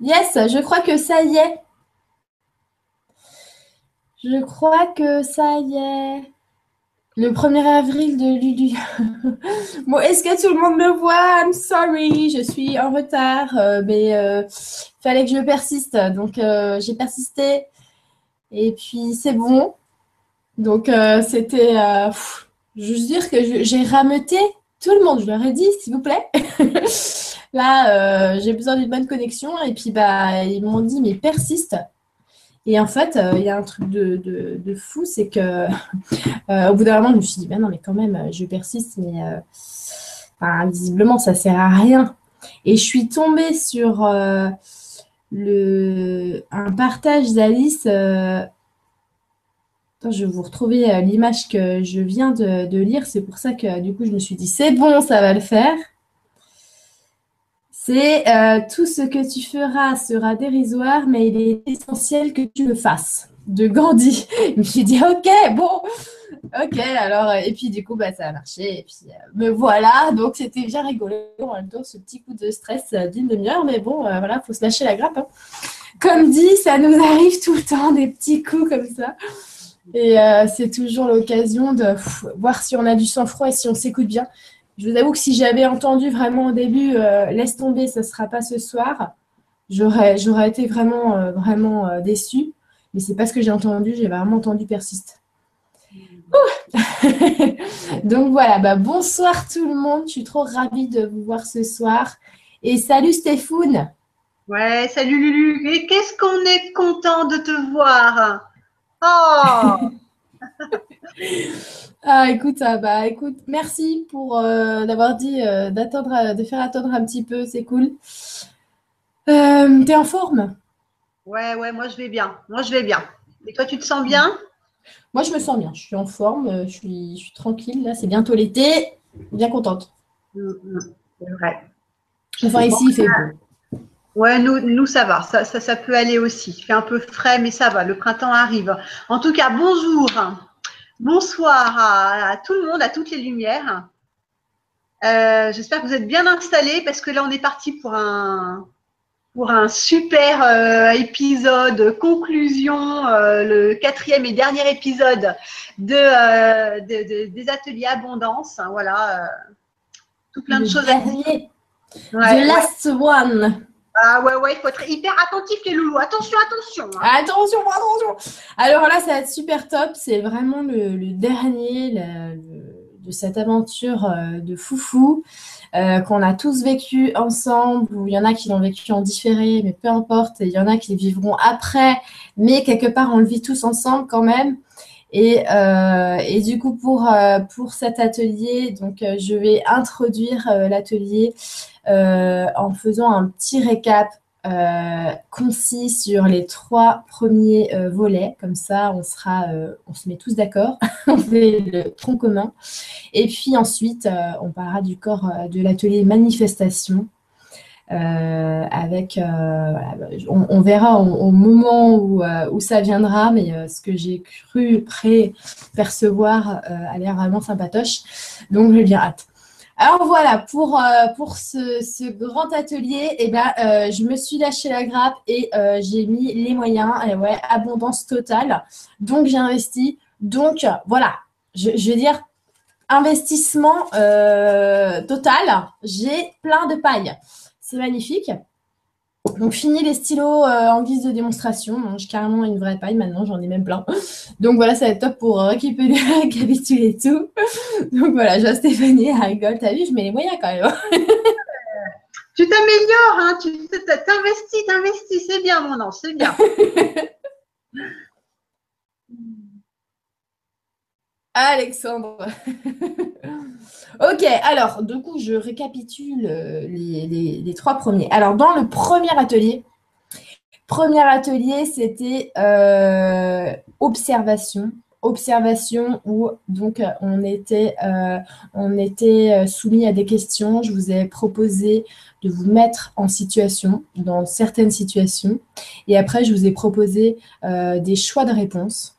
Yes, je crois que ça y est. Je crois que ça y est. Le 1er avril de Lulu. bon, est-ce que tout le monde me voit? I'm sorry, je suis en retard, euh, mais euh, fallait que je persiste. Donc, euh, j'ai persisté. Et puis, c'est bon. Donc, c'était. je veux dire que j'ai rameuté tout le monde. Je leur ai dit, s'il vous plaît. Là, j'ai besoin d'une bonne connexion. Et puis, bah, ils m'ont dit, mais persiste. Et en fait, euh, il y a un truc de, fou, c'est que euh, au bout d'un moment, je me suis dit, ben non, mais quand même, je persiste, mais euh, visiblement, ça sert à rien. Et je suis tombée sur le, un partage d'Alice. Je vais vous retrouver l'image que je viens de, lire. C'est pour ça que du coup, je me suis dit, c'est bon, ça va le faire. C'est euh, tout ce que tu feras sera dérisoire, mais il est essentiel que tu le fasses. De Gandhi. Je me suis dit, ok, bon, ok, alors, euh, et puis du coup, bah, ça a marché. Et puis, euh, me voilà. Donc, c'était bien rigolo en même temps, ce petit coup de stress d'une demi-heure. Mais bon, voilà, il faut se lâcher la grappe. Hein. Comme dit, ça nous arrive tout le temps, des petits coups comme ça. Et c'est toujours l'occasion de voir si on a du sang-froid et si on s'écoute bien je vous avoue que si j'avais entendu vraiment au début, euh, laisse tomber, ce ne sera pas ce soir, j'aurais, j'aurais été vraiment, euh, vraiment euh, déçue. Mais c'est pas ce que j'ai entendu, j'ai vraiment entendu persiste. Donc voilà, bah, bonsoir tout le monde, je suis trop ravie de vous voir ce soir. Et salut Stéphane. Ouais, salut Lulu. Et qu'est-ce qu'on est content de te voir? Oh Ah, écoute, ah, bah, écoute, merci pour euh, d'avoir dit euh, d'attendre, euh, de faire attendre un petit peu, c'est cool. T'es en forme? Ouais, ouais, moi je vais bien. Moi je vais bien. Et toi, tu te sens bien? Moi, je me sens bien. Je suis en forme, je suis, je suis tranquille. Là, c'est bientôt l'été. Bien contente. Mm, mm, c'est vrai. Enfin, ici, il fait beau. Ouais, nous, nous ça va. Ça, ça, ça peut aller aussi. Il fait un peu frais, mais ça va. Le printemps arrive. En tout cas, bonjour. Bonsoir à, tout le monde, à toutes les lumières. Euh, j'espère que vous êtes bien installés parce que là, on est parti pour un, pour un super euh, épisode, conclusion, euh, le quatrième et dernier épisode de, des ateliers abondance. voilà, tout plein de choses à dire. The last one. Ah ouais, ouais, il faut être hyper attentif les loulous. Attention, attention. Hein. Attention, attention. Alors là, ça va être super top. C'est vraiment le, dernier de cette aventure euh, de foufou euh, qu'on a tous vécu ensemble. Ou il y en a qui l'ont vécu en différé, mais peu importe. Il y en a qui vivront après, mais quelque part, on le vit tous ensemble quand même. Et, euh, et, du coup, pour, pour cet atelier, donc, je vais introduire l'atelier euh, en faisant un petit récap euh, concis sur les trois premiers euh, volets. Comme ça, on sera, on se met tous d'accord, on fait le tronc commun. Et puis ensuite, on parlera du corps de l'atelier manifestation. Avec, on, verra au, moment où, où, ça viendra, mais ce que j'ai cru pré-percevoir a l'air vraiment sympatoche. Donc, j'ai bien hâte. Alors voilà, pour, euh, pour ce, grand atelier, eh ben, euh, je me suis lâché la grappe et euh, j'ai mis les moyens. Et ouais, abondance totale. Donc j'ai investi. Donc voilà, je, je vais dire investissement total. J'ai plein de paille. C'est magnifique. Donc, fini les stylos euh, en guise de démonstration. J'ai carrément une vraie paille maintenant, j'en ai même plein. Donc, voilà, ça va être top pour euh, récupérer, récapituler et tout. Donc, voilà, je vois Stéphanie, elle rigole. T'as vu, je mets les moyens quand même. tu t'améliores, hein, tu t'investis, t'investis, c'est bien, mon ange, c'est bien. Alexandre. Ok, alors, du coup, je récapitule euh, les, trois premiers. Alors, dans le premier atelier, premier atelier, c'était euh, observation. Observation où donc on était, euh, on était soumis à des questions. Je vous ai proposé de vous mettre en situation, dans certaines situations. Et après, je vous ai proposé des choix de réponse.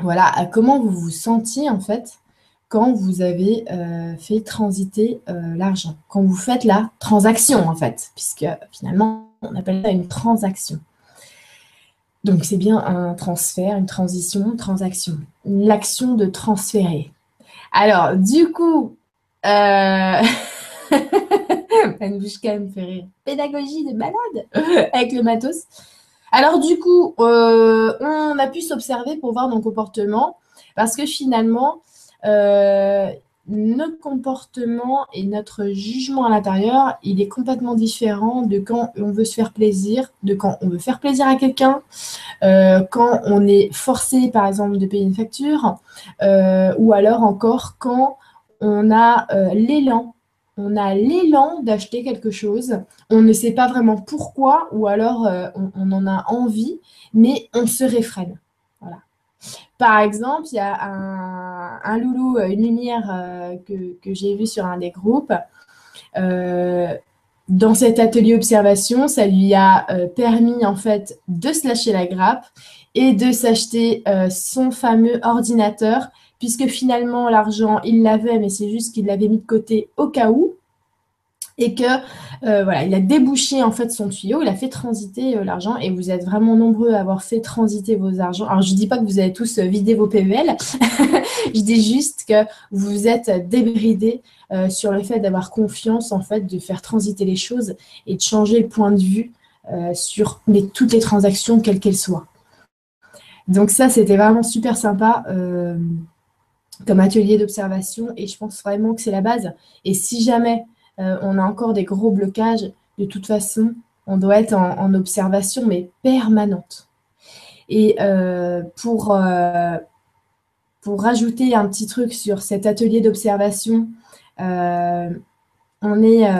Voilà, à comment vous vous sentiez en fait quand vous avez fait transiter l'argent, quand vous faites la transaction en fait, puisque finalement on appelle ça une transaction. Donc c'est bien un transfert, une transition, une transaction, l'action de transférer. Alors du coup, euh... me fait rire. Pédagogie de malade avec le matos. Alors du coup, euh, on a pu s'observer pour voir nos comportements parce que finalement, euh, notre comportement et notre jugement à l'intérieur, il est complètement différent de quand on veut se faire plaisir, de quand on veut faire plaisir à quelqu'un, euh, quand on est forcé, par exemple, de payer une facture, euh, ou alors encore quand on a euh, l'élan. On a l'élan d'acheter quelque chose, on ne sait pas vraiment pourquoi, ou alors on, on en a envie, mais on se réfrène. Par exemple, il y a un, loulou, euh, une lumière euh, que, j'ai vu sur un des groupes. Euh, dans cet atelier observation, ça lui a permis en fait de se lâcher la grappe et de s'acheter son fameux ordinateur, puisque finalement l'argent il l'avait, mais c'est juste qu'il l'avait mis de côté au cas où et que euh, voilà, il a débouché en fait son tuyau, il a fait transiter euh, l'argent et vous êtes vraiment nombreux à avoir fait transiter vos argents. Alors je dis pas que vous avez tous euh, vidé vos PEL, je dis juste que vous êtes débridés sur le fait d'avoir confiance en fait, de faire transiter les choses et de changer le point de vue sur toutes les transactions quelles qu'elles soient. Donc ça c'était vraiment super sympa comme atelier d'observation et je pense vraiment que c'est la base. Et si jamais euh, on a encore des gros blocages. De toute façon, on doit être en, observation, mais permanente. Et euh, pour, euh, pour rajouter un petit truc sur cet atelier d'observation, on est,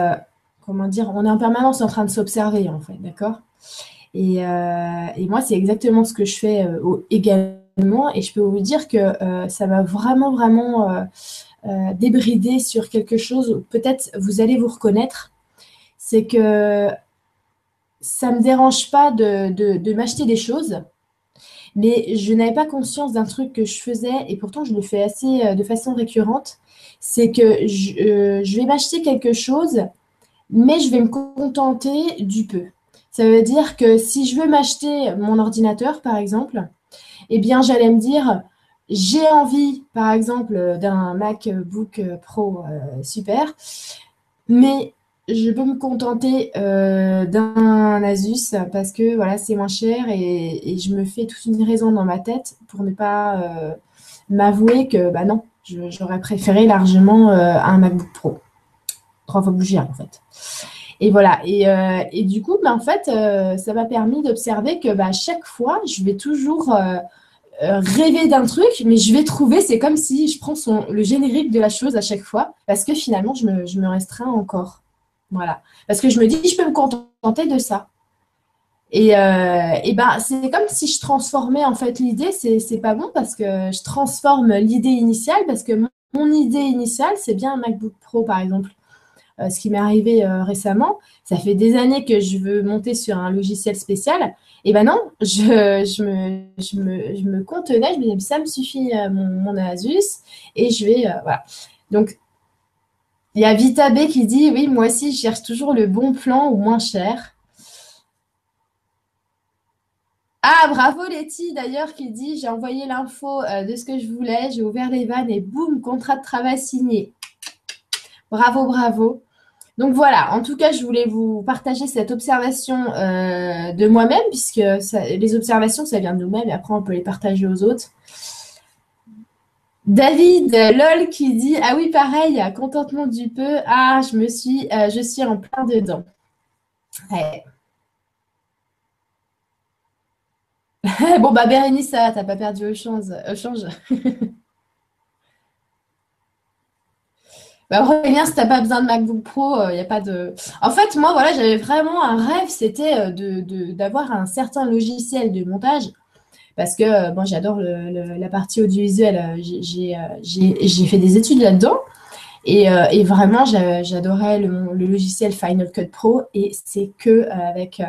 comment dire, on est en permanence en train de s'observer, en fait, d'accord? Et, moi, c'est exactement ce que je fais également. Et je peux vous dire que ça m'a vraiment, vraiment débrider sur quelque chose peut-être vous allez vous reconnaître, c'est que ça ne me dérange pas de, m'acheter des choses, mais je n'avais pas conscience d'un truc que je faisais, et pourtant je le fais assez euh, de façon récurrente, c'est que je, euh, je vais m'acheter quelque chose, mais je vais me contenter du peu. Ça veut dire que si je veux m'acheter mon ordinateur, par exemple, eh bien, j'allais me dire, j'ai envie, par exemple, d'un MacBook Pro euh, super, mais je peux me contenter euh, d'un Asus parce que voilà, c'est moins cher et, je me fais toute une raison dans ma tête pour ne pas euh, m'avouer que bah non, j'aurais préféré largement un MacBook Pro. Trois fois plus cher en fait. Et voilà. Et, du coup, bah, en fait, ça m'a permis d'observer que bah, chaque fois, je vais toujours euh, rêver d'un truc, mais je vais trouver, c'est comme si je prends le générique de la chose à chaque fois, parce que finalement, je me, je me restreins encore. Voilà. Parce que je me dis, je peux me contenter de ça. Et, euh, et ben, c'est comme si je transformais en fait l'idée, c'est pas bon parce que je transforme l'idée initiale, parce que mon, idée initiale, c'est bien un MacBook Pro par exemple. Euh, ce qui m'est arrivé récemment, ça fait des années que je veux monter sur un logiciel spécial et ben non, je, me, je, me, contenais, je me disais, ça me suffit euh, mon, Asus, et je vais, euh, voilà. Donc, il y a Vita B qui dit, oui, moi aussi, je cherche toujours le bon plan ou moins cher. Ah, bravo Letty d'ailleurs qui dit j'ai envoyé l'info euh, de ce que je voulais, j'ai ouvert les vannes et boum, contrat de travail signé. Bravo, bravo. Donc voilà, en tout cas, je voulais vous partager cette observation euh, de moi-même, puisque les observations, ça vient de nous-mêmes, et après, on peut les partager aux autres. David LOL qui dit Ah oui, pareil, contentement du peu. Ah, je me suis, euh, je suis en plein dedans. bon, bah, Bérénice, t'as pas perdu au change. Au change. Bah, Aurélien, si tu n'as pas besoin de MacBook Pro, il euh, a pas de. En fait, moi, voilà, j'avais vraiment un rêve, c'était euh, d'avoir un certain logiciel de montage. Parce que euh, bon, j'adore la partie audiovisuelle. J'ai, fait des études là-dedans. Et, vraiment, j'adorais le, logiciel Final Cut Pro. Et c'est que avec,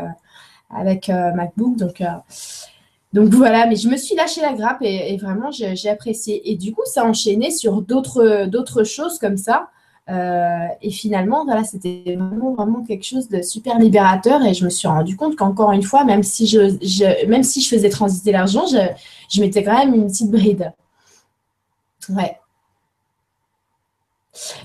avec MacBook. Donc, donc voilà, mais je me suis lâché la grappe et, vraiment j'ai apprécié. Et du coup, ça a enchaîné sur d'autres choses comme ça. Euh, et finalement, voilà, c'était vraiment, quelque chose de super libérateur. Et je me suis rendu compte qu'encore une fois, même si je, même si je faisais transiter l'argent, je, je mettais quand même une petite bride. Ouais.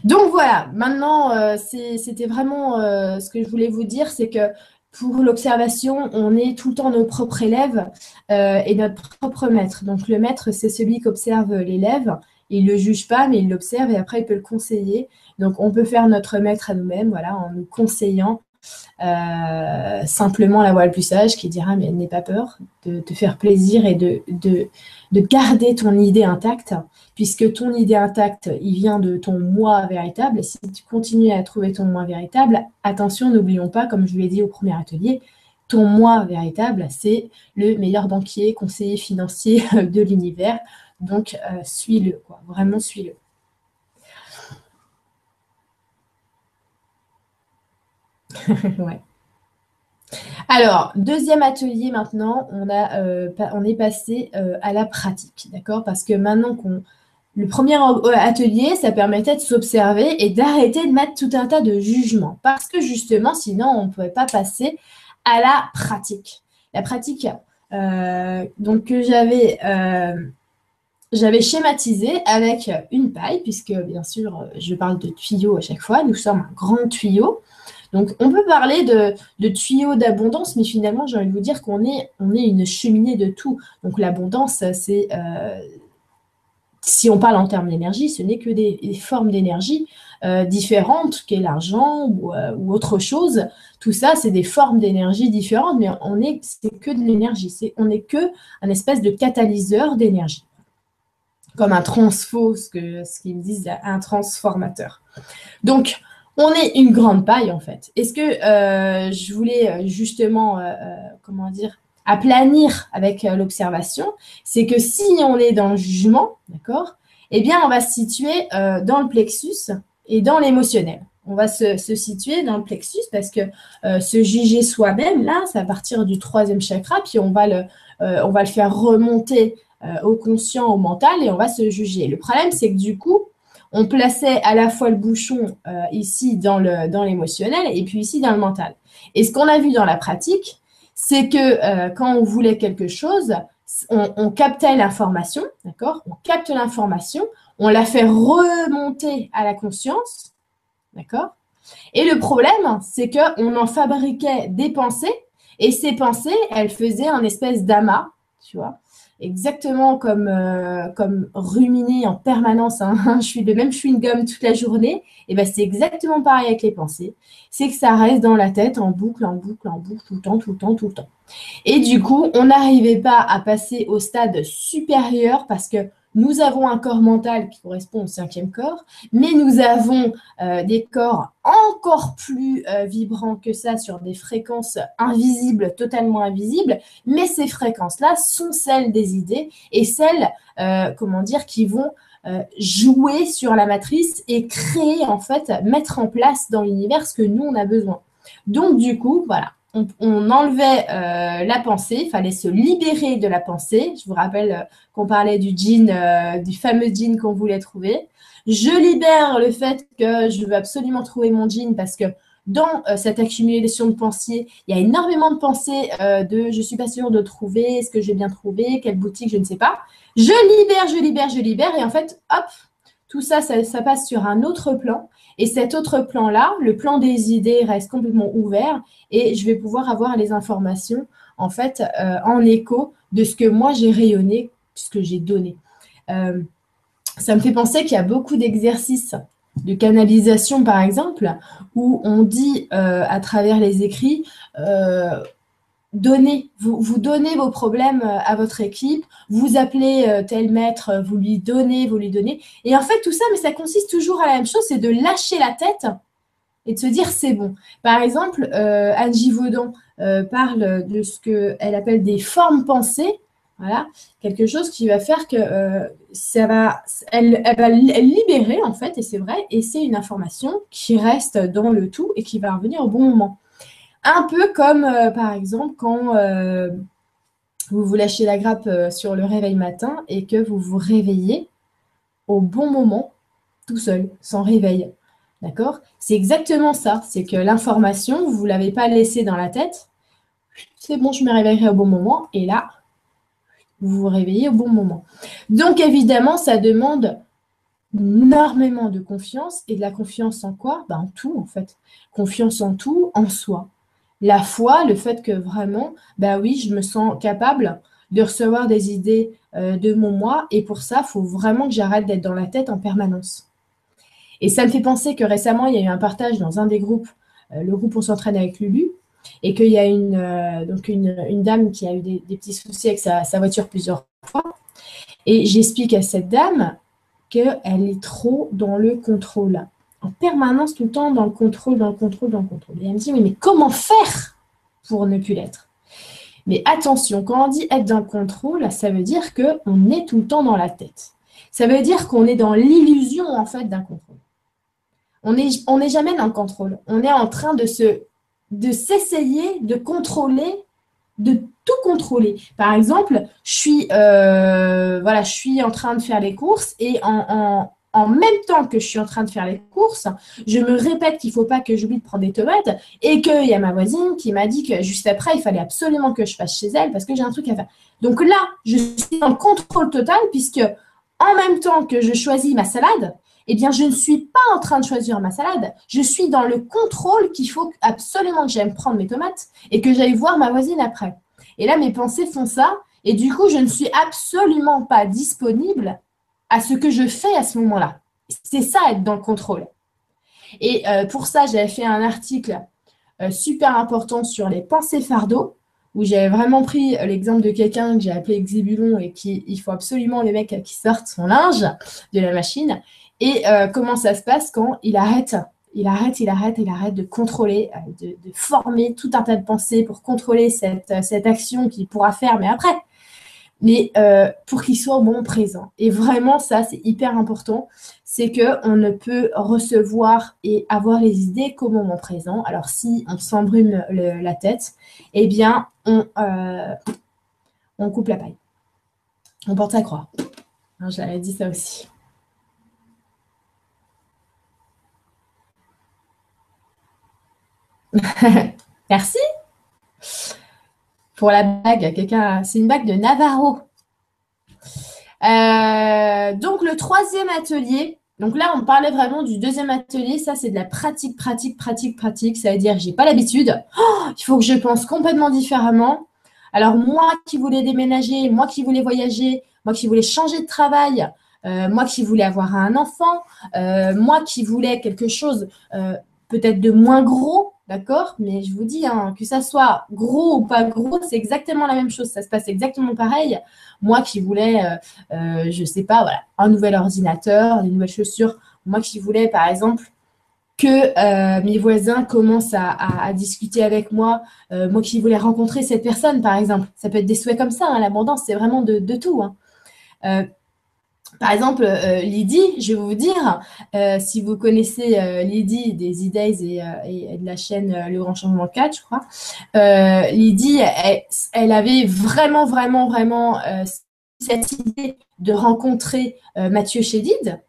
Donc voilà, maintenant, euh, c'était vraiment euh, ce que je voulais vous dire, c'est que pour l'observation, on est tout le temps nos propres élèves et notre propre maître. Donc le maître, c'est celui qui observe l'élève. Il ne le juge pas, mais il l'observe et après, il peut le conseiller. Donc, on peut faire notre maître à nous-mêmes, voilà, en nous conseillant euh, simplement la voix le plus sage qui dira mais n'aie pas peur de te faire plaisir et de, de, de, garder ton idée intacte puisque ton idée intacte il vient de ton moi véritable. Et si tu continues à trouver ton moi véritable attention n'oublions pas comme je vous l'ai dit au premier atelier ton moi véritable c'est le meilleur banquier conseiller financier de l'univers. Donc euh, suis-le quoi. Vraiment suis-le Alors, deuxième atelier maintenant, on, euh, est passé euh, à la pratique, d'accord? Parce que maintenant qu'on... Le premier atelier, ça permettait de s'observer et d'arrêter de mettre tout un tas de jugements. Parce que justement, sinon, on ne pouvait pas passer à la pratique. La pratique, euh, donc que j'avais j'avais schématisé avec une paille, puisque bien sûr, je parle de tuyaux à chaque fois. Nous sommes un grand tuyau. Donc, on peut parler de, tuyaux d'abondance, mais finalement, j'ai envie de vous dire qu'on est, une cheminée de tout. Donc, l'abondance, c'est, euh, si on parle en termes d'énergie, ce n'est que des, formes d'énergie euh, différentes, qu'est l'argent euh, ou, autre chose. Tout ça, c'est des formes d'énergie différentes, mais on est, que de l'énergie. On n'est que un espèce de catalyseur d'énergie comme un transfo, ce qu'ils disent, un transformateur. Donc, on est une grande paille en fait. Est-ce que euh, je voulais euh, justement, euh, comment dire, aplanir avec l'observation, c'est que si on est dans le jugement, d'accord, eh bien on va se situer dans le plexus et dans l'émotionnel. On va se, situer dans le plexus parce que se juger soi-même, là, c'est à partir du troisième chakra, puis on va le, on va le faire remonter au conscient, au mental, et on va se juger. Le problème, c'est que du coup, on plaçait à la fois le bouchon euh, ici dans l'émotionnel et puis ici dans le mental. Et ce qu'on a vu dans la pratique, c'est que euh, quand on voulait quelque chose, on, captait l'information, d'accord? On capte l'information, on la fait remonter à la conscience, d'accord? Et le problème, c'est qu'on en fabriquait des pensées et ces pensées, elles faisaient un espèce d'amas, tu vois? Exactement comme, euh, comme ruminer en permanence hein. je suis de même chewing-gum toute la journée, et ben c'est exactement pareil avec les pensées. C'est que ça reste dans la tête en boucle, en boucle, en boucle, tout le temps, tout le temps, tout le temps. Et du coup, on n'arrivait pas à passer au stade supérieur parce que nous avons un corps mental qui correspond au cinquième corps, mais nous avons euh, des corps encore plus euh, vibrants que ça sur des fréquences invisibles, totalement invisibles, mais ces fréquences-là sont celles des idées et celles, euh, comment dire, qui vont jouer sur la matrice et créer, en fait, mettre en place dans l'univers ce que nous, on a besoin. Donc, du coup, voilà, on, enlevait euh, la pensée, il fallait se libérer de la pensée. Je vous rappelle euh, qu'on parlait du jean, euh, du fameux jean qu'on voulait trouver. Je libère le fait que je veux absolument trouver mon jean parce que dans cette accumulation de pensées, il y a énormément de pensées de je suis pas sûre de trouver, est-ce que j'ai bien trouvé, quelle boutique, je ne sais pas. Je libère, je libère, je libère et en fait, hop, tout ça, ça passe sur un autre plan et cet autre plan-là, le plan des idées reste complètement ouvert et je vais pouvoir avoir les informations en fait euh, en écho de ce que moi j'ai rayonné, ce que j'ai donné. Euh, ça me fait penser qu'il y a beaucoup d'exercices de canalisation, par exemple, où on dit euh, à travers les écrits, donnez, vous, donnez vos problèmes euh, à votre équipe, vous appelez euh, tel maître, euh, vous lui donnez, vous lui donnez. Et en fait, tout ça, mais ça consiste toujours à la même chose, c'est de lâcher la tête et de se dire c'est bon. Par exemple, Anne Givaudan parle de ce qu'elle appelle des formes pensées. Voilà, quelque chose qui va faire que ça va, elle, elle va libérer en fait, et c'est vrai, et c'est une information qui reste dans le tout et qui va revenir au bon moment. Un peu comme, euh, par exemple, quand euh, vous vous lâchez la grappe sur le réveil matin et que vous vous réveillez au bon moment, tout seul, sans réveil. D'accord? C'est exactement ça. C'est que l'information, vous ne l'avez pas laissée dans la tête. C'est bon, je me réveillerai au bon moment. Et là, vous vous réveillez au bon moment. Donc, évidemment, ça demande énormément de confiance. Et de la confiance en quoi? Ben, En tout, en fait. Confiance en tout, en soi. La foi, le fait que vraiment, ben oui, je me sens capable de recevoir des idées euh, de mon moi. Et pour ça, il faut vraiment que j'arrête d'être dans la tête en permanence. Et ça me fait penser que récemment, il y a eu un partage dans un des groupes, euh, le groupe On s'entraîne avec Lulu, et qu'il y a une, euh, donc une, dame qui a eu des, petits soucis avec sa, voiture plusieurs fois. Et j'explique à cette dame qu'elle est trop dans le contrôle. En permanence, tout le temps, dans le contrôle, dans le contrôle, dans le contrôle. Et elle me dit, oui, mais comment faire pour ne plus l'être? Mais attention, quand on dit être dans le contrôle, ça veut dire qu'on est tout le temps dans la tête. Ça veut dire qu'on est dans l'illusion, en fait, d'un contrôle. On n'est on jamais dans le contrôle. On est en train de se de s'essayer de contrôler, de tout contrôler. Par exemple, je suis, euh, voilà, je suis en train de faire les courses et en, même temps que je suis en train de faire les courses, je me répète qu'il ne faut pas que j'oublie de prendre des tomates et qu'il y a ma voisine qui m'a dit que juste après, il fallait absolument que je fasse chez elle parce que j'ai un truc à faire. Donc là, je suis en contrôle total puisque en même temps que je choisis ma salade, eh bien, je ne suis pas en train de choisir ma salade. Je suis dans le contrôle qu'il faut absolument que j'aime prendre mes tomates et que j'aille voir ma voisine après. Et là, mes pensées font ça. Et du coup, je ne suis absolument pas disponible à ce que je fais à ce moment-là. C'est ça, être dans le contrôle. Et euh, pour ça, j'avais fait un article euh, super important sur les pensées fardeaux, où j'avais vraiment pris l'exemple de quelqu'un que j'ai appelé Exibulon et qui, il faut absolument les mecs qui sortent son linge de la machine. Et euh, comment ça se passe quand il arrête il arrête, il arrête, il arrête de contrôler, euh, de, former tout un tas de pensées pour contrôler cette, euh, cette action qu'il pourra faire, mais après. Mais pour qu'il soit au moment présent. Et vraiment, ça, c'est hyper important. C'est qu'on ne peut recevoir et avoir les idées qu'au moment présent. Alors, si on s'embrume la tête, eh bien, on, on coupe la paille. On porte sa croix. J'avais dit ça aussi. Merci. Pour la bague, quelqu'un, c'est une bague de Navarro. Euh, donc le troisième atelier, donc là on parlait vraiment du deuxième atelier, ça c'est de la pratique, pratique, pratique, pratique. Ça veut dire j'ai pas l'habitude, oh, il faut que je pense complètement différemment. Alors moi qui voulais déménager, moi qui voulais voyager, moi qui voulais changer de travail, euh, moi qui voulais avoir un enfant, euh, moi qui voulais quelque chose peut-être de moins gros, D'accord? Mais je vous dis, hein, que ça soit gros ou pas gros, c'est exactement la même chose. Ça se passe exactement pareil. Moi qui voulais, euh, euh, je ne sais pas, voilà, un nouvel ordinateur, des nouvelles chaussures. Moi qui voulais, par exemple, que euh, mes voisins commencent à, discuter avec moi, moi qui voulais rencontrer cette personne, par exemple. Ça peut être des souhaits comme ça. Hein, L'abondance, c'est vraiment de, tout. Hein. Par exemple, euh, Lydie, je vais vous dire, euh, si vous connaissez euh, Lydie des e-days et, de la chaîne Le Grand Changement 4, je crois, Lydie, elle, avait vraiment, vraiment, vraiment cette idée de rencontrer Mathieu Chédid.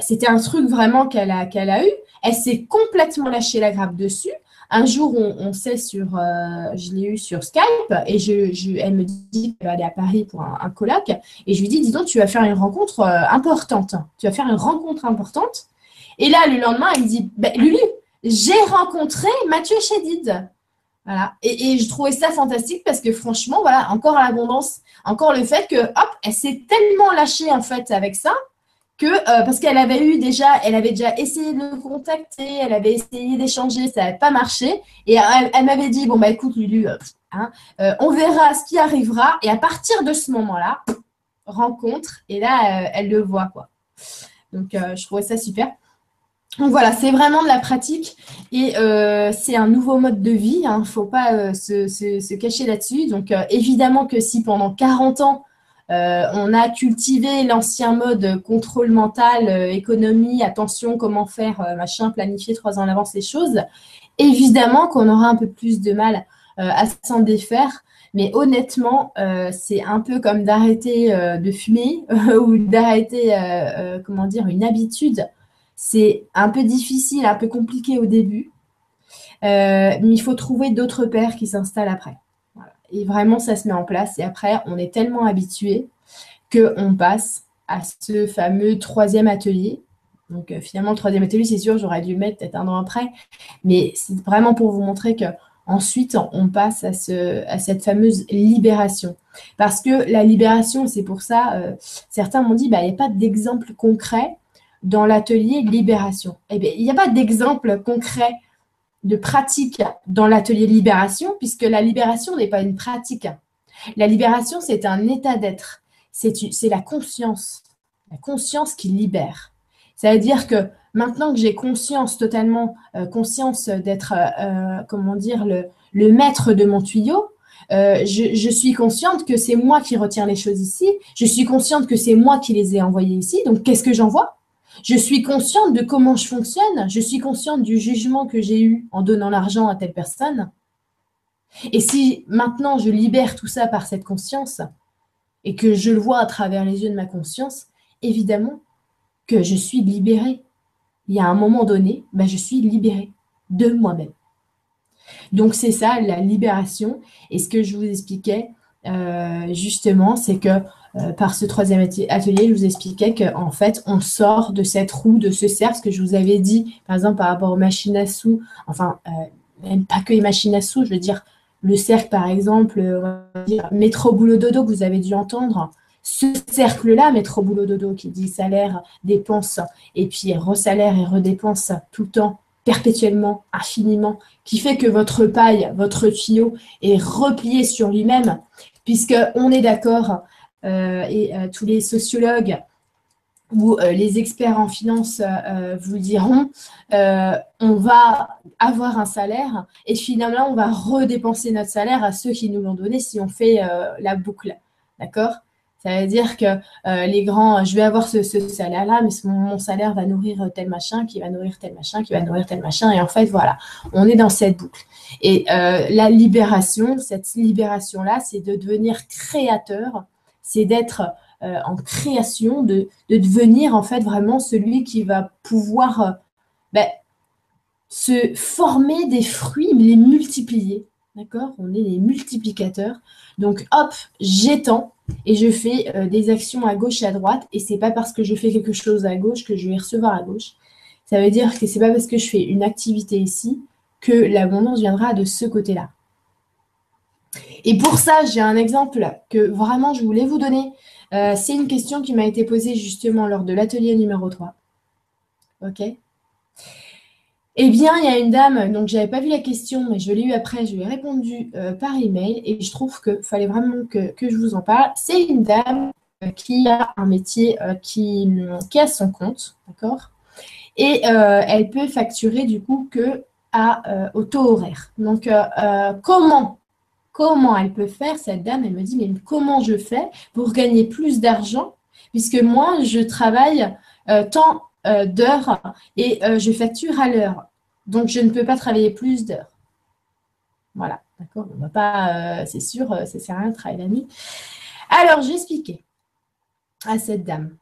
C'était un truc vraiment qu'elle a, qu'elle a eu. Elle s'est complètement lâchée la grappe dessus. Un jour, on, sait sur, euh, je l'ai eu sur Skype et elle me dit qu'elle va aller à Paris pour un, colloque et je lui dis, dis donc, tu vas faire une rencontre euh, importante. Tu vas faire une rencontre importante. Et là, le lendemain, elle me dit, ben, Lulu, j'ai rencontré Mathieu Chédid. Voilà. Et, et, je trouvais ça fantastique parce que franchement, voilà, encore l'abondance, encore le fait que, hop, elle s'est tellement lâchée en fait avec ça euh, parce qu'elle avait eu déjà, elle avait déjà essayé de le contacter, elle avait essayé d'échanger, ça n'avait pas marché. Et elle, m'avait dit bon bah écoute Lulu, euh, hein, euh, on verra ce qui arrivera. Et à partir de ce moment-là, rencontre et là elle le voit quoi. Donc je trouvais ça super. Donc voilà, c'est vraiment de la pratique et c'est un nouveau mode de vie. Il hein, ne faut pas se, cacher là-dessus. Donc évidemment que si pendant 40 ans euh, on a cultivé l'ancien mode contrôle mental, euh, économie, attention, comment faire, euh, machin, planifier trois ans en avance les choses. Évidemment qu'on aura un peu plus de mal à s'en défaire. Mais honnêtement, c'est un peu comme d'arrêter de fumer ou d'arrêter, comment dire, une habitude. C'est un peu difficile, un peu compliqué au début. mais il faut trouver d'autres pères qui s'installent après. Et vraiment, ça se met en place. Et après, on est tellement habitué qu'on passe à ce fameux troisième atelier. Donc finalement, le troisième atelier, c'est sûr, j'aurais dû le mettre peut-être un an après. Mais c'est vraiment pour vous montrer que Ensuite, on passe à, cette fameuse libération. Parce que la libération, c'est pour ça, euh, certains m'ont dit, bah, il n'y a pas d'exemple concret dans l'atelier libération. Eh bien, il n'y a pas d'exemple concret de pratique dans l'atelier libération, puisque la libération n'est pas une pratique. La libération, c'est un état d'être. C'est la conscience. La conscience qui libère. Ça veut dire que Maintenant que j'ai conscience, totalement euh, conscience d'être, euh, euh, comment dire, le, maître de mon tuyau, je, suis consciente que c'est moi qui retiens les choses ici. Je suis consciente que c'est moi qui les ai envoyées ici. Donc, qu'est-ce que j'envoie? Je suis consciente de comment je fonctionne. Je suis consciente du jugement que j'ai eu en donnant l'argent à telle personne. Et si maintenant je libère tout ça par cette conscience et que je le vois à travers les yeux de ma conscience, évidemment que je suis libérée il y a un moment donné, ben, je suis libérée de moi-même. Donc c'est ça la libération. Et ce que je vous expliquais euh, justement, c'est que euh, par ce troisième atelier, je vous expliquais qu'en fait, on sort de cette roue, de ce cercle, ce que je vous avais dit, par exemple, par rapport aux machines à sous, enfin, euh, même pas que les machines à sous, je veux dire, le cercle, par exemple, métro boulot dodo que vous avez dû entendre, ce cercle-là, métro boulot dodo, qui dit salaire, dépense, et puis resalaire et redépense tout le temps, perpétuellement, infiniment, qui fait que votre paille, votre tuyau est replié sur lui-même, puisqu'on est d'accord, euh, et euh, tous les sociologues ou euh, les experts en finance vous diront, on va avoir un salaire et finalement on va redépenser notre salaire à ceux qui nous l'ont donné si on fait la boucle. D'accord? Ça veut dire que euh, les grands, je vais avoir ce, salaire-là, mais mon, salaire va nourrir tel machin, qui va nourrir tel machin, qui va nourrir tel machin. Et en fait, voilà, on est dans cette boucle. Et euh, la libération, cette libération-là, c'est de devenir créateur, c'est d'être euh, en création, de, devenir en fait vraiment celui qui va pouvoir ben, se former des fruits, les multiplier. D'accord? On est les multiplicateurs. Donc, hop, j'étends et je fais euh, des actions à gauche et à droite. Et c'est pas parce que je fais quelque chose à gauche que je vais recevoir à gauche. Ça veut dire que c'est pas parce que je fais une activité ici que l'abondance viendra de ce côté-là. Et pour ça, j'ai un exemple que vraiment je voulais vous donner. Euh, c'est une question qui m'a été posée justement lors de l'atelier numéro 3. OK? Eh bien, il y a une dame, donc je n'avais pas vu la question, mais je l'ai eu après, je lui ai répondu euh, par email et je trouve qu'il fallait vraiment que, je vous en parle. C'est une dame euh, qui a un métier qui, qui, a son compte, d'accord? Et elle peut facturer du coup que à, au taux horaire. Donc, comment Comment elle peut faire, cette dame Elle me dit, mais comment je fais pour gagner plus d'argent? Puisque moi, je travaille tant d'heures et je facture à l'heure. Donc, je ne peux pas travailler plus d'heures. Voilà, d'accord? On va pas, euh, c'est sûr, euh, ça ne sert à rien de travailler la nuit. Alors, j'ai expliqué à cette dame,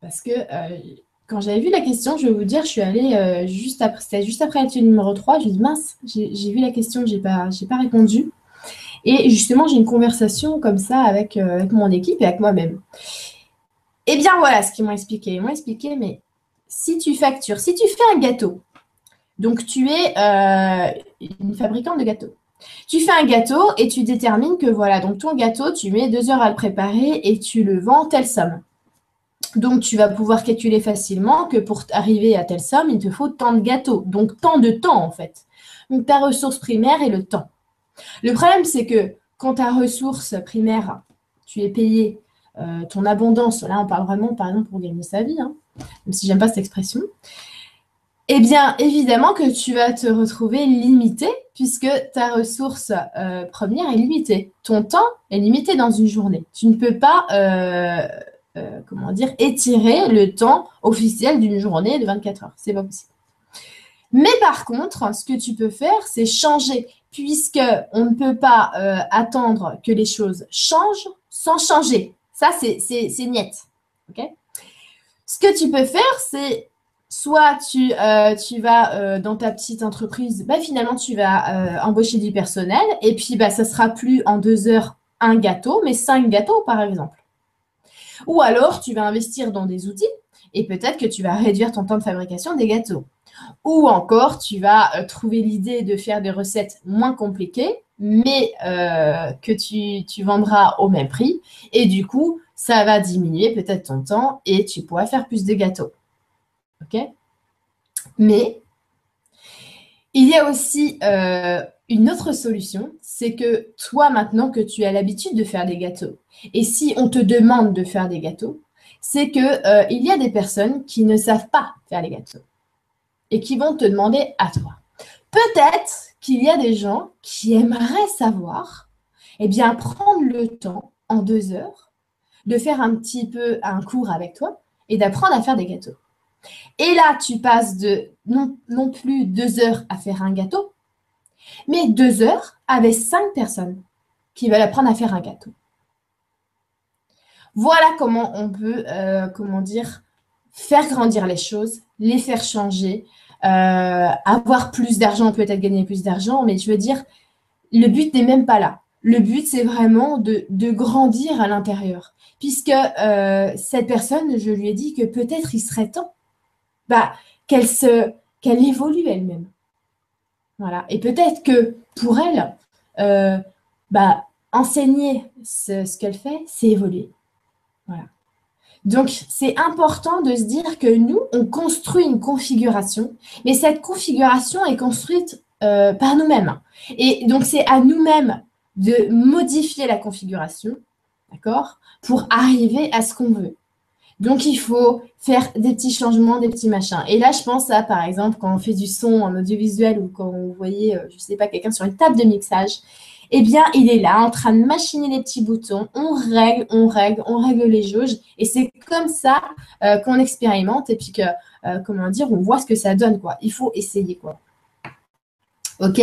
parce que euh, quand j'avais vu la question, je vais vous dire, je suis allée juste après, c'était juste après l'étude numéro 3, je me dit, mince, j'ai vu la question, je n'ai pas, pas répondu. Et justement, j'ai une conversation comme ça avec, avec mon équipe et avec moi-même. Eh bien, voilà ce qu'ils m'ont expliqué. Ils m'ont expliqué, mais si tu factures, si tu fais un gâteau donc, tu es euh, une fabricante de gâteaux. Tu fais un gâteau et tu détermines que voilà, donc ton gâteau, tu mets deux heures à le préparer et tu le vends telle somme. Donc, tu vas pouvoir calculer facilement que pour arriver à telle somme, il te faut tant de gâteaux. Donc, tant de temps, en fait. Donc, ta ressource primaire est le temps. Le problème, c'est que quand ta ressource primaire, tu es payé euh, ton abondance, là, on parle vraiment, par exemple, pour gagner sa vie, hein, même si j'aime pas cette expression, eh bien, évidemment que tu vas te retrouver limité puisque ta ressource euh, première est limitée. Ton temps est limité dans une journée. Tu ne peux pas, euh, comment dire, étirer le temps officiel d'une journée de 24 heures. C'est pas possible. Mais par contre, ce que tu peux faire, c'est changer, puisque on ne peut pas euh, attendre que les choses changent sans changer. Ça, c'est net. Ce que tu peux faire, c'est soit tu, euh, vas euh, dans ta petite entreprise, bah, finalement, tu vas embaucher du personnel et puis bah, ça sera plus en deux heures un gâteau, mais cinq gâteaux, par exemple. Ou alors, tu vas investir dans des outils et peut-être que tu vas réduire ton temps de fabrication des gâteaux. Ou encore, tu vas euh, trouver l'idée de faire des recettes moins compliquées, mais euh, que tu, vendras au même prix. Et du coup, ça va diminuer peut-être ton temps et tu pourras faire plus de gâteaux. OK? Mais il y a aussi euh, une autre solution, c'est que toi, maintenant que tu as l'habitude de faire des gâteaux, et si on te demande de faire des gâteaux, c'est qu'il il y a des personnes qui ne savent pas faire les gâteaux et qui vont te demander à toi. Peut-être qu'il y a des gens qui aimeraient savoir, eh bien, prendre le temps en deux heures de faire un petit peu un cours avec toi et d'apprendre à faire des gâteaux. Et là, tu passes de non, non plus deux heures à faire un gâteau, mais deux heures avec cinq personnes qui veulent apprendre à faire un gâteau. Voilà comment on peut, euh, comment dire, faire grandir les choses, les faire changer, avoir plus d'argent, peut-être gagner plus d'argent, mais je veux dire, le but n'est même pas là. Le but, c'est vraiment de, grandir à l'intérieur. Puisque euh, cette personne, je lui ai dit que peut-être il serait temps bah, qu'elle se qu'elle évolue elle-même. Voilà. Et peut-être que pour elle, euh, bah, enseigner ce, ce qu'elle fait, c'est évoluer. Voilà. Donc, c'est important de se dire que nous, on construit une configuration, mais cette configuration est construite euh, par nous-mêmes. Et donc, c'est à nous-mêmes de modifier la configuration, d'accord, pour arriver à ce qu'on veut. Donc, il faut faire des petits changements, des petits machins. Et là, je pense à, par exemple, quand on fait du son en audiovisuel ou quand vous voyez, euh, je ne sais pas, quelqu'un sur une table de mixage, eh bien, il est là en train de machiner les petits boutons. On règle, on règle, on règle les jauges. Et c'est comme ça euh, qu'on expérimente et puis que, euh, comment dire, on voit ce que ça donne, quoi. Il faut essayer, quoi. OK?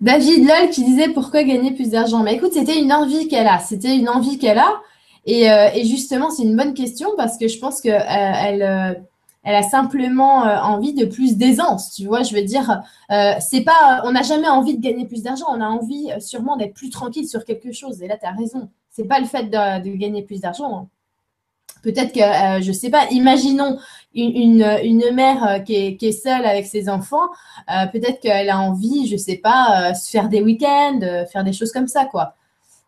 David Lol qui disait pourquoi gagner plus d'argent? Mais écoute, c'était une envie qu'elle a. C'était une envie qu'elle a. Et, euh, et justement, c'est une bonne question parce que je pense qu'elle elle, a simplement euh, envie de plus d'aisance, tu vois. Je veux dire, euh, c'est pas, on n'a jamais envie de gagner plus d'argent, on a envie euh, sûrement d'être plus tranquille sur quelque chose. Et là, tu as raison. C'est pas le fait de, gagner plus d'argent. Hein. Peut-être que, je je sais pas, imaginons une, une, mère qui est, seule avec ses enfants, peut-être qu'elle a envie, je sais pas, se faire des week-ends, faire des choses comme ça, quoi.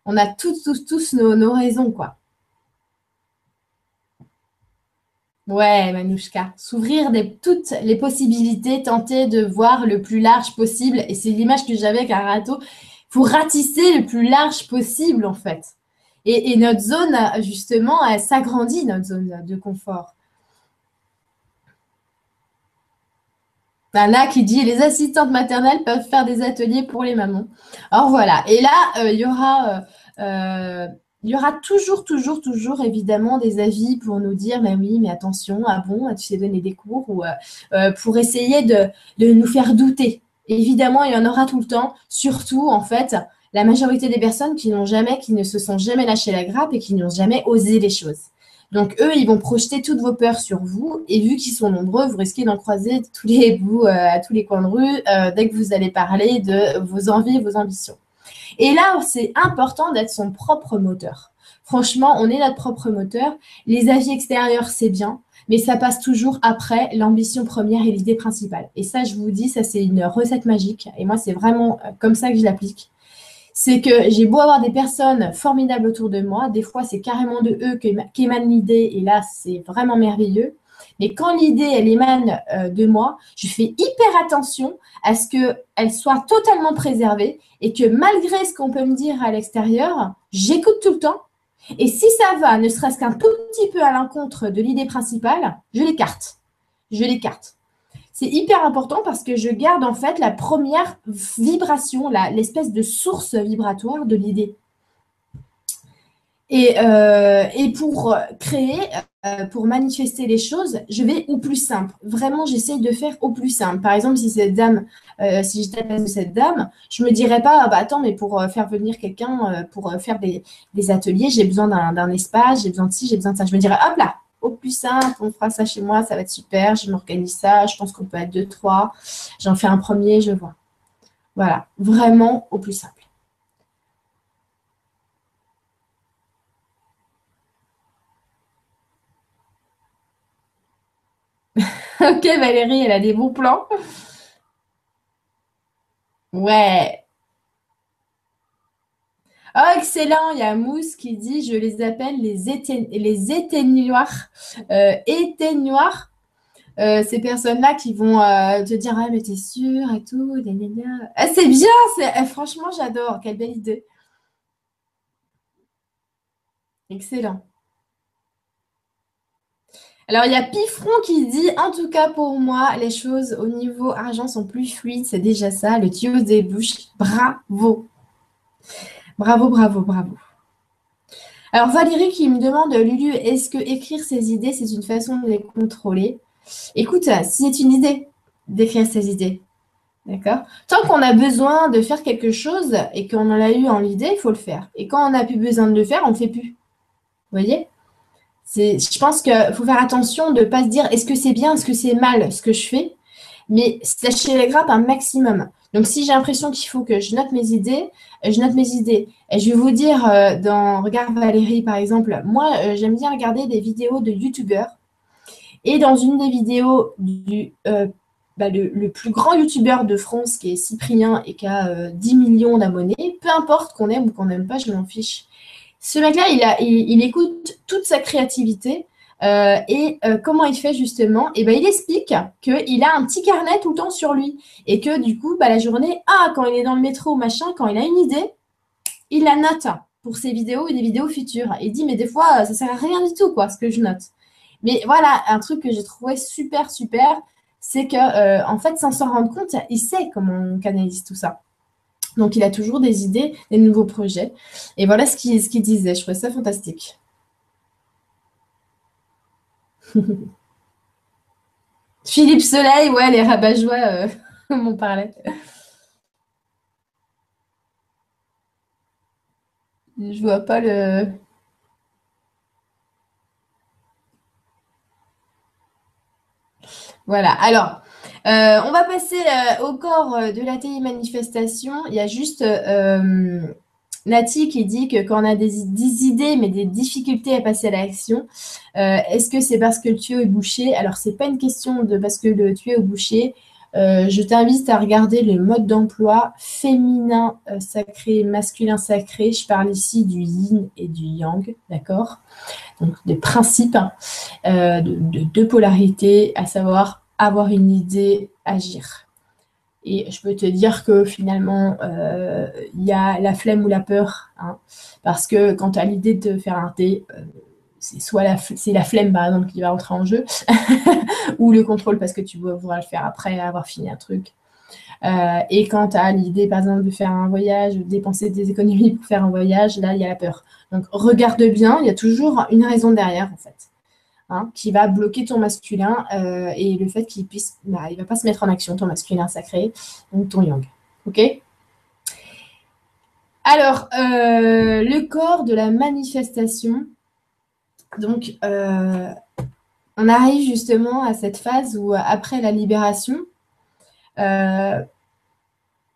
On a tous, tous, tous nos, nos raisons, quoi. Ouais, Manouchka. S'ouvrir toutes les possibilités, tenter de voir le plus large possible. Et c'est l'image que j'avais avec Arato. Il faut ratisser le plus large possible, en fait. Et, notre zone, justement, elle s'agrandit, notre zone de confort. Anna qui dit les assistantes maternelles peuvent faire des ateliers pour les mamans. Alors voilà. Et là, euh, il y aura. Euh, euh, il y aura toujours, toujours, toujours évidemment des avis pour nous dire, mais oui, mais attention, ah bon, tu sais donner des cours ou euh, euh, pour essayer de, nous faire douter. Évidemment, il y en aura tout le temps, surtout en fait, la majorité des personnes qui n'ont jamais, qui ne se sont jamais lâché la grappe et qui n'ont jamais osé les choses. Donc eux, ils vont projeter toutes vos peurs sur vous et vu qu'ils sont nombreux, vous risquez d'en croiser tous les bouts, euh, à tous les coins de rue dès que vous allez parler de vos envies vos ambitions. Et là, c'est important d'être son propre moteur. Franchement, on est notre propre moteur. Les avis extérieurs, c'est bien, mais ça passe toujours après l'ambition première et l'idée principale. Et ça, je vous dis, ça, c'est une recette magique. Et moi, c'est vraiment euh, comme ça que je l'applique. C'est que j'ai beau avoir des personnes formidables autour de moi, des fois, c'est carrément de eux qu'émane l'idée, et là, c'est vraiment merveilleux. Mais quand l'idée, elle émane euh, de moi, je fais hyper attention à ce qu'elle soit totalement préservée et que malgré ce qu'on peut me dire à l'extérieur, j'écoute tout le temps. Et si ça va, ne serait-ce qu'un tout petit peu à l'encontre de l'idée principale, je l'écarte. Je l'écarte. C'est hyper important parce que je garde en fait la première vibration, l'espèce de source vibratoire de l'idée. Et, euh, et pour créer, euh, pour manifester les choses, je vais au plus simple. Vraiment, j'essaye de faire au plus simple. Par exemple, si cette dame, euh, si j'étais à la place de cette dame, je me dirais pas, bah attends, mais pour faire venir quelqu'un, pour faire des, des ateliers, j'ai besoin d'un espace, j'ai besoin de ci, j'ai besoin de ça. Je me dirais, hop là, au plus simple, on fera ça chez moi, ça va être super, je m'organise ça, je pense qu'on peut être deux, trois, j'en fais un premier, je vois. Voilà, vraiment au plus simple. ok, Valérie, elle a des bons plans. Ouais. Oh, excellent. Il y a Mousse qui dit, je les appelle les, éteignoirs. Euh, éteignoirs. Euh, ces personnes-là qui vont euh, te dire, ah, mais t'es sûre et tout. Ah, c'est bien. Eh, franchement, j'adore. Quelle belle idée. Excellent. Alors, il y a Pifron qui dit, en tout cas pour moi, les choses au niveau argent sont plus fluides, c'est déjà ça, le tuyau débouche. Bravo. Bravo, bravo, bravo. Alors, Valérie qui me demande, Lulu, est-ce que écrire ses idées, c'est une façon de les contrôler? Écoute, si c'est une idée d'écrire ses idées, d'accord? Tant qu'on a besoin de faire quelque chose et qu'on en a eu en idée, il faut le faire. Et quand on n'a plus besoin de le faire, on ne le fait plus. Vous voyez? Je pense qu'il faut faire attention de ne pas se dire est-ce que c'est bien, est-ce que c'est mal ce que je fais, mais sachez les grappes un maximum. Donc, si j'ai l'impression qu'il faut que je note mes idées, euh, je note mes idées. Je vais vous dire, euh, dans Regarde Valérie, par exemple, moi, euh, j'aime bien regarder des vidéos de YouTubeurs. Et dans une des vidéos du bah, le, plus grand YouTuber de France, qui est Cyprien et qui a 10 millions d'abonnés, peu importe qu'on aime ou qu'on n'aime pas, je m'en fiche. Ce mec-là, il, écoute toute sa créativité. Euh, et euh, comment il fait justement? Et eh ben, il explique qu'il a un petit carnet tout le temps sur lui. Et que du coup, bah, la journée, ah, quand il est dans le métro, machin, quand il a une idée, il la note pour ses vidéos et des vidéos futures. Il dit, mais des fois, ça sert à rien du tout, quoi, ce que je note. Mais voilà, un truc que j'ai trouvé super, super, c'est que, euh, en fait, sans s'en rendre compte, il sait comment on canalise tout ça. Donc, il a toujours des idées, des nouveaux projets. Et voilà ce qu'il disait. Je trouvais ça fantastique. Philippe Soleil, ouais, les rabat-joie, euh, on parlait. Je vois pas le. Voilà. Alors, euh, on va passer euh, au corps euh, de la télémanifestation. Il y a juste Nati qui dit que quand on a des, idées mais des difficultés à passer à l'action, est-ce que c'est parce que le tuyau est bouché? Alors, ce n'est pas une question de parce que le tuyau est bouché. je t'invite à regarder le mode d'emploi féminin sacré, masculin sacré. Je parle ici du yin et du yang, d'accord? Donc des principes de deux polarités, à savoir avoir une idée, agir. Et je peux te dire que finalement, euh, il y a la flemme ou la peur. Hein. parce que quand tu as l'idée de faire un thé, euh, c'est soit la, c'est la flemme, par exemple, qui va entrer en jeu, ou le contrôle parce que tu voudras le faire après avoir fini un truc. Euh, et quand tu as l'idée, par exemple, de faire un voyage, de dépenser des économies pour faire un voyage, là, il y a la peur. Donc, regarde bien, il y a toujours une raison derrière, en fait. Hein, qui va bloquer ton masculin euh, et le fait qu'il puisse, bah, il va pas se mettre en action, ton masculin sacré, donc ton yang. Ok? Alors, euh, le corps de la manifestation. Donc, euh, on arrive justement à cette phase où, après la libération,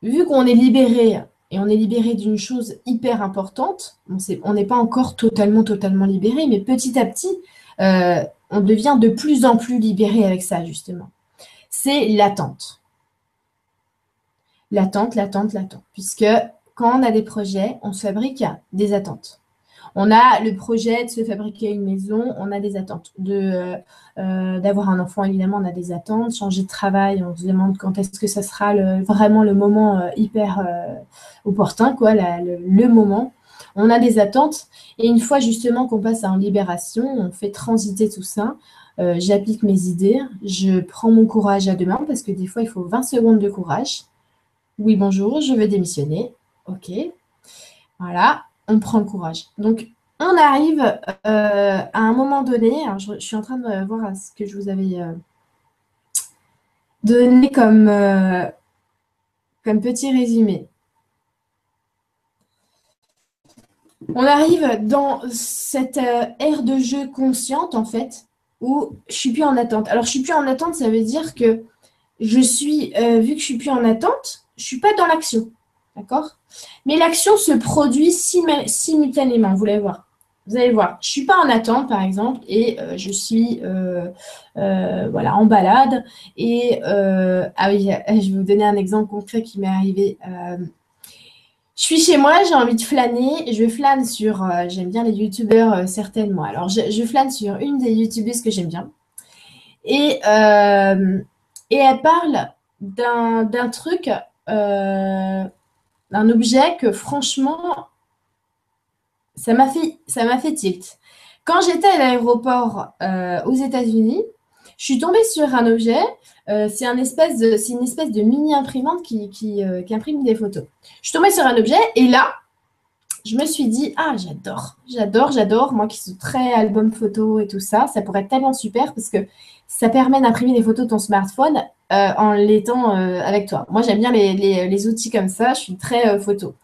vu qu'on est libéré et on est libéré d'une chose hyper importante, on n'est pas encore totalement, totalement libéré, mais petit à petit, euh, on devient de plus en plus libéré avec ça, justement. C'est l'attente. L'attente, l'attente, l'attente. Puisque quand on a des projets, on se fabrique des attentes. On a le projet de se fabriquer une maison, on a des attentes. De, euh, d'avoir un enfant, évidemment, on a des attentes. Changer de travail, on se demande quand est-ce que ça sera vraiment le moment euh, hyper opportun, quoi, le, moment on a des attentes. Et une fois justement qu'on passe en libération, on fait transiter tout ça. Euh, j'applique mes idées, je prends mon courage à deux mains parce que des fois il faut 20 secondes de courage. Oui, bonjour, je veux démissionner. Ok. Voilà, on prend le courage. Donc, on arrive à un moment donné, je, suis en train de voir ce que je vous avais donné comme, comme petit résumé. On arrive dans cette ère de jeu consciente, en fait, où je suis plus en attente. Alors, je suis plus en attente, ça veut dire que je suis, euh, vu que je suis plus en attente, je suis pas dans l'action. D'accord? Mais l'action se produit simultanément, vous allez voir. Vous allez voir, je suis pas en attente, par exemple, et euh, je suis euh, voilà, en balade. Et ah oui, je vais vous donner un exemple concret qui m'est arrivé. Je suis chez moi, j'ai envie de flâner. Je flâne sur. j'aime bien les youtubeurs, certainement. Alors, je, flâne sur une des youtubeuses que j'aime bien. Et et elle parle d'un truc, euh, d'un objet que franchement, ça m'a fait, ça fait tilt. Quand j'étais à l'aéroport euh, aux États-Unis, je suis tombée sur un objet. Euh, c'est une espèce de mini imprimante qui, qui, imprime des photos. Je suis tombée sur un objet et là, je me suis dit ah j'adore, j'adore, j'adore. Moi qui suis très album photo et tout ça, ça pourrait être tellement super parce que ça permet d'imprimer des photos de ton smartphone euh, en l'étant euh, avec toi. Moi, j'aime bien les, outils comme ça. Je suis très euh, photo.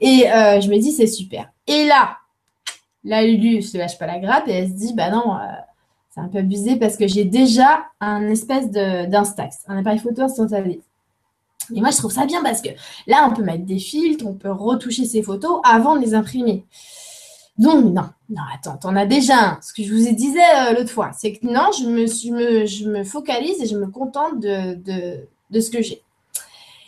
Et je me dis, c'est super. Et là, la Lulu se lâche pas la grappe et elle se dit, bah non, c'est un peu abusé parce que j'ai déjà un espèce d'Instax, un appareil photo instantané. Et moi, je trouve ça bien parce que là, on peut mettre des filtres, on peut retoucher ses photos avant de les imprimer. Donc, non, non, attends, t'en as déjà un. Ce que je vous ai disais euh, l'autre fois, c'est que non, je me, focalise et je me contente de, ce que j'ai.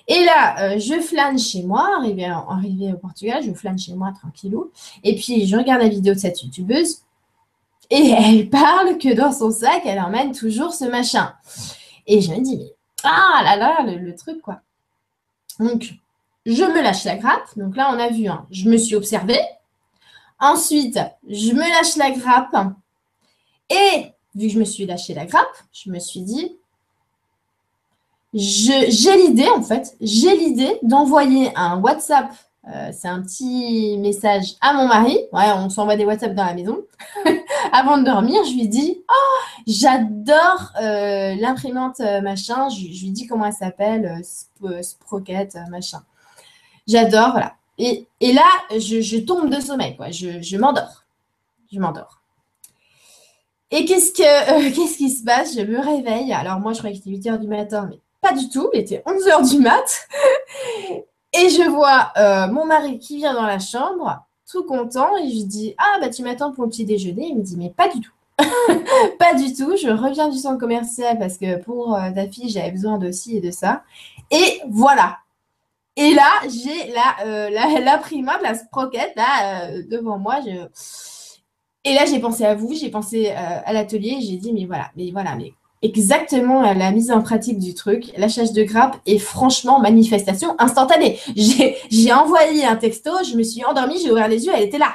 Et là, euh, je flâne chez moi, arrivé, arrivé au Portugal, je flâne chez moi tranquillou. Et puis, je regarde la vidéo de cette youtubeuse et elle parle que dans son sac, elle emmène toujours ce machin. Et je me dis, ah là là, le, truc quoi. Donc, je me lâche la grappe. Donc là, on a vu, hein, je me suis observée. Ensuite, je me lâche la grappe. Et vu que je me suis lâché la grappe, je me suis dit, j'ai l'idée, en fait, j'ai l'idée d'envoyer un WhatsApp. Euh, c'est un petit message à mon mari. Ouais, on s'envoie des WhatsApp dans la maison. Avant de dormir, je lui dis Oh, j'adore euh, l'imprimante euh, machin. Je, lui dis comment elle s'appelle, Sprocket machin. J'adore, voilà. Et, là, je, tombe de sommeil, quoi. Je, m'endors. Je m'endors. Et qu'est-ce, que, euh, qui se passe? Je me réveille. Alors, moi, je croyais que c'était 8 h du matin, mais pas du tout. Il était 11 h du mat. Et je vois euh, mon mari qui vient dans la chambre, tout content. Et je dis Ah, bah, tu m'attends pour le petit déjeuner. Il me dit Mais pas du tout. pas du tout. Je reviens du centre commercial parce que pour euh, ta fille, j'avais besoin de ci et de ça. Et voilà, et là, j'ai la, euh, la, la primate, la sprocket, là, euh, devant moi. Et là, j'ai pensé à vous, j'ai pensé à l'atelier, j'ai dit, mais voilà, mais voilà, mais exactement la mise en pratique du truc, lâchage de grappe et franchement, manifestation instantanée. J'ai envoyé un texto, je me suis endormie, j'ai ouvert les yeux, elle était là.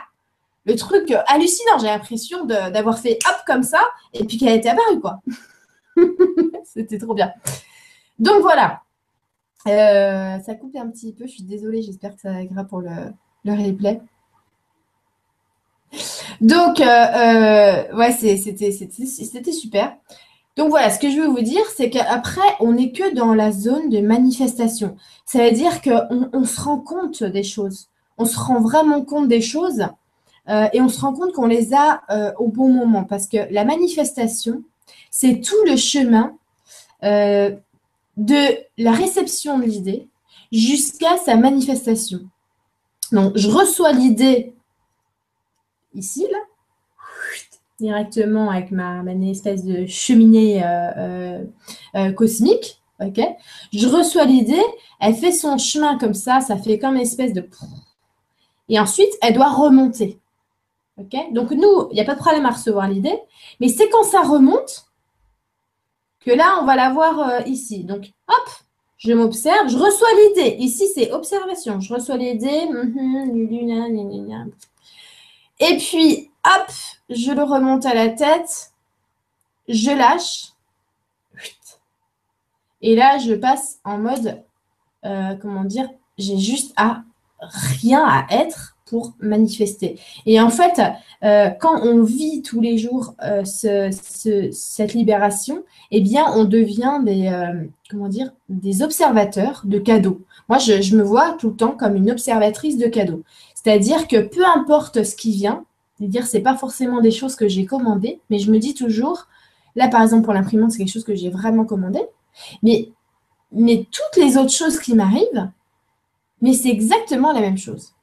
Le truc hallucinant, j'ai l'impression d'avoir fait hop comme ça et puis qu'elle était apparue, quoi. C'était trop bien. Donc voilà, euh, ça coupe un petit peu, je suis désolée, j'espère que ça ira pour le, replay. Donc, euh, euh, ouais, c'était super. Donc voilà, ce que je veux vous dire, c'est qu'après, on n'est que dans la zone de manifestation. Ça veut dire qu'on on se rend compte des choses. On se rend vraiment compte des choses et on se rend compte qu'on les a au bon moment. Parce que la manifestation, c'est tout le chemin de la réception de l'idée jusqu'à sa manifestation. Donc, je reçois l'idée ici, là, directement avec ma, espèce de cheminée euh, euh, euh, cosmique. ok? Je reçois l'idée, elle fait son chemin comme ça, ça fait comme une espèce de... Et ensuite, elle doit remonter. ok? Donc, nous, il n'y a pas de problème à recevoir l'idée, mais c'est quand ça remonte que là, on va la voir ici. Donc, hop, je m'observe, je reçois l'idée. Ici, c'est observation. Je reçois l'idée. Mhm, Et puis, hop, je le remonte à la tête. Je lâche. Et là, je passe en mode, euh, comment dire, j'ai juste à rien à être. pour manifester. Et en fait, euh, quand on vit tous les jours euh, cette libération, eh bien, on devient des, comment dire, des observateurs de cadeaux. Moi, je, me vois tout le temps comme une observatrice de cadeaux. C'est-à-dire que peu importe ce qui vient, c'est-à-dire c'est pas forcément des choses que j'ai commandées, mais je me dis toujours, là par exemple pour l'imprimante, c'est quelque chose que j'ai vraiment commandé, mais, mais toutes les autres choses qui m'arrivent, mais c'est exactement la même chose.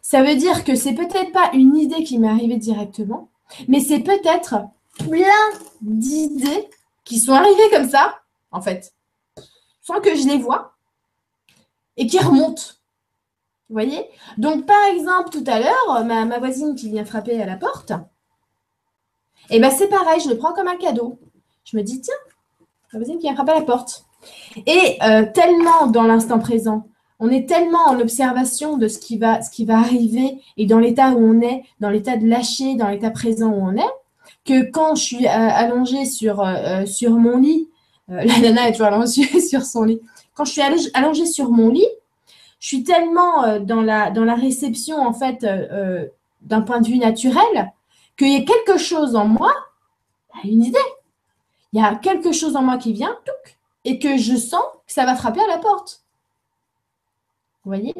Ça veut dire que c'est peut-être pas une idée qui m'est arrivée directement, mais c'est peut-être plein d'idées qui sont arrivées comme ça, en fait, sans que je les vois, et qui remontent. Vous voyez? Donc, par exemple, tout à l'heure, ma, voisine qui vient frapper à la porte, eh ben c'est pareil, je le prends comme un cadeau. Je me dis, tiens, ma voisine qui vient frapper à la porte. Et euh, tellement dans l'instant présent, on est tellement en observation de ce qui va, qui va arriver et dans l'état où on est, dans l'état de lâcher, dans l'état présent où on est, que quand je suis euh, allongée sur, euh, sur mon lit, euh, la nana est toujours allongée sur son lit, quand je suis allongée sur mon lit, je suis tellement dans, la, dans la réception, en fait, d'un point de vue naturel, qu'il y a quelque chose en moi, une idée, il y a quelque chose en moi qui vient, et que je sens que ça va frapper à la porte. Vous voyez?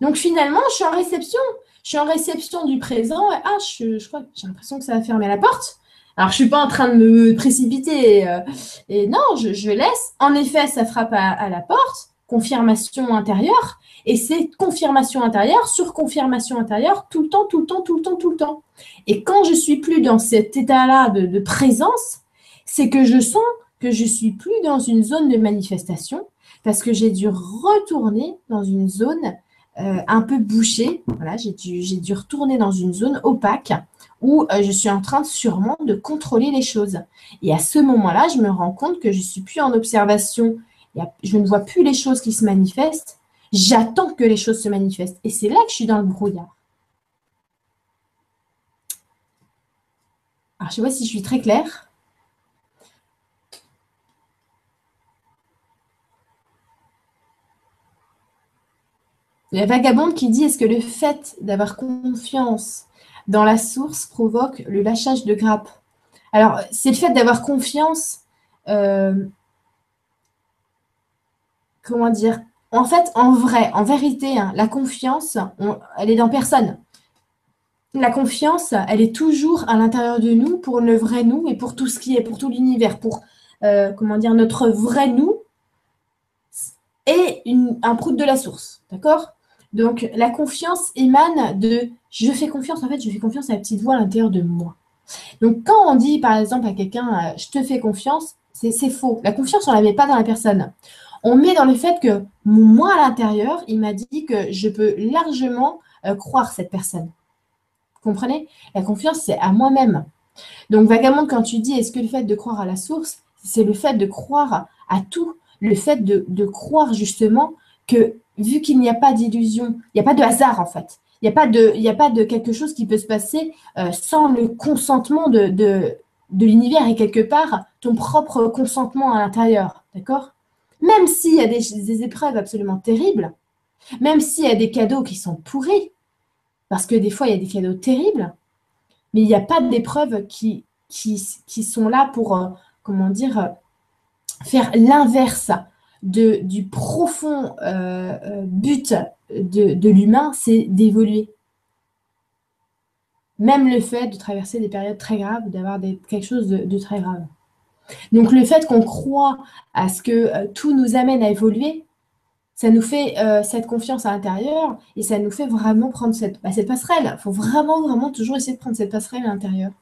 Donc finalement, je suis en réception. Je suis en réception du présent. ah, je, crois que j'ai l'impression que ça va fermer la porte. Alors, je ne suis pas en train de me précipiter. Euh, et non, je, laisse. En effet, ça frappe à, la porte. Confirmation intérieure. Et c'est confirmation intérieure sur confirmation intérieure tout le temps, tout le temps, tout le temps, tout le temps. Et quand je suis plus dans cet état-là de, de présence, c'est que je sens que je suis plus dans une zone de manifestation, parce que j'ai dû retourner dans une zone euh, un peu bouchée. Voilà, j'ai dû, j'ai dû retourner dans une zone opaque où euh, je suis en train sûrement de contrôler les choses. Et à ce moment-là, je me rends compte que je suis plus en observation, je ne vois plus les choses qui se manifestent, j'attends que les choses se manifestent. Et c'est là que je suis dans le brouillard. Alors, je ne sais pas si je suis très claire. La vagabonde qui dit est-ce que le fait d'avoir confiance dans la source provoque le lâchage de grappe Alors, c'est le fait d'avoir confiance. Euh, comment dire En fait, en vrai, en vérité, hein, la confiance, elle est dans personne. La confiance, elle est toujours à l'intérieur de nous pour le vrai nous et pour tout ce qui est, pour tout l'univers, pour euh, comment dire notre vrai nous et un prout de la source, d'accord? Donc, la confiance émane de je fais confiance, en fait, je fais confiance à la petite voix à l'intérieur de moi. Donc, quand on dit, par exemple, à quelqu'un euh, je te fais confiance, c'est faux. La confiance, on ne la met pas dans la personne. On met dans le fait que moi, à l'intérieur, il m'a dit que je peux largement euh, croire cette personne. Vous comprenez? La confiance, c'est à moi-même. Donc, vagabond, quand tu dis est-ce que le fait de croire à la source, c'est le fait de croire à tout, le fait de, croire justement que vu qu'il n'y a pas d'illusion, il n'y a pas de hasard en fait. Il n'y a, pas de, a pas de quelque chose qui peut se passer euh, sans le consentement de, l'univers et quelque part ton propre consentement à l'intérieur. D'accord? Même s'il y a des, épreuves absolument terribles, même s'il y a des cadeaux qui sont pourris, parce que des fois il y a des cadeaux terribles, mais il n'y a pas d'épreuves qui, qui, sont là pour, euh, comment dire, faire l'inverse du profond euh, euh, but de, l'humain, c'est d'évoluer. Même le fait de traverser des périodes très graves, d'avoir quelque chose de, très grave. Donc le fait qu'on croit à ce que euh, tout nous amène à évoluer, ça nous fait cette confiance à l'intérieur et ça nous fait vraiment prendre cette, bah, passerelle. Il faut vraiment, vraiment toujours essayer de prendre cette passerelle à l'intérieur.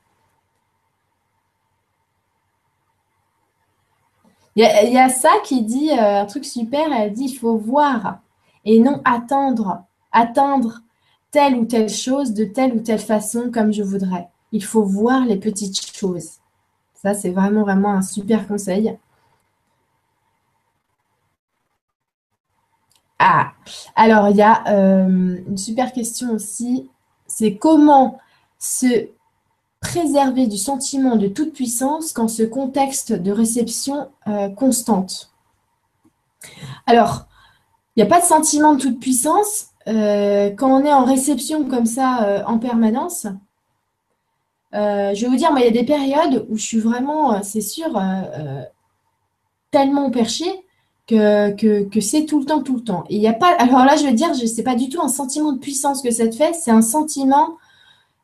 Il y, a ça qui dit euh, un truc super, elle dit il faut voir et non attendre, atteindre telle ou telle chose de telle ou telle façon comme je voudrais. Il faut voir les petites choses. Ça, c'est vraiment, vraiment un super conseil. Ah, alors il y a euh, une super question aussi. C'est comment se préserver du sentiment de toute puissance quand ce contexte de réception euh, constante? Alors, il n'y a pas de sentiment de toute puissance euh, quand on est en réception comme ça en permanence, euh, je vais vous dire, moi, il y a des périodes où je suis vraiment, c'est sûr, tellement perchée que, que, c'est tout le temps, tout le temps. Il n'y a pas. Alors là, je veux dire, ce n'est pas du tout un sentiment de puissance que ça te fait, c'est un sentiment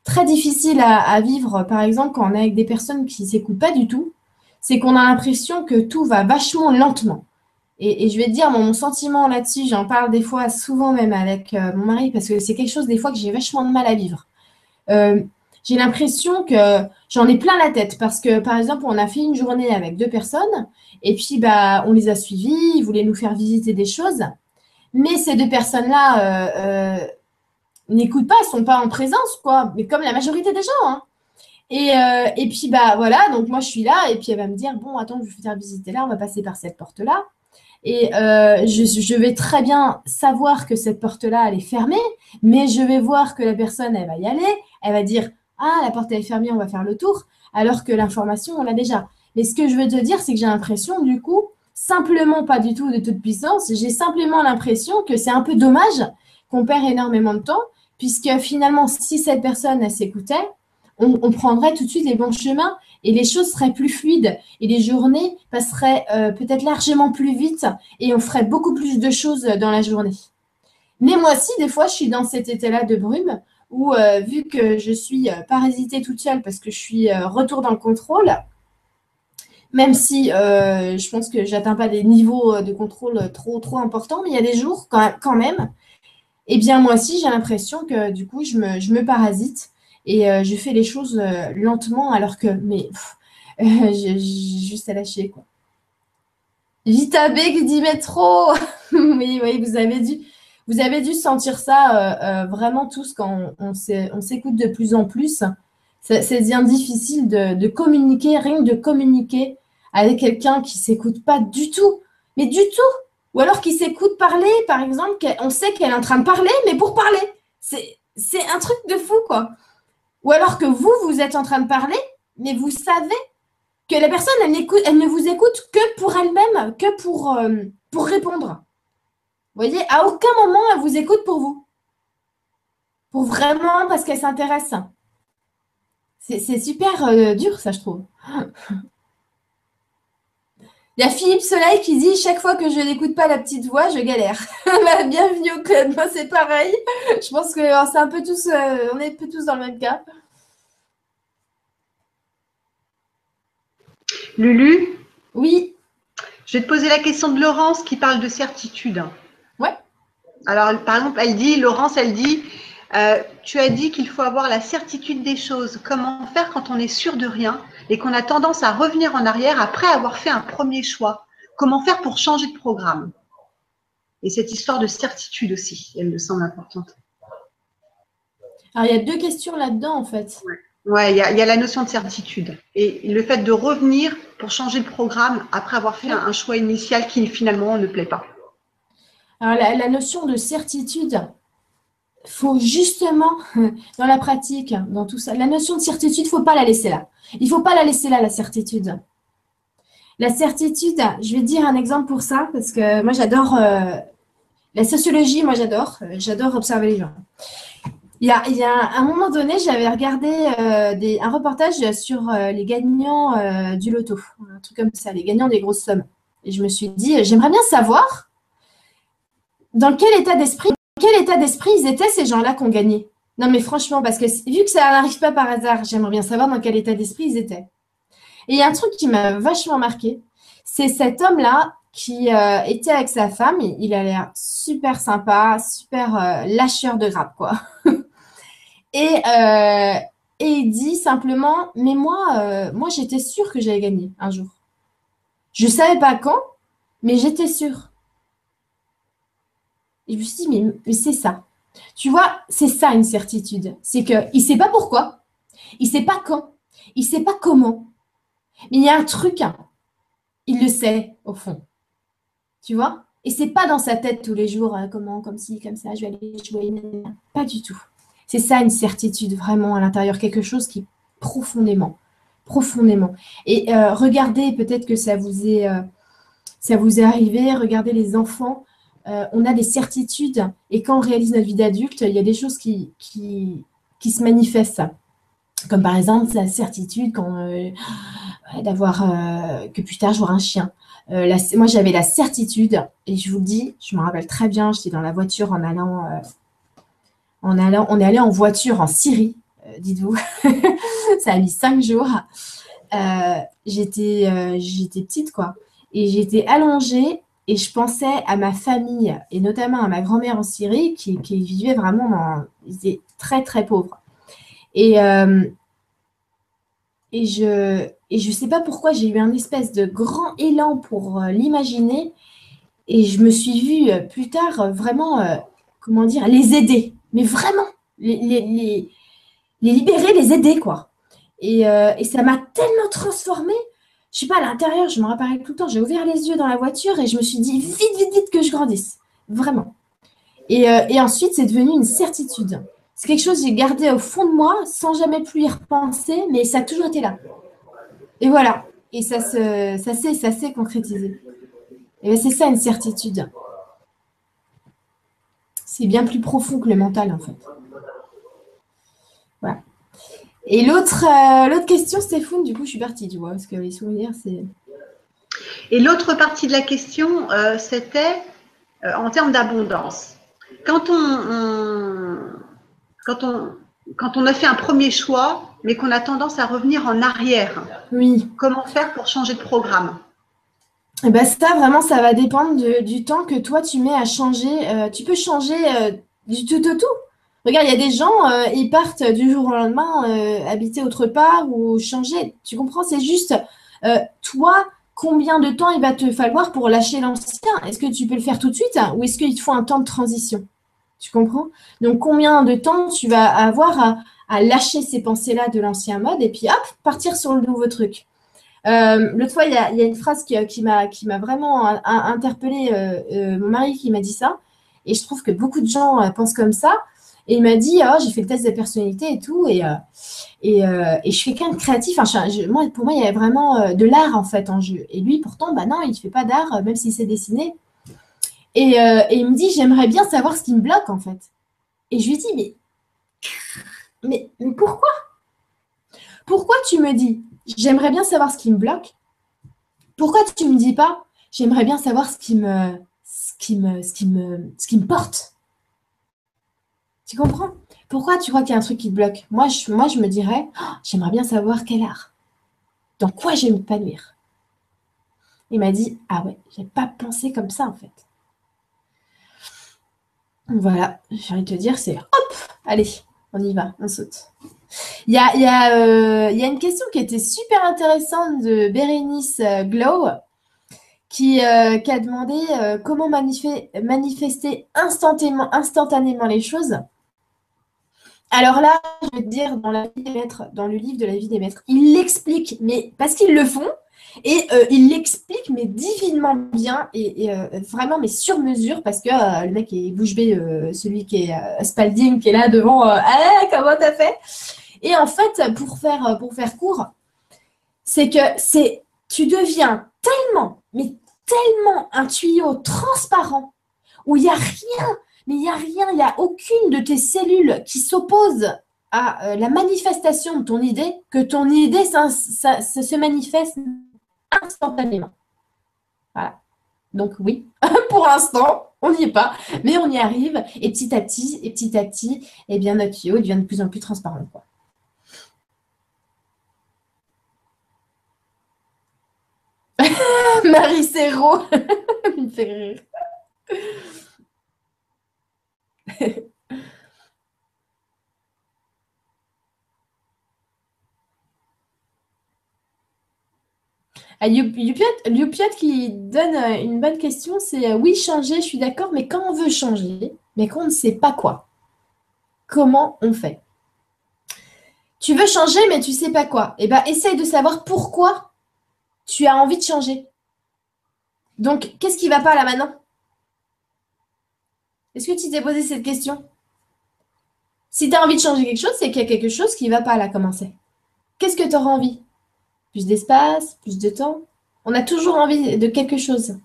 très difficile à, vivre, par exemple, quand on est avec des personnes qui ne s'écoutent pas du tout, c'est qu'on a l'impression que tout va vachement lentement. Et, je vais te dire, mon, sentiment là-dessus, j'en parle des fois souvent même avec euh, mon mari, parce que c'est quelque chose des fois que j'ai vachement de mal à vivre. Euh, j'ai l'impression que j'en ai plein la tête, parce que par exemple, on a fait une journée avec deux personnes, et puis bah, on les a suivis, ils voulaient nous faire visiter des choses. Mais ces deux personnes-là euh, n'écoutent pas, sont pas en présence, quoi. Mais comme la majorité des gens. Hein. Et, et puis bah voilà, donc moi je suis là, et puis elle va me dire, bon, attends, je vais faire visiter là, on va passer par cette porte-là. Et euh, je, vais très bien savoir que cette porte-là, elle est fermée, mais je vais voir que la personne, elle va y aller, elle va dire Ah, la porte est fermée, on va faire le tour, alors que l'information, on l'a déjà. Mais ce que je veux te dire, c'est que j'ai l'impression, du coup, simplement pas du tout de toute puissance, j'ai simplement l'impression que c'est un peu dommage qu'on perd énormément de temps, puisque finalement, si cette personne, s'écoutait, on, prendrait tout de suite les bons chemins et les choses seraient plus fluides et les journées passeraient euh, peut-être largement plus vite et on ferait beaucoup plus de choses dans la journée. Mais moi aussi, des fois, je suis dans cet état-là de brume où, euh, vu que je suis euh, parasitée toute seule parce que je suis retour dans le contrôle, même si je pense que j'atteins pas des niveaux de contrôle trop trop importants, mais il y a des jours quand, même, eh bien moi aussi j'ai l'impression que du coup je me, parasite et euh, je fais les choses euh, lentement alors que, mais j'ai juste à lâcher quoi. Vita B qui dit métro. oui, oui, vous avez dû, vous avez dû sentir ça euh, vraiment tous quand on, on s'écoute de plus en plus. C'est bien difficile de, de, communiquer, rien que de communiquer avec quelqu'un qui s'écoute pas du tout, mais du tout. Ou alors qui s'écoute parler, par exemple, on sait qu'elle est en train de parler, mais pour parler. C'est un truc de fou, quoi. Ou alors que vous, vous êtes en train de parler, mais vous savez que la personne, elle, elle ne vous écoute que pour elle-même, que pour, euh, pour répondre. Vous voyez, à aucun moment, elle vous écoute pour vous. Pour vraiment, parce qu'elle s'intéresse. C'est super euh, dur, ça, je trouve. Il y a Philippe Soleil qui dit chaque fois que je n'écoute pas la petite voix, je galère. Bah, bienvenue au club. Moi, c'est pareil. Je pense que c'est un peu tous, euh, on est un peu tous dans le même cas. Lulu? Oui. Je vais te poser la question de Laurence qui parle de certitude. Alors, par exemple, elle dit, Laurence, elle dit, euh, tu as dit qu'il faut avoir la certitude des choses. Comment faire quand on est sûr de rien et qu'on a tendance à revenir en arrière après avoir fait un premier choix? Comment faire pour changer de programme? Et cette histoire de certitude aussi, elle me semble importante. Alors, il y a deux questions là-dedans, en fait. Ouais. il y, a la notion de certitude et le fait de revenir pour changer de programme après avoir fait un, choix initial qui finalement ne plaît pas. Alors, la notion de certitude, faut justement, dans la pratique, dans tout ça, la notion de certitude, faut pas la laisser là. Il faut pas la laisser là, la certitude. La certitude, je vais dire un exemple pour ça, parce que moi j'adore euh, la sociologie, moi j'adore, euh, j'adore observer les gens. Il y, a, il y a un moment donné, j'avais regardé euh, un reportage sur les gagnants du loto, un truc comme ça, les gagnants des grosses sommes. Et je me suis dit, j'aimerais bien savoir dans quel état d'esprit quel état d'esprit ils étaient ces gens-là qui ont gagné Non, mais franchement, parce que vu que ça n'arrive pas par hasard, j'aimerais bien savoir dans quel état d'esprit ils étaient. Et il y a un truc qui m'a vachement marqué, c'est cet homme-là qui euh, était avec sa femme. Il, a l'air super sympa, super euh, lâcheur de grappe, quoi. et, euh, et il dit simplement, mais moi, moi j'étais sûre que j'allais gagner un jour. Je ne savais pas quand, mais j'étais sûre. Je me suis dit, mais, c'est ça. Tu vois, c'est ça une certitude. C'est qu'il ne sait pas pourquoi, il ne sait pas quand, il ne sait pas comment. Mais il y a un truc, hein. il le sait au fond. Tu vois? Et c'est pas dans sa tête tous les jours, hein, comment, comme ci, comme ça, je vais aller jouer. Pas du tout. C'est ça une certitude, vraiment à l'intérieur, quelque chose qui profondément, profondément. Et euh, regardez, peut-être que ça vous est, euh, ça vous est arrivé, regardez les enfants on a des certitudes et quand on réalise notre vie d'adulte, il y a des choses qui, qui, qui se manifestent. Comme par exemple la certitude d'avoir que plus tard j'aurai un chien. moi j'avais la certitude et je vous le dis, je me rappelle très bien, j'étais dans la voiture en allant, en allant, on est allé en voiture en Syrie, dites-vous, ça a mis cinq jours. j'étais, j'étais petite quoi, et j'étais allongée et je pensais à ma famille et notamment à ma grand-mère en Syrie qui, vivait vraiment dans. Ils très très pauvres. Et, euh, et je et je sais pas pourquoi j'ai eu un espèce de grand élan pour euh, l'imaginer et je me suis vue euh, plus tard vraiment comment dire les aider mais vraiment les, les, les, libérer les aider quoi et, et ça m'a tellement transformée je sais pas, à l'intérieur, je me rappelle tout le temps, j'ai ouvert les yeux dans la voiture et je me suis dit vite, vite, vite que je grandisse. Vraiment. Et, euh, ensuite, c'est devenu une certitude. C'est quelque chose que j'ai gardé au fond de moi sans jamais plus y repenser, mais ça a toujours été là. Et voilà. Et ça se, ça s'est, ça concrétisé. Et ben, c'est ça une certitude. C'est bien plus profond que le mental, en fait. Et l'autre euh, l'autre question, Stéphane, du coup, je suis partie, tu vois, parce que les souvenirs, c'est. Et l'autre partie de la question, euh, c'était euh, en termes d'abondance. Quand on, quand, on, quand on a fait un premier choix, mais qu'on a tendance à revenir en arrière, oui. comment faire pour changer de programme? Eh ben ça, vraiment, ça va dépendre du temps que toi, tu mets à changer. tu peux changer du tout au tout. Regarde, il y a des gens, euh, ils partent du jour au lendemain euh, habiter autre part ou changer. Tu comprends? C'est juste, euh, toi, combien de temps il va te falloir pour lâcher l'ancien? Est-ce que tu peux le faire tout de suite? Ou est-ce qu'il te faut un temps de transition? Tu comprends? Donc, combien de temps tu vas avoir à, lâcher ces pensées-là de l'ancien mode et puis hop, partir sur le nouveau truc? L'autre fois, il y, a, une phrase qui, qui m'a vraiment interpellée, mon mari qui m'a dit ça, et je trouve que beaucoup de gens pensent comme ça. Et il m'a dit, oh, j'ai fait le test de personnalité et tout, et, euh, et, euh, et je suis quelqu'un de créatif. Enfin, moi, pour moi, il y avait vraiment euh, de l'art en fait en jeu. Et lui, pourtant, bah non, il ne fait pas d'art, même s'il sait dessiner. Et, et, il me dit, j'aimerais bien savoir ce qui me bloque en fait. Et je lui dis, mais, mais, mais pourquoi? Pourquoi tu me dis, j'aimerais bien savoir ce qui me bloque? Pourquoi tu ne me dis pas, j'aimerais bien savoir ce qui me, ce qui me, ce qui me, ce qui me porte? Tu comprends? Pourquoi tu crois qu'il y a un truc qui te bloque? Moi je, moi, je me dirais, oh, j'aimerais bien savoir quel art. Dans quoi je vais m'épanouir? Il m'a dit, ah ouais, j'ai pas pensé comme ça en fait. Voilà, j'ai envie de te dire, c'est hop, allez, on y va, on saute. Il y a, euh, une question qui était super intéressante de Bérénice euh, Glow qui, euh, qui a demandé comment manifester instantanément les choses. Alors là, je vais te dire, dans, le livre de la vie des maîtres, ils l'expliquent, mais parce qu'ils le font, et euh, ils l'expliquent, mais divinement bien, et, euh, vraiment, mais sur mesure, parce que euh, le mec est bouche bée, celui qui est Spalding, qui est là devant, ah, comment t'as fait? Et en fait, pour faire, pour faire court, c'est que c'est, tu deviens tellement, mais tellement un tuyau transparent, où il n'y a rien mais il n'y a rien, il n'y a aucune de tes cellules qui s'oppose à euh, la manifestation de ton idée, que ton idée se manifeste instantanément. Voilà. Donc oui, pour l'instant, on n'y est pas, mais on y arrive. Et petit à petit, et petit à petit, eh bien, notre tuyau devient de plus en plus transparent. Marie Serrault, me fait rire. Ah, qui donne euh, une bonne question, c'est euh, oui, changer, je suis d'accord, mais quand on veut changer, mais qu'on ne sait pas quoi, comment on fait? Tu veux changer, mais tu ne sais pas quoi. Eh bien, essaye de savoir pourquoi tu as envie de changer. Donc, qu'est-ce qui ne va pas là maintenant? Est-ce que tu t'es posé cette question? Si tu as envie de changer quelque chose, c'est qu'il y a quelque chose qui ne va pas là commencer. Qu'est-ce que tu auras envie? Plus d'espace, plus de temps On a toujours envie de quelque chose.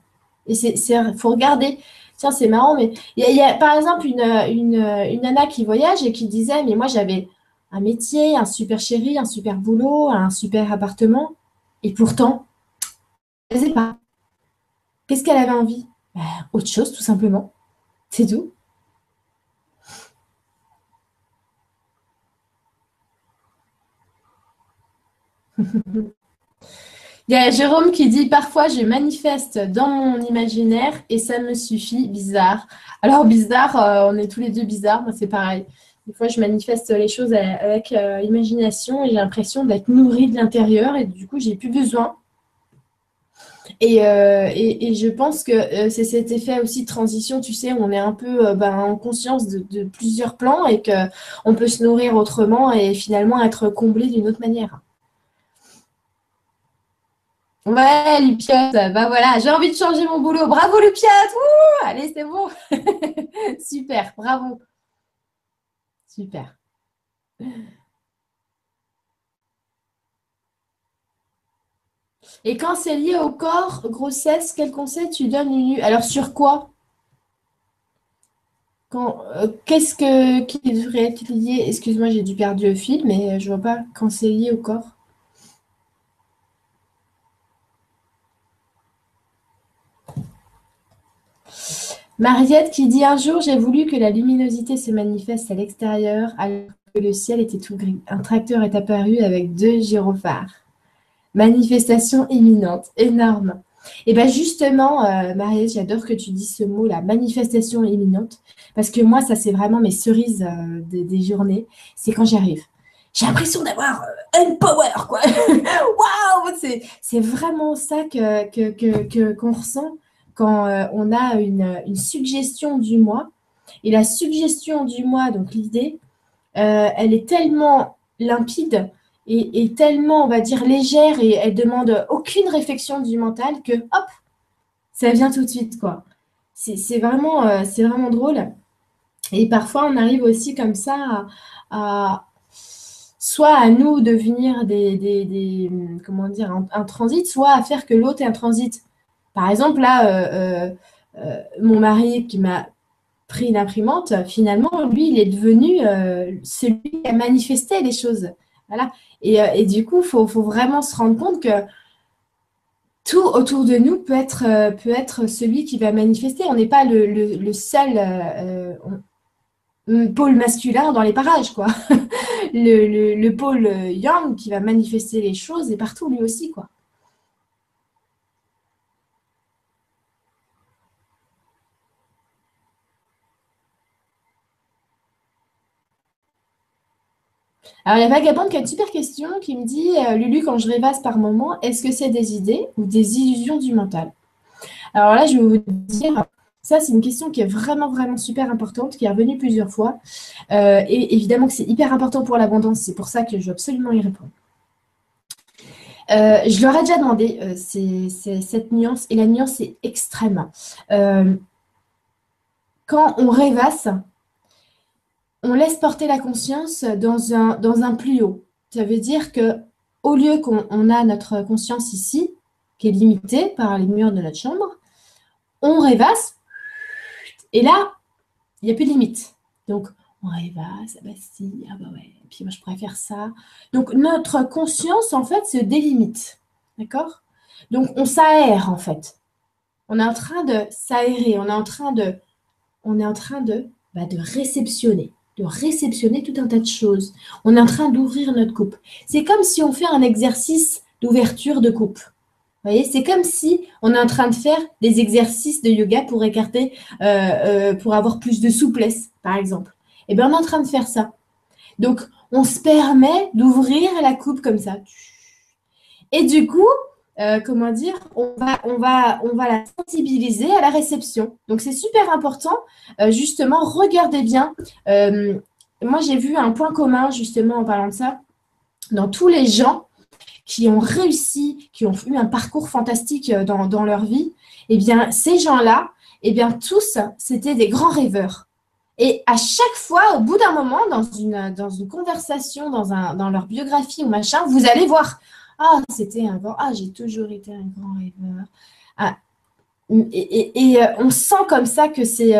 Et il faut regarder. tiens, c'est marrant, mais il y, a par exemple une, une, nana qui voyage et qui disait, mais moi j'avais un métier, un super chéri, un super boulot, un super appartement, et pourtant, je ne pas. Qu'est-ce qu'elle avait envie? Ben, Autre chose, tout simplement. C'est tout? Il y a Jérôme qui dit parfois je manifeste dans mon imaginaire et ça me suffit. Bizarre. Alors bizarre, euh, on est tous les deux bizarres, c'est pareil. Des fois je manifeste les choses avec euh, imagination et j'ai l'impression d'être nourrie de l'intérieur et du coup j'ai plus besoin. Et, euh, je pense que c'est cet effet aussi de transition, tu sais, on est un peu ben, en conscience de, plusieurs plans et qu'on peut se nourrir autrement et finalement être comblé d'une autre manière. Ouais, Lupiot, bah voilà, j'ai envie de changer mon boulot. Bravo Lupiot, allez, c'est bon. Super, bravo. Super. Et quand c'est lié au corps, grossesse, quel conseil tu donnes Lulu? Alors sur quoi? Euh, Qu'est-ce que qui devrait être lié? Excuse-moi, j'ai dû perdre le fil, mais je vois pas quand c'est lié au corps. Mariette qui dit un jour j'ai voulu que la luminosité se manifeste à l'extérieur alors que le ciel était tout gris. Un tracteur est apparu avec deux gyrophares. Manifestation imminente, énorme. Et bien justement, euh, j'adore que tu dises ce mot, la manifestation imminente, parce que moi, ça c'est vraiment mes cerises euh, des, journées, c'est quand j'arrive. J'ai l'impression d'avoir euh, un power, quoi. Waouh C'est vraiment ça que qu'on que, qu'on ressent quand euh, on a une, suggestion du mois. Et la suggestion du mois, donc l'idée, elle est tellement limpide et, tellement, on va dire, légère et elle demande aucune réflexion du mental que, hop, ça vient tout de suite, quoi. C'est vraiment, euh, vraiment drôle. Et parfois, on arrive aussi comme ça à, soit à nous devenir des, comment dire, un, transit, soit à faire que l'autre est un transit. Par exemple, là, euh, euh, mon mari qui m'a pris une imprimante, finalement, lui, il est devenu celui qui a manifesté les choses. Voilà. Et, du coup, il faut, vraiment se rendre compte que tout autour de nous peut être, être celui qui va manifester. On n'est pas le, seul pôle masculin dans les parages, quoi. le, le, pôle yang qui va manifester les choses est partout lui aussi, quoi. Alors, il y a Vagabond qui a une super question qui me dit euh, Lulu, quand je rêvasse par moment, est-ce que c'est des idées ou des illusions du mental? Alors là, je vais vous dire, ça, c'est une question qui est vraiment, vraiment super importante, qui est revenue plusieurs fois. Euh, et évidemment que c'est hyper important pour l'abondance, c'est pour ça que je veux absolument y répondre. Euh, je leur ai déjà demandé cette nuance, et la nuance est extrême. quand on rêvasse, on laisse porter la conscience dans un, dans plus haut. Ça veut dire que au lieu qu'on a notre conscience ici, qui est limitée par les murs de notre chambre, on rêvasse et là, il n'y a plus de limite. Donc, on rêvasse, ah bah si, ah bah ouais, puis moi je préfère ça. Donc, notre conscience, en fait, se délimite. D'accord? Donc, on s'aère, en fait. On est en train de s'aérer, on est en train on est en train de, bah, de réceptionner de réceptionner tout un tas de choses. On est en train d'ouvrir notre coupe. C'est comme si on fait un exercice d'ouverture de coupe. Vous voyez, c'est comme si on est en train de faire des exercices de yoga pour écarter, euh, euh, pour avoir plus de souplesse, par exemple. Eh bien, on est en train de faire ça. Donc, on se permet d'ouvrir la coupe comme ça. Et du coup, euh, comment dire, on va, on, va, on va la sensibiliser à la réception. Donc c'est super important, euh, justement, regardez bien. Euh, moi, j'ai vu un point commun, justement, en parlant de ça, dans tous les gens qui ont réussi, qui ont eu un parcours fantastique dans, leur vie, eh bien, ces gens-là, eh bien, tous, c'était des grands rêveurs. Et à chaque fois, au bout d'un moment, dans une, dans une conversation, dans, un, dans leur biographie ou machin, vous allez voir, ah, c'était un grand. Ah, j'ai toujours été un grand rêveur. Ah, et, on sent comme ça que c'est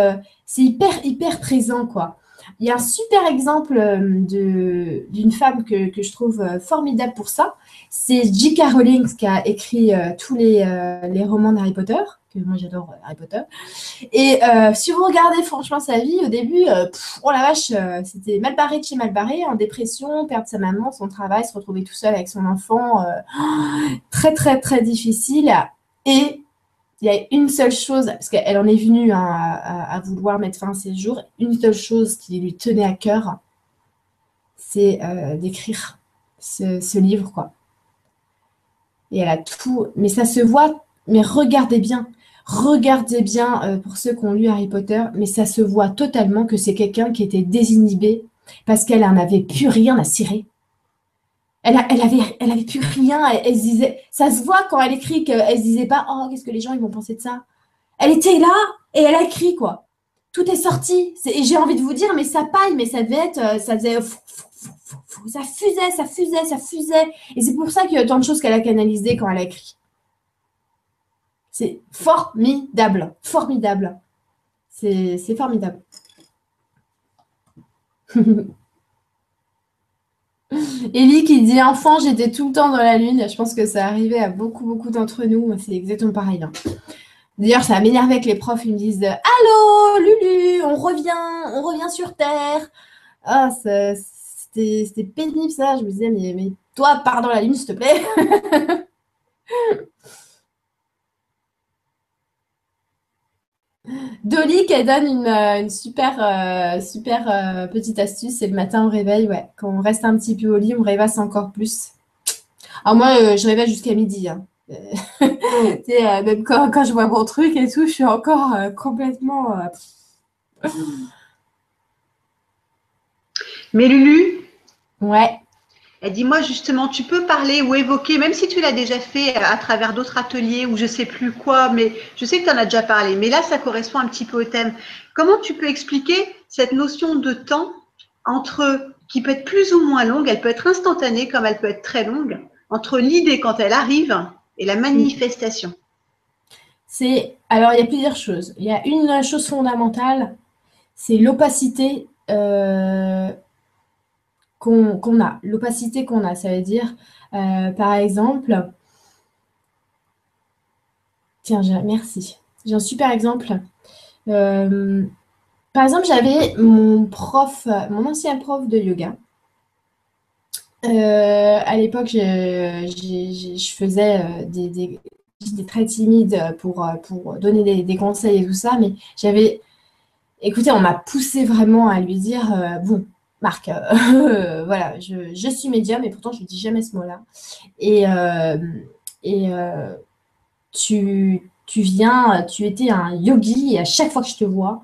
hyper, hyper présent, quoi. Il y a un super exemple d'une femme que, que, je trouve formidable pour ça. C'est J.K. Rowling qui a écrit tous les, les romans d'Harry Potter que moi j'adore euh, Harry Potter. Et euh, si vous regardez franchement sa vie, au début, euh, oh la vache, c'était mal barré de chez mal barré, en dépression, perdre sa maman, son travail, se retrouver tout seul avec son enfant, très très très difficile. Et il y a une seule chose, parce qu'elle en est venue hein, à, vouloir mettre fin à ses jours, une seule chose qui lui tenait à cœur, c'est d'écrire ce, ce livre, quoi. Et elle a tout, mais ça se voit mais regardez bien, Regardez bien euh, pour ceux qui ont lu Harry Potter, mais ça se voit totalement que c'est quelqu'un qui était désinhibé parce qu'elle n'en avait plus rien à cirer. Elle, elle, avait, elle avait plus rien. Elle, se disait, ça se voit quand elle écrit qu'elle se disait pas, oh, qu'est-ce que les gens ils vont penser de ça. Elle était là et elle a écrit quoi. Tout est sorti. Et j'ai envie de vous dire, mais ça paille, mais ça devait être, euh, ça faisait, ça fusait, ça fusait, ça fusait. Et c'est pour ça qu'il y a tant de choses qu'elle a canalisées quand elle a écrit. C'est formidable, formidable. C'est formidable. Ellie qui dit enfant, j'étais tout le temps dans la lune. Je pense que ça arrivait à beaucoup, beaucoup d'entre nous. C'est exactement pareil. Hein. D'ailleurs, ça m'énervé que les profs ils me disent Allô, Lulu, on revient, on revient sur Terre. Ah, c'était pénible ça. Je me disais, mais toi, pars dans la lune, s'il te plaît. Dolly, qui donne une, euh, super, euh, super euh, petite astuce. C'est le matin au réveil, ouais. Quand on reste un petit peu au lit, on rêvasse encore plus. Alors moi, je rêvais jusqu'à midi. Hein. même quand, je vois mon truc et tout, je suis encore complètement. Mais Lulu? Ouais. Elle dit, moi justement, tu peux parler ou évoquer, même si tu l'as déjà fait à travers d'autres ateliers ou je sais plus quoi, mais je sais que tu en as déjà parlé, mais là, ça correspond un petit peu au thème. Comment tu peux expliquer cette notion de temps entre, qui peut être plus ou moins longue, elle peut être instantanée comme elle peut être très longue, entre l'idée quand elle arrive et la manifestation? C'est, alors il y a plusieurs choses. Il y a une chose fondamentale, c'est l'opacité. Euh, qu'on a, l'opacité qu'on a. Ça veut dire, euh, par exemple, tiens, merci. J'ai un super exemple. Euh, par exemple, j'avais mon prof, mon ancien prof de yoga. Euh, à l'époque, je, faisais des, des, très timides pour, donner des, des, conseils et tout ça, mais j'avais, écoutez, on m'a poussé vraiment à lui dire, bon, Marc, euh, voilà, je, suis médium et pourtant je ne dis jamais ce mot-là. Et, euh, euh, tu, viens, tu étais un yogi et à chaque fois que je te vois,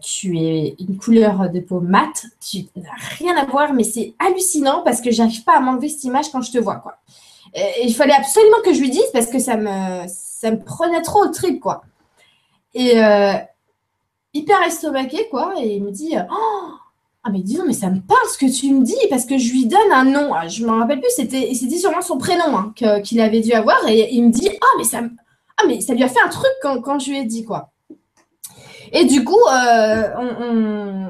tu es une couleur de peau mate, tu n'as rien à voir, mais c'est hallucinant parce que j'arrive pas à m'enlever cette image quand je te vois. Et, il fallait absolument que je lui dise parce que ça me, ça me prenait trop au trip. Quoi. Et hyper estomaqué, quoi. Et il me dit Oh, ah mais disons, mais ça me parle ce que tu me dis parce que je lui donne un nom. Ah, je ne me rappelle plus, c'était, sûrement son prénom hein, qu'il avait dû avoir et il me dit ah mais ça, ah mais ça lui a fait un truc quand, je lui ai dit quoi. Et du coup, euh,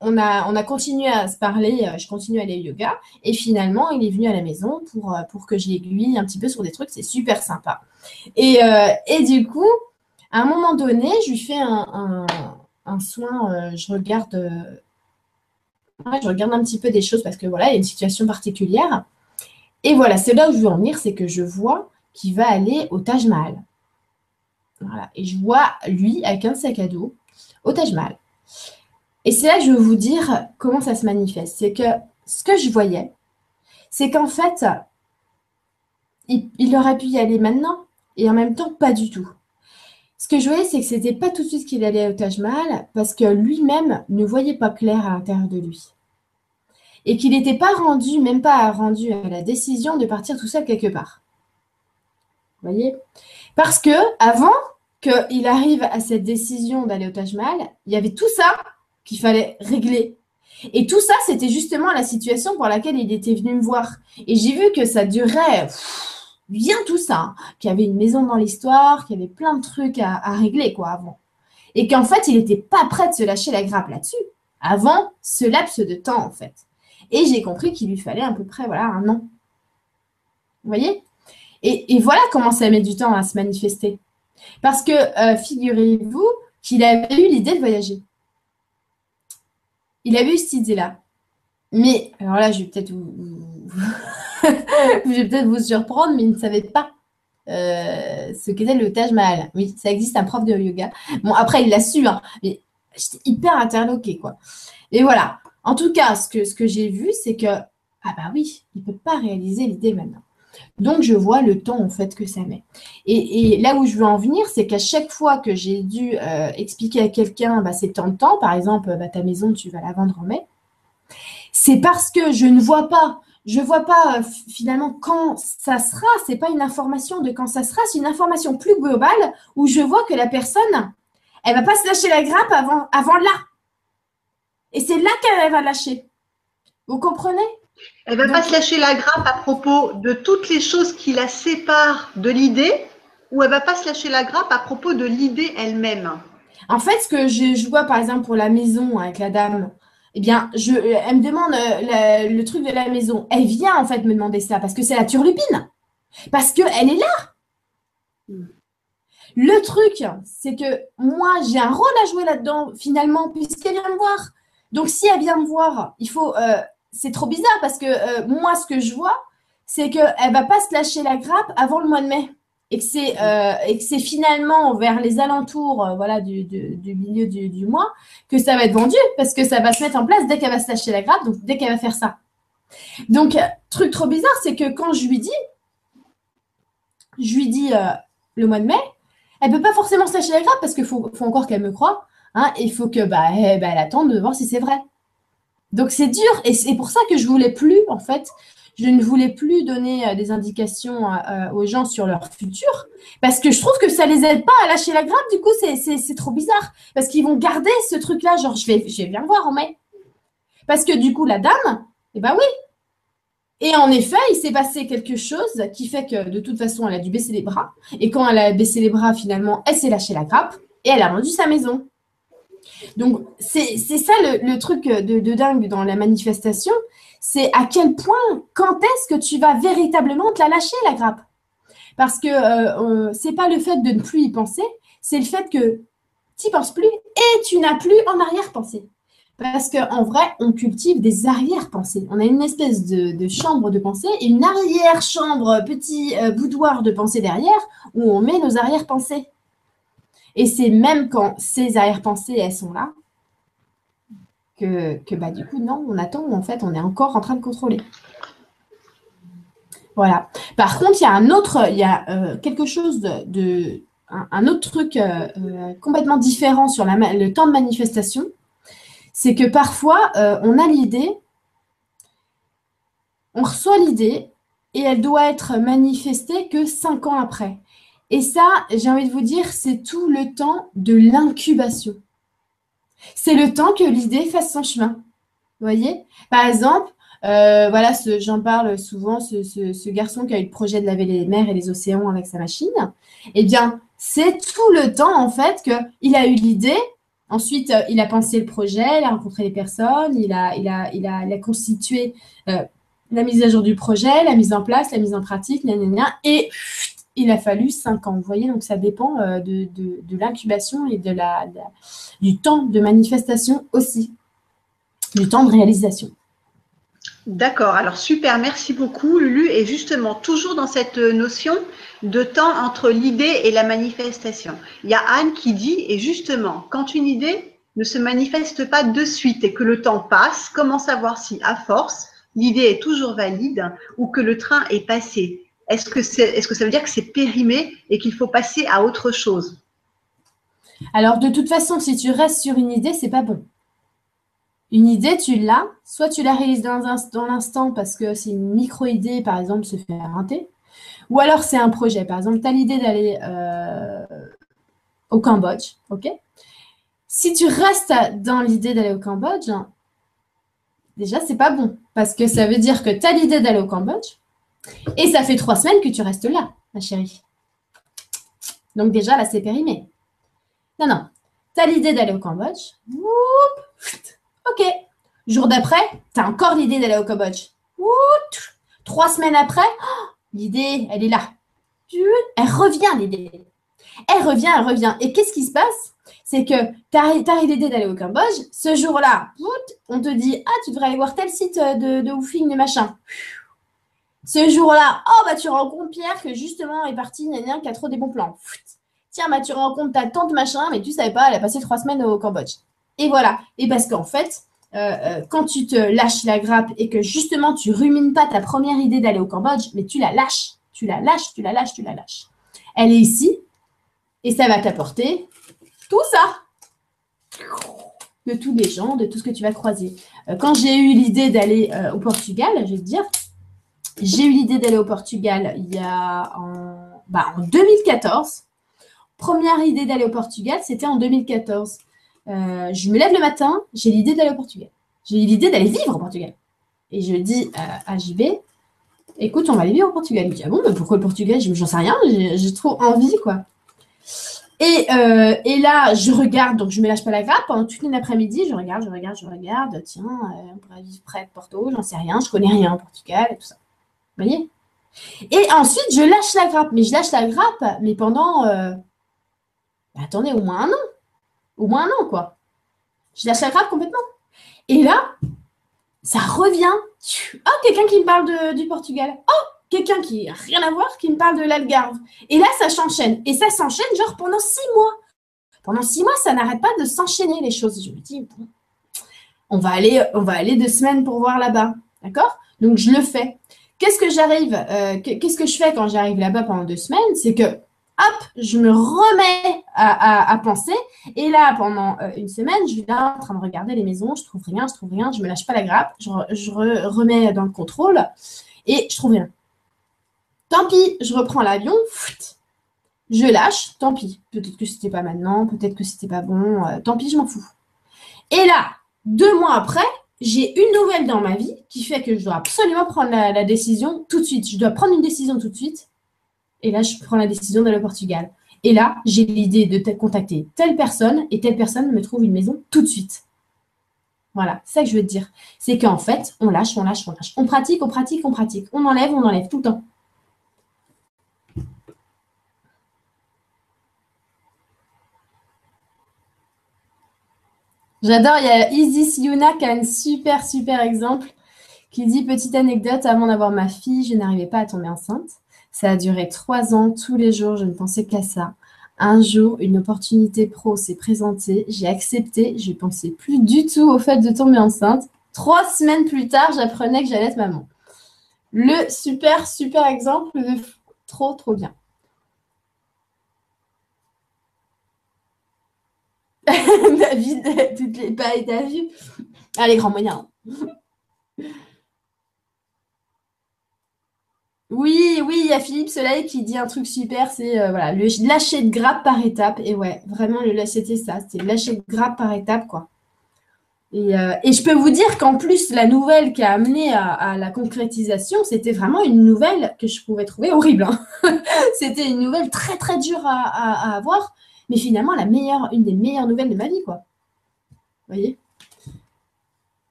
on, a, on a continué à se parler. Euh, je continue à aller au yoga et finalement il est venu à la maison pour, euh, pour que je l'aiguille un petit peu sur des trucs. C'est super sympa. Et, et du coup, à un moment donné, je lui fais un, un soin. je regarde je regarde un petit peu des choses parce que voilà, il y a une situation particulière. Et voilà, c'est là où je veux en venir, c'est que je vois qu'il va aller au Taj Mahal. Et je vois lui avec un sac à dos au Taj Mahal. Et c'est là que je veux vous dire comment ça se manifeste. C'est que ce que je voyais, c'est qu'en fait, il, aurait pu y aller maintenant et en même temps pas du tout. Ce que je voyais, c'est que c'était pas tout de suite qu'il allait au Taj Mahal parce que lui-même ne voyait pas clair à l'intérieur de lui. Et qu'il n'était pas rendu, même pas rendu à la décision de partir tout seul quelque part. Vous voyez? Parce que avant qu'il arrive à cette décision d'aller au Taj Mahal, il y avait tout ça qu'il fallait régler. Et tout ça, c'était justement la situation pour laquelle il était venu me voir. Et j'ai vu que ça durait bien tout ça, qu'il y avait une maison dans l'histoire, qu'il y avait plein de trucs à, régler quoi avant. Et qu'en fait, il n'était pas prêt de se lâcher la grappe là-dessus avant ce laps de temps en fait. Et j'ai compris qu'il lui fallait à peu près voilà, un an. Vous voyez? Et, voilà comment ça met du temps à se manifester. Parce que euh, figurez-vous qu'il avait eu l'idée de voyager. Il avait eu cette idée-là. Mais alors là, je vais peut-être vous, je vais peut-être vous surprendre, mais il ne savait pas euh, ce qu'était le Taj Mahal. Oui, ça existe un prof de yoga. Bon, après, il l'a su, hein, mais j'étais hyper interloquée, quoi. Et voilà. En tout cas, ce que, j'ai vu, c'est que, ah bah oui, il ne peut pas réaliser l'idée maintenant. Donc, je vois le temps, en fait, que ça met. Et, là où je veux en venir, c'est qu'à chaque fois que j'ai dû euh, expliquer à quelqu'un, bah, c'est tant de temps, par exemple, bah, ta maison, tu vas la vendre en mai, c'est parce que je ne vois pas je ne vois pas euh, finalement quand ça sera. C'est pas une information de quand ça sera, c'est une information plus globale où je vois que la personne, elle va pas se lâcher la grappe avant, avant là. Et c'est là qu'elle va lâcher. Vous comprenez? Elle va pas se lâcher la grappe à propos de toutes les choses qui la séparent de l'idée, ou elle va pas se lâcher la grappe à propos de l'idée elle-même? En fait, ce que je, je vois par exemple pour la maison avec la dame, eh bien, je, elle me demande euh, le, truc de la maison. Elle vient en fait me demander ça parce que c'est la turlupine. Parce qu'elle est là. Hmm. Le truc, c'est que moi, j'ai un rôle à jouer là-dedans, finalement, puisqu'elle vient me voir. Donc, si elle vient me voir, il faut. Euh, c'est trop bizarre parce que euh, moi, ce que je vois, c'est qu'elle ne va pas se lâcher la grappe avant le mois de mai et que c'est euh, et que c'est finalement vers les alentours euh, voilà du, milieu du, mois que ça va être vendu parce que ça va se mettre en place dès qu'elle va se lâcher la grappe donc dès qu'elle va faire ça. Donc truc trop bizarre c'est que quand je lui dis je lui dis euh, le mois de mai elle peut pas forcément se lâcher la grappe parce qu'il faut, encore qu'elle me croie hein, il faut que bah, eh, bah, elle attende de voir si c'est vrai. Donc c'est dur et c'est pour ça que je voulais plus en fait je ne voulais plus donner euh, des indications euh, euh, aux gens sur leur futur parce que je trouve que ça les aide pas à lâcher la grappe. Du coup, c'est trop bizarre parce qu'ils vont garder ce truc-là. Genre, je vais, je vais bien voir en mai. Parce que du coup, la dame, eh ben oui. Et en effet, il s'est passé quelque chose qui fait que de toute façon, elle a dû baisser les bras. Et quand elle a baissé les bras, finalement, elle s'est lâchée la grappe et elle a vendu sa maison. Donc, c'est ça le, truc de, de, dingue dans la manifestation, c'est à quel point, quand est-ce que tu vas véritablement te la lâcher, la grappe? Parce que euh, c'est pas le fait de ne plus y penser, c'est le fait que tu n'y penses plus et tu n'as plus en arrière-pensée. Parce qu'en vrai, on cultive des arrière-pensées. On a une espèce de, chambre de pensée une arrière-chambre, petit euh, boudoir de pensée derrière, où on met nos arrière-pensées. Et c'est même quand ces arrière-pensées, elles sont là, que, bah, du coup, non, on attend, en fait, on est encore en train de contrôler. Voilà. Par contre, il y a un autre, il y a euh, quelque chose de, un, autre truc euh, euh, complètement différent sur le temps de manifestation, c'est que parfois, on a l'idée, on reçoit l'idée et elle doit être manifestée que cinq ans après. Et ça, j'ai envie de vous dire, c'est tout le temps de l'incubation. C'est le temps que l'idée fasse son chemin. Vous voyez? Par exemple, euh, voilà, j'en parle souvent, ce, garçon qui a eu le projet de laver les mers et les océans avec sa machine. Eh bien, c'est tout le temps, en fait, qu'il a eu l'idée. Ensuite, euh, il a pensé le projet, il a rencontré les personnes, il a, il a, il a, constitué euh, la mise à jour du projet, la mise en place, la mise en pratique, et il a fallu cinq ans. Vous voyez, donc ça dépend euh, de, l'incubation et de la, du temps de manifestation aussi, du temps de réalisation. D'accord, alors super, merci beaucoup Lulu. Et justement, toujours dans cette notion de temps entre l'idée et la manifestation. Il y a Anne qui dit, et justement, quand une idée ne se manifeste pas de suite et que le temps passe, comment savoir si, à force, l'idée est toujours valide ou que le train est passé? Est-ce que, ça veut dire que c'est périmé et qu'il faut passer à autre chose? Alors, de toute façon, si tu restes sur une idée, c'est pas bon. Une idée, tu l'as, soit tu la réalises dans, l'instant parce que c'est une micro-idée, par exemple, se fait rater, ou alors c'est un projet. Par exemple, tu as l'idée d'aller euh, au Cambodge, ok? Si tu restes dans l'idée d'aller au Cambodge, déjà, c'est pas bon parce que ça veut dire que tu as l'idée d'aller au Cambodge, Et ça fait trois semaines que tu restes là, ma chérie. Donc déjà, là, c'est périmé. Non, non. Tu as l'idée d'aller au Cambodge. Ok. Jour d'après, tu as encore l'idée d'aller au Cambodge. Trois semaines après, oh, l'idée, elle est là. Elle revient, l'idée. Elle revient, elle revient. Et qu'est-ce qui se passe? C'est que tu as, l'idée d'aller au Cambodge. Ce jour-là, on te dit Ah, tu devrais aller voir tel site de, de woofing, de machin. Ce jour-là, oh, bah, tu rencontres Pierre que justement est parti, qui a trop des bons plans. Tiens, bah, tu rencontres ta tante machin, mais tu savais pas, elle a passé trois semaines au Cambodge. Et voilà. Et parce qu'en fait, euh, euh, quand tu te lâches la grappe et que justement tu rumines pas ta première idée d'aller au Cambodge, mais tu la lâches, tu la lâches, tu la lâches, tu la lâches. Elle est ici et ça va t'apporter tout ça. De tous les gens, de tout ce que tu vas croiser. Euh, quand j'ai eu l'idée d'aller au Portugal, je vais te dire, j'ai eu l'idée d'aller au Portugal il y a en, bah, en 2014 première idée d'aller au Portugal, c'était en 2014. Euh, je me lève le matin, j'ai l'idée d'aller au Portugal. J'ai l'idée d'aller vivre au Portugal. Et je dis à, JB, écoute, on va aller vivre au Portugal. Il dit, ah bon, mais pourquoi le Portugal? J'en sais rien, j'ai trop envie, quoi. Euh, et, là, je regarde, donc je ne me lâche pas la grappe. Pendant toute l'après-midi, je regarde, je regarde, je regarde. Tiens, euh, on pourrait vivre près de Porto, j'en sais rien, je connais rien au Portugal et tout ça. Et ensuite, je lâche la grappe. Mais je lâche la grappe, mais pendant bah, attendez, au moins un an. Au moins un an, quoi. Je lâche la grappe complètement. Et là, ça revient. Oh, quelqu'un qui me parle du Portugal. Oh, quelqu'un qui n'a rien à voir, qui me parle de l'Algarve. Et là, ça s'enchaîne. Et ça s'enchaîne genre pendant six mois. Pendant six mois, ça n'arrête pas de s'enchaîner les choses. Je me dis, on va aller, on va aller deux semaines pour voir là-bas. D'accord? Donc, je le fais. Qu'est-ce que j'arrive, euh, qu'est-ce que je fais quand j'arrive là-bas pendant deux semaines? C'est que hop, je me remets à, penser. Et là, pendant euh, une semaine, je suis là en train de regarder les maisons, je trouve rien, je trouve rien, je me lâche pas la grappe, je, remets dans le contrôle et je trouve rien. Tant pis, je reprends l'avion, je lâche, tant pis. Peut-être que c'était pas maintenant, peut-être que c'était pas bon, euh, tant pis, je m'en fous. Et là, deux mois après, j'ai une nouvelle dans ma vie qui fait que je dois absolument prendre la décision tout de suite. Je dois prendre une décision tout de suite et là, je prends la décision d'aller au Portugal. Et là, j'ai l'idée de contacter telle personne et telle personne me trouve une maison tout de suite. Voilà, c'est ça que je veux te dire. C'est qu'en fait, on lâche, on lâche, on lâche. On pratique, on pratique, on pratique. On enlève, on enlève tout le temps. J'adore, il y a Isis Yuna qui a un super, super exemple qui dit Petite anecdote, avant d'avoir ma fille, je n'arrivais pas à tomber enceinte. Ça a duré trois ans, tous les jours, je ne pensais qu'à ça. Un jour, une opportunité pro s'est présentée, j'ai accepté, je ne pensais plus du tout au fait de tomber enceinte. Trois semaines plus tard, j'apprenais que j'allais être maman. Le super, super exemple de trop, trop bien. David, toutes les pailles, t'as vu Allez, grand moyen. Oui, oui, il y a Philippe Soleil qui dit un truc super, c'est euh, voilà, lâcher de grappe par étape. Et ouais, vraiment, le lâcher, c'était ça, c'était lâcher de grappe par étape, quoi. Euh, et, je peux vous dire qu'en plus, la nouvelle qui a amené à, la concrétisation, c'était vraiment une nouvelle que je pouvais trouver horrible. Hein. c'était une nouvelle très, très dure à, avoir, mais finalement, une des meilleures nouvelles de ma vie, quoi. Vous voyez?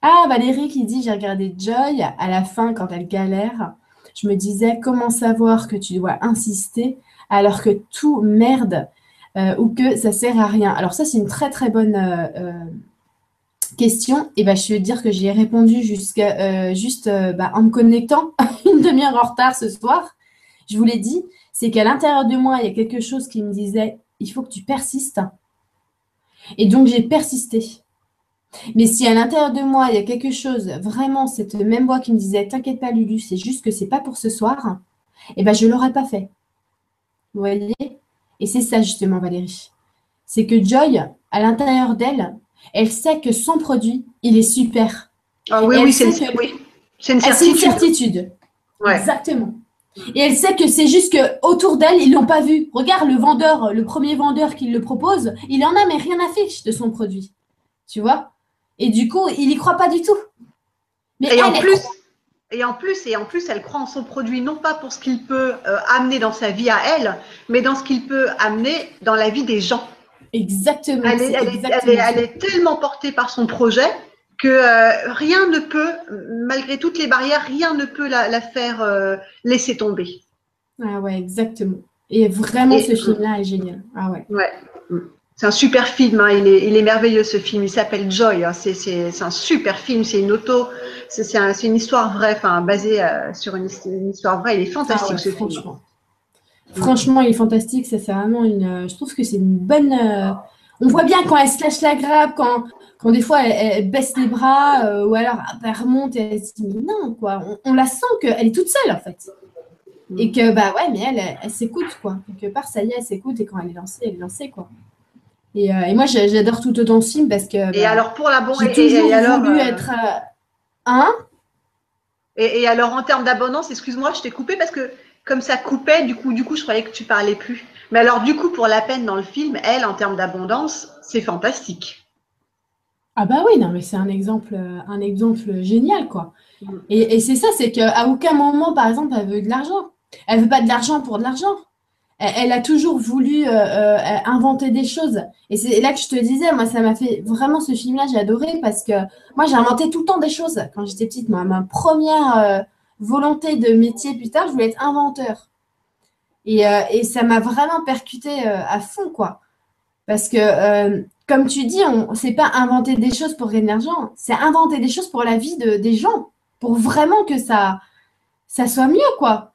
Ah, Valérie qui dit, j'ai regardé Joy à la fin quand elle galère je me disais comment savoir que tu dois insister alors que tout merde euh, ou que ça sert à rien? Alors ça, c'est une très très bonne euh, euh, question. Et ben, je vais dire que j'y ai répondu jusqu'à juste bah, en me connectant une demi-heure en retard ce soir. Je vous l'ai dit, c'est qu'à l'intérieur de moi, il y a quelque chose qui me disait il faut que tu persistes. Et donc j'ai persisté. Mais si à l'intérieur de moi, il y a quelque chose, vraiment, cette même voix qui me disait T'inquiète pas, Lulu, c'est juste que c'est pas pour ce soir, eh ben, je ne l'aurais pas fait. Vous voyez? Et c'est ça, justement, Valérie. C'est que Joy, à l'intérieur d'elle, elle sait que son produit, il est super. Ah oui, oui, c'est une, oui. une, certitude. une certitude. Exactement. Et elle sait que c'est juste que autour d'elle, ils l'ont pas vu. Regarde le vendeur, le premier vendeur qui le propose, il en a mais rien à fiche de son produit. Tu vois? Et du coup, il n'y croit pas du tout. Mais et en plus, Et en plus, et en plus, elle croit en son produit non pas pour ce qu'il peut euh, amener dans sa vie à elle, mais dans ce qu'il peut amener dans la vie des gens. Exactement. Elle est, elle est, tellement portée par son projet que euh, rien ne peut, malgré toutes les barrières, rien ne peut la, faire euh, laisser tomber. Ah ouais, exactement. Et vraiment, ce film-là est génial. Ah ouais. Ouais. C'est un super film, hein. il, est, il, est, merveilleux ce film. Il s'appelle Joy. Hein. C'est un super film. C'est une auto, c'est un, une histoire vraie, enfin basée euh, sur une, histoire vraie. Il est fantastique ah ce franchement. film. Franchement, il est fantastique. Ça, c'est vraiment une. Je trouve que c'est une bonne. On voit bien quand elle se lâche la grappe, quand, quand des fois elle, baisse les bras, euh, ou alors elle remonte et elle se dit mais non quoi. On, la sent qu'elle est toute seule en fait. Mm. Et que bah ouais, mais elle, elle, elle s'écoute quoi. Quelque part, ça y est, elle s'écoute et quand elle est lancée, elle est lancée quoi. Et, euh, et moi, j'adore tout autant ce film parce que. Et bah, alors, pour la bonne. J'ai toujours et, alors, voulu euh, être. Hein? Et, et, alors, en termes d'abondance, excuse-moi, je t'ai coupé parce que comme ça coupait, du coup, du coup, je croyais que tu parlais plus. Mais alors, du coup, pour la peine dans le film, elle, en termes d'abondance, c'est fantastique. Ah bah oui, non, mais c'est un exemple, un exemple génial, quoi. Et, c'est ça, c'est qu'à aucun moment, par exemple, elle veut de l'argent. Elle veut pas de l'argent pour de l'argent elle, a toujours voulu euh, euh, inventer des choses. Et c'est là que je te disais, moi, ça m'a fait vraiment ce film-là, j'ai adoré parce que moi, j'ai inventé tout le temps des choses quand j'étais petite. Moi, ma première euh, volonté de métier plus tard, je voulais être inventeur. Et, et ça m'a vraiment percuté à fond, quoi. Parce que, comme tu dis, on c'est pas inventer des choses pour gagner l'argent, c'est inventer des choses pour la vie de, des gens, pour vraiment que ça, ça soit mieux, quoi.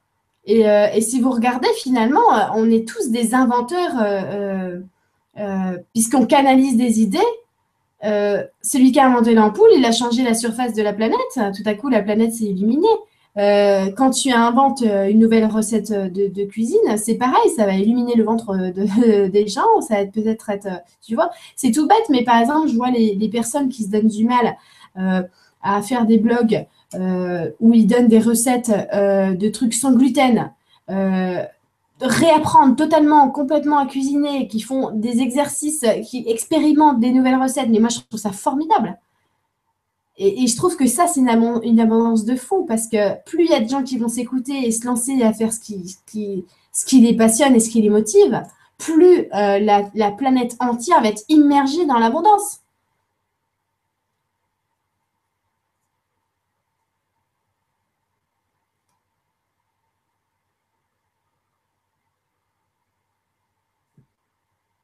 Euh, et, si vous regardez, finalement, euh, on est tous des inventeurs, euh, puisqu'on canalise des idées. celui qui a inventé l'ampoule, il a changé la surface de la planète. Tout à coup, la planète s'est illuminée. Quand tu inventes une nouvelle recette de, cuisine, c'est pareil, ça va illuminer le ventre des gens, ça va peut-être être, tu vois, c'est tout bête, mais par exemple, je vois les, personnes qui se donnent du mal à faire des blogs euh, où ils donnent des recettes euh, de trucs sans gluten, euh, réapprendre totalement, complètement à cuisiner, qui font des exercices, qui expérimentent des nouvelles recettes. Mais moi, je trouve ça formidable. Et, je trouve que ça, c'est une, abondance de fou parce que plus il y a de gens qui vont s'écouter et se lancer à faire ce qui, les passionne et ce qui les motive, plus la planète entière va être immergée dans l'abondance.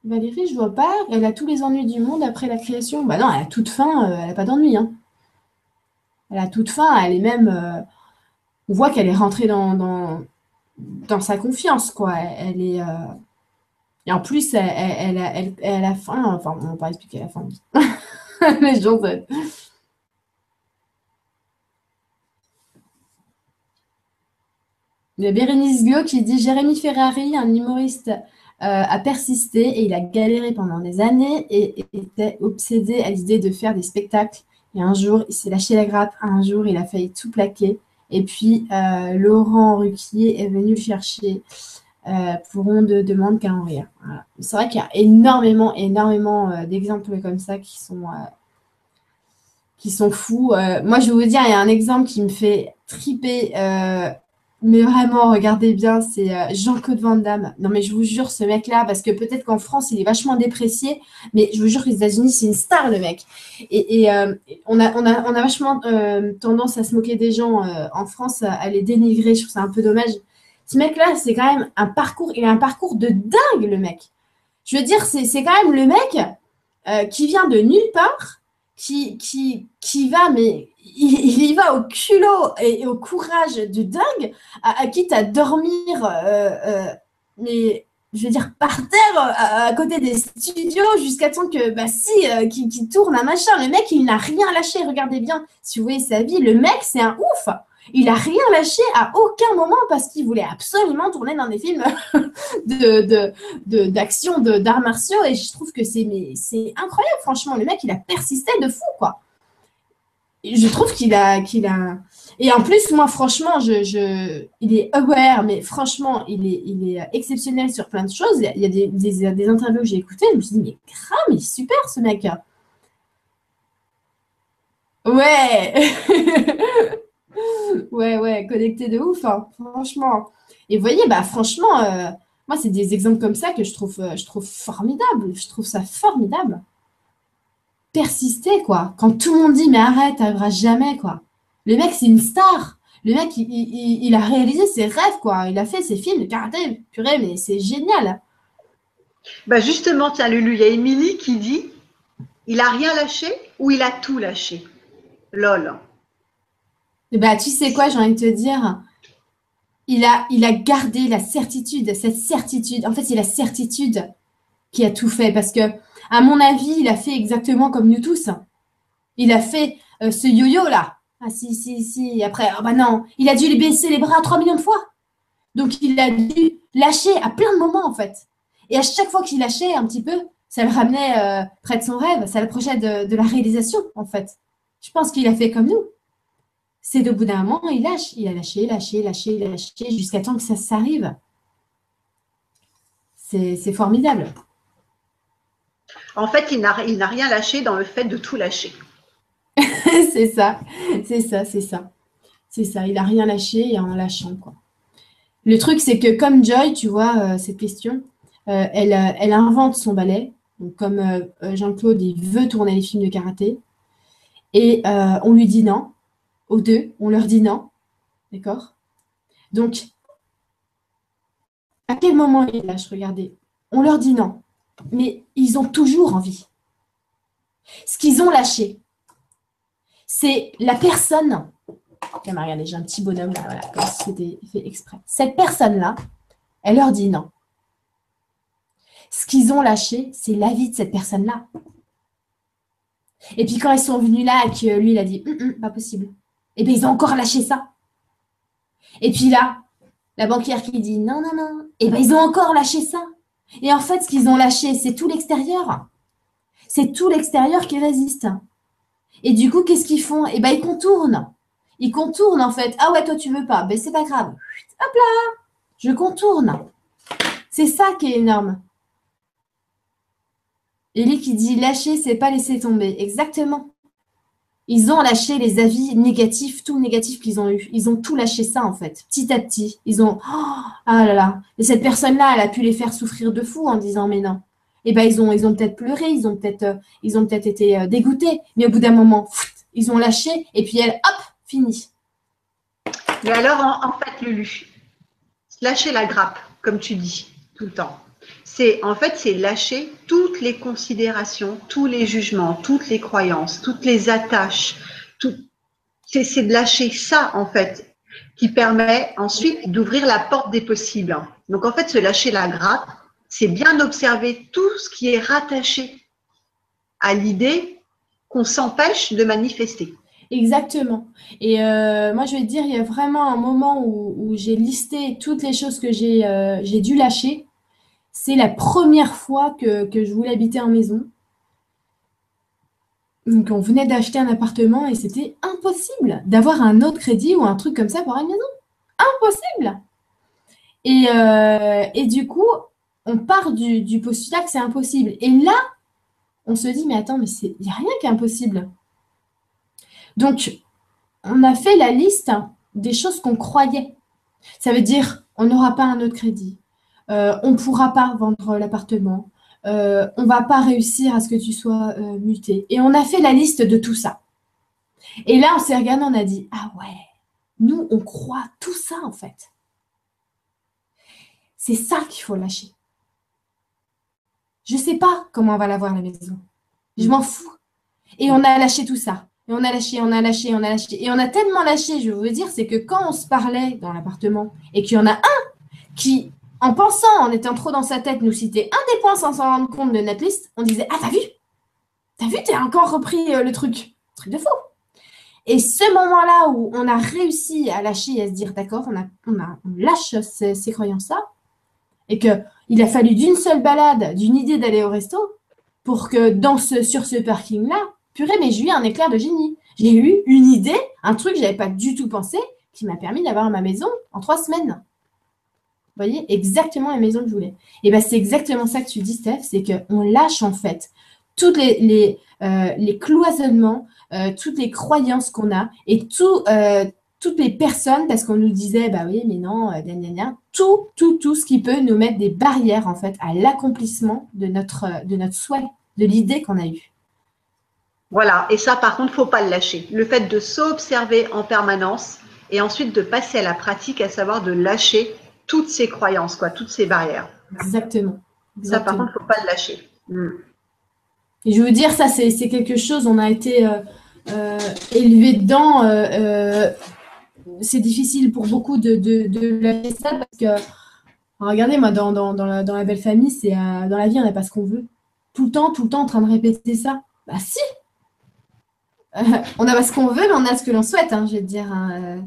Valérie, je vois pas. Elle a tous les ennuis du monde après la création. Bah non, elle a toute fin, euh, elle n'a pas d'ennui. Hein. Elle a toute fin, elle est même. Euh, on voit qu'elle est rentrée dans, dans, sa confiance, quoi. Elle, est. Euh, et en plus, elle, elle, elle, faim. Enfin, on va pas expliquer la fin. Les gens. Il y Bérénice Guillot qui dit Jérémy Ferrari, un humoriste euh, a persisté et il a galéré pendant des années et était obsédé à l'idée de faire des spectacles. Et un jour, il s'est lâché la grappe. Un jour, il a failli tout plaquer. Et puis, euh, Laurent Ruquier est venu le chercher euh, pour On ne demande qu'à en rire. C'est vrai qu'il y a énormément, énormément d'exemples comme ça qui sont, qui sont fous. moi, je vais vous dire, il y a un exemple qui me fait triper mais vraiment, regardez bien, c'est euh, Jean-Claude Van Damme. Non, mais je vous jure, ce mec-là, parce que peut-être qu'en France, il est vachement déprécié, mais je vous jure que les États-Unis, c'est une star, le mec. Et, euh, on, a, on, a, vachement euh, tendance à se moquer des gens en France, à, les dénigrer. Je trouve ça un peu dommage. Ce mec-là, c'est quand même un parcours, il a un parcours de dingue, le mec. Je veux dire, c'est quand même le mec qui vient de nulle part, qui, qui, qui va, mais il, y va au culot et, au courage de dingue, à, quitte à dormir, euh, euh, mais je veux dire, par terre, à, côté des studios, jusqu'à temps que, bah si, euh, qui, tourne un machin. Le mec, il n'a rien lâché. Regardez bien, si vous voyez sa vie, le mec, c'est un ouf. Il a rien lâché à aucun moment parce qu'il voulait absolument tourner dans des films de, d'action, de, d'arts martiaux. Et je trouve que c'est, incroyable, franchement. Le mec, il a persisté de fou, quoi je trouve qu'il a, qu'il a. Et en plus, moi, franchement, je, je, il est aware, mais franchement, il est, il est exceptionnel sur plein de choses. Il y a des, des, des interviews que j'ai écoutées, je me suis dit, mais grave, il est super ce mec. Ouais. ouais, ouais, connecté de ouf, hein, franchement. Et vous voyez, bah, franchement, euh, moi, c'est des exemples comme ça que je trouve, euh, je trouve formidable. Je trouve ça formidable. Persister, quoi. Quand tout le monde dit, mais arrête, t'arriveras jamais, quoi. Le mec, c'est une star. Le mec, il, a réalisé ses rêves, quoi. Il a fait ses films de karaté. Purée, mais c'est génial. Bah justement, tiens, Lulu, il y a Émilie qui dit il a rien lâché ou il a tout lâché? Lol. Bah, tu sais quoi, j'ai envie de te dire, il a, il a gardé la certitude, cette certitude. En fait, c'est la certitude qui a tout fait parce que, à mon avis, il a fait exactement comme nous tous. Il a fait euh, ce yo-yo là. Ah si, si, si. Après, ah bah non, il a dû baisser les bras 3 millions de fois. Donc, il a dû lâcher à plein de moments en fait. Et à chaque fois qu'il lâchait un petit peu, ça le ramenait euh, près de son rêve, ça l'approchait de, de la réalisation en fait. Je pense qu'il a fait comme nous c'est de bout d'un moment, il lâche, il a lâché, lâché, lâché, lâché, jusqu'à temps que ça s'arrive. C'est formidable. En fait, il n'a rien lâché dans le fait de tout lâcher. c'est ça, c'est ça, c'est ça. C'est ça, il n'a rien lâché et en lâchant, quoi. Le truc, c'est que comme Joy, tu vois, euh, cette question, euh, elle, elle, invente son ballet. Donc, comme euh, Jean-Claude, il veut tourner les films de karaté. Et on lui dit non aux deux, on leur dit non. D'accord? Donc, à quel moment ils lâchent Regardez, on leur dit non, mais ils ont toujours envie. Ce qu'ils ont lâché, c'est la personne. Regardez, j'ai un petit bonhomme là, voilà, comme si c'était fait exprès. Cette personne-là, elle leur dit non. Ce qu'ils ont lâché, c'est la vie de cette personne-là. Et puis quand ils sont venus là et que lui, il a dit, hum, hum, pas possible. Et eh bien, ils ont encore lâché ça. Et puis là, la banquière qui dit non, non, non. Et eh bien, ils ont encore lâché ça. Et en fait, ce qu'ils ont lâché, c'est tout l'extérieur. C'est tout l'extérieur qui résiste. Et du coup, qu'est-ce qu'ils font? Eh bien, ils contournent. Ils contournent en fait. Ah ouais, toi, tu veux pas. Ben, c'est pas grave. Hop là Je contourne. C'est ça qui est énorme. Ellie qui dit lâcher, c'est pas laisser tomber. Exactement. Ils ont lâché les avis négatifs, tout négatif qu'ils ont eu. Ils ont tout lâché ça, en fait, petit à petit. Ils ont, oh, ah là là. Et cette personne-là, elle a pu les faire souffrir de fou en disant, mais non. Eh ben, ils ont, ils ont peut-être pleuré, ils ont peut-être, euh, ils ont peut-être été euh, dégoûtés. Mais au bout d'un moment, ils ont lâché. Et puis elle, hop, fini. Mais alors, en, en fait, Lulu, lâcher la grappe, comme tu dis tout le temps c'est en fait c'est lâcher toutes les considérations, tous les jugements, toutes les croyances, toutes les attaches. Tout, c'est de lâcher ça en fait qui permet ensuite d'ouvrir la porte des possibles. Donc en fait, se lâcher la grappe, c'est bien observer tout ce qui est rattaché à l'idée qu'on s'empêche de manifester. Exactement. Et euh, moi, je vais te dire, il y a vraiment un moment où, j'ai listé toutes les choses que j'ai euh, dû lâcher c'est la première fois que, je voulais habiter en maison. Donc, on venait d'acheter un appartement et c'était impossible d'avoir un autre crédit ou un truc comme ça pour une maison. Impossible. Et, euh, du coup, on part du, postulat que c'est impossible. Et là, on se dit, mais attends, mais il n'y a rien qui est impossible. Donc, on a fait la liste des choses qu'on croyait. Ça veut dire, on n'aura pas un autre crédit. Euh, on ne pourra pas vendre l'appartement, euh, on ne va pas réussir à ce que tu sois euh, muté. Et on a fait la liste de tout ça. Et là, on s'est regardé, on a dit, ah ouais, nous, on croit tout ça en fait. C'est ça qu'il faut lâcher. Je ne sais pas comment on va l'avoir la maison. Je m'en fous. Et on a lâché tout ça. Et on a lâché, on a lâché, on a lâché. Et on a tellement lâché, je veux dire, c'est que quand on se parlait dans l'appartement et qu'il y en a un qui en pensant, en étant trop dans sa tête, nous citer un des points sans s'en rendre compte de notre liste, on disait Ah, t'as vu? T'as vu, t'as encore repris euh, le truc. Truc de faux. Et ce moment-là où on a réussi à lâcher et à se dire D'accord, on, lâche ces, croyances-là, et qu'il a fallu d'une seule balade, d'une idée d'aller au resto, pour que dans sur ce parking-là, purée, mais j'ai eu un éclair de génie. J'ai eu une idée, un truc que je n'avais pas du tout pensé, qui m'a permis d'avoir ma maison en trois semaines. Vous voyez, exactement la maison que je voulais. Et bien, c'est exactement ça que tu dis, Steph, c'est qu'on lâche en fait toutes les, les, euh, cloisonnements, euh, toutes les croyances qu'on a et tout, euh, toutes les personnes, parce qu'on nous disait, bah oui, mais non, tout, tout, tout ce qui peut nous mettre des barrières, en fait, à l'accomplissement de notre, de notre souhait, de l'idée qu'on a eue. Voilà, et ça, par contre, il ne faut pas le lâcher. Le fait de s'observer en permanence et ensuite de passer à la pratique, à savoir de lâcher toutes ces croyances, quoi, toutes ces barrières. Exactement. Ça, par contre, il ne faut pas le lâcher. Hmm. Et je veux dire, ça, c'est quelque chose, on a été euh, euh, élevé dedans. Euh, c'est difficile pour beaucoup de, de, lâcher ça parce que, regardez, moi, dans, dans, dans, la, dans la belle famille, c'est dans la vie, on n'a pas ce qu'on veut. Tout le temps, tout le temps en train de répéter ça. Bah si On n'a pas ce qu'on veut, mais on a ce que l'on souhaite, hein, je vais te dire. Hein,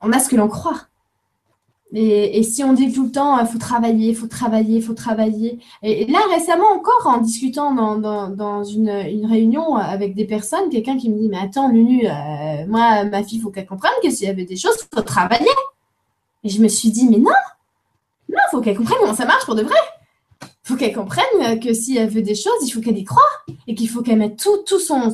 on a ce que l'on croit. Et, si on dit tout le temps, il faut travailler, il faut travailler, il faut travailler. Et, là, récemment encore, en discutant dans, une, réunion avec des personnes, quelqu'un qui me dit, mais attends, Lulu, euh, moi, ma fille, il faut qu'elle comprenne que s'il y avait des choses, il faut travailler. Et je me suis dit, mais non, non, il faut qu'elle comprenne comment ça marche pour de vrai. Il faut qu'elle comprenne que s'il y avait des choses, il faut qu'elle y croie. Et qu'il faut qu'elle mette tout, tout son,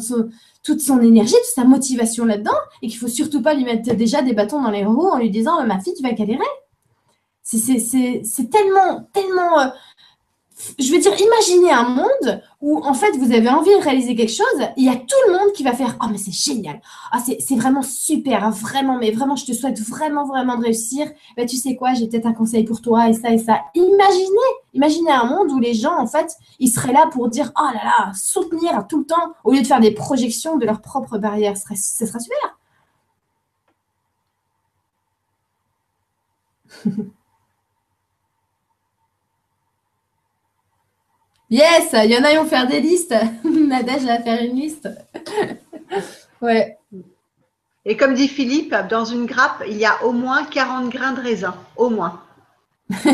toute son énergie, toute sa motivation là-dedans. Et qu'il faut surtout pas lui mettre déjà des bâtons dans les roues en lui disant, ma fille, tu vas galérer. C'est tellement, tellement. Euh, je veux dire, imaginez un monde où, en fait, vous avez envie de réaliser quelque chose, il y a tout le monde qui va faire Oh, mais c'est génial Ah, c'est vraiment super, hein, vraiment, mais vraiment, je te souhaite vraiment, vraiment de réussir. Bah, tu sais quoi, j'ai peut-être un conseil pour toi et ça et ça. Imaginez, imaginez un monde où les gens, en fait, ils seraient là pour dire Oh là là, soutenir tout le temps, au lieu de faire des projections de leurs propres barrières. Ce serait, ce serait super. Yes, il y en a qui vont faire des listes. Nadège va faire une liste. ouais. Et comme dit Philippe, dans une grappe, il y a au moins 40 grains de raisin. Au moins.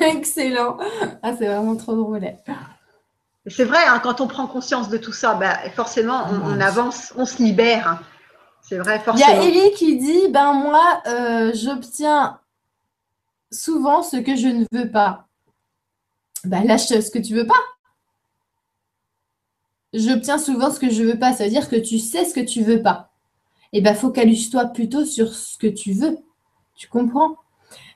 Excellent. Ah, c'est vraiment trop drôle. C'est vrai, hein, quand on prend conscience de tout ça, ben, forcément, on, avance, on se libère. C'est vrai, forcément. Il y a Ellie qui dit Ben, moi, euh, j'obtiens souvent ce que je ne veux pas. Ben, lâche ce que tu veux pas j'obtiens souvent ce que je veux pas. Ça veut dire que tu sais ce que tu veux pas. Eh bien, focalise-toi plutôt sur ce que tu veux. Tu comprends?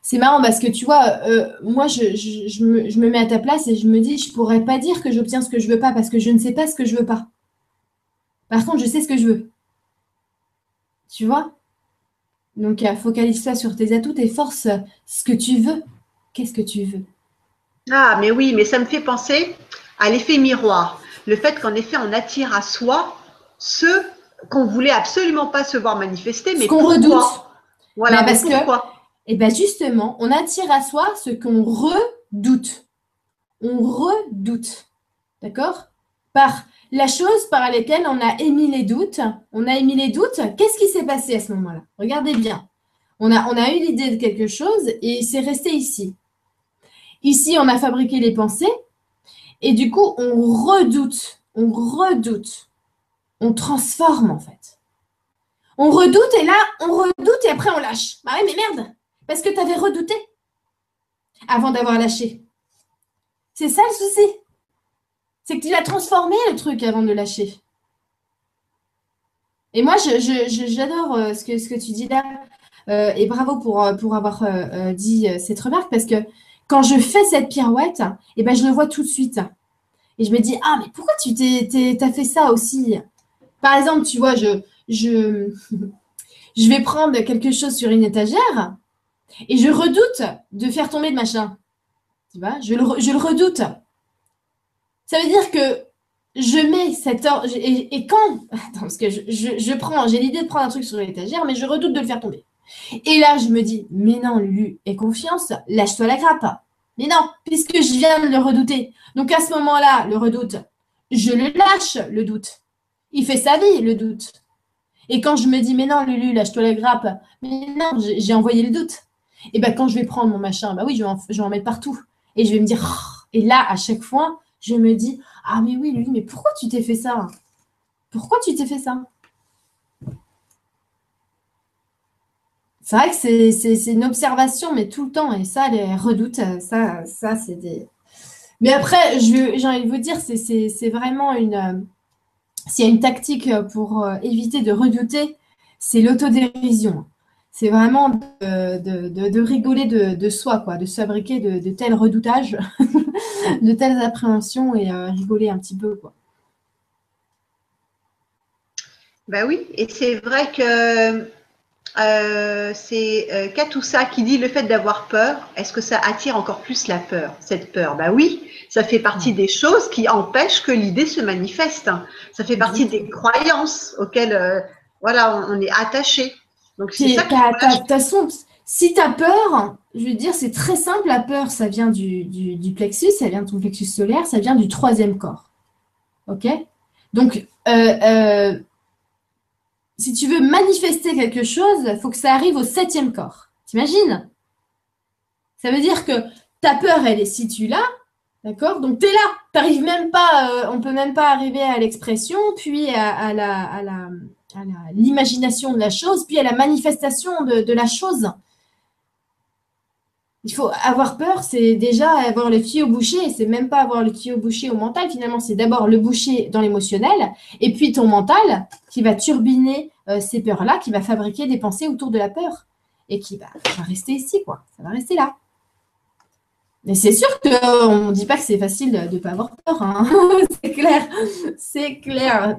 C'est marrant parce que tu vois, euh, moi, je, me, mets à ta place et je me dis, je pourrais pas dire que j'obtiens ce que je veux pas parce que je ne sais pas ce que je veux pas. Par contre, je sais ce que je veux. Tu vois? Donc, euh, focalise-toi sur tes atouts, tes forces, ce que tu veux. Qu'est-ce que tu veux? Ah, mais oui, mais ça me fait penser à l'effet miroir le fait qu'en effet, on attire à soi ceux qu'on voulait absolument pas se voir manifester, mais qu'on redoute. Voilà, parce pourquoi Et eh bien justement, on attire à soi ce qu'on redoute. On redoute. D'accord? Par la chose par laquelle on a émis les doutes. On a émis les doutes. Qu'est-ce qui s'est passé à ce moment-là? Regardez bien. On a, on a eu l'idée de quelque chose et c'est resté ici. Ici, on a fabriqué les pensées et du coup, on redoute, on redoute, on transforme en fait. On redoute et là, on redoute et après on lâche. Bah oui, mais merde, parce que tu avais redouté avant d'avoir lâché. C'est ça le souci. C'est que tu l'as transformé le truc avant de lâcher. Et moi, j'adore euh, ce que, tu dis là. Euh, et bravo pour, euh, pour avoir dit cette remarque parce que quand je fais cette pirouette, eh ben, je le vois tout de suite. Et je me dis, ah, mais pourquoi tu t'es, as fait ça aussi? Par exemple, tu vois, je, je, je vais prendre quelque chose sur une étagère et je redoute de faire tomber le machin. Tu vois, je le, je le redoute. Ça veut dire que je mets cette or et, quand Attends, parce que je, prends, j'ai l'idée de prendre un truc sur l'étagère, mais je redoute de le faire tomber. Et là, je me dis, mais non, Lulu, aie confiance, lâche-toi la grappe. Mais non, puisque je viens de le redouter. Donc à ce moment-là, le redoute, je le lâche, le doute. Il fait sa vie, le doute. Et quand je me dis, mais non, Lulu, lâche-toi la grappe, mais non, j'ai envoyé le doute. Et bien quand je vais prendre mon machin, bah oui, je vais en, mettre partout. Et je vais me dire, oh. et là, à chaque fois, je me dis, ah mais oui, Lulu, mais pourquoi tu t'es fait ça? Pourquoi tu t'es fait ça? C'est vrai que c'est une observation, mais tout le temps. Et ça, les redoutes, ça, ça c'est des. Mais après, j'ai envie de vous dire, c'est vraiment une. S'il y a une tactique pour euh, éviter de redouter, c'est l'autodérision. C'est vraiment de, rigoler de, soi, quoi, de se fabriquer de, tels redoutages, de telles appréhensions et euh, rigoler un petit peu. Quoi. Ben oui, et c'est vrai que euh, c'est euh, Katoussa qui dit le fait d'avoir peur, est-ce que ça attire encore plus la peur, cette peur? Ben oui, ça fait partie des choses qui empêchent que l'idée se manifeste. Ça fait partie des croyances auxquelles euh, voilà, on, est attaché. Donc c'est ça si tu as peur, je veux dire, c'est très simple, la peur, ça vient du, du, plexus, ça vient de ton plexus solaire, ça vient du troisième corps. OK? Donc, euh, si tu veux manifester quelque chose, il faut que ça arrive au septième corps. T'imagines? Ça veut dire que ta peur, elle est située là, d'accord? Donc tu es là, t'arrives même pas, euh, on peut même pas arriver à l'expression, puis à, la, l'imagination de la chose, puis à la manifestation de la chose. Il faut avoir peur, c'est déjà avoir le tuyau bouché. C'est même pas avoir le tuyau bouché au mental. Finalement, c'est d'abord le boucher dans l'émotionnel, et puis ton mental qui va turbiner euh, ces peurs-là, qui va fabriquer des pensées autour de la peur, et qui va, rester ici, quoi. Ça va rester là. Mais c'est sûr qu'on ne dit pas que c'est facile de ne pas avoir peur. Hein. c'est clair. C'est clair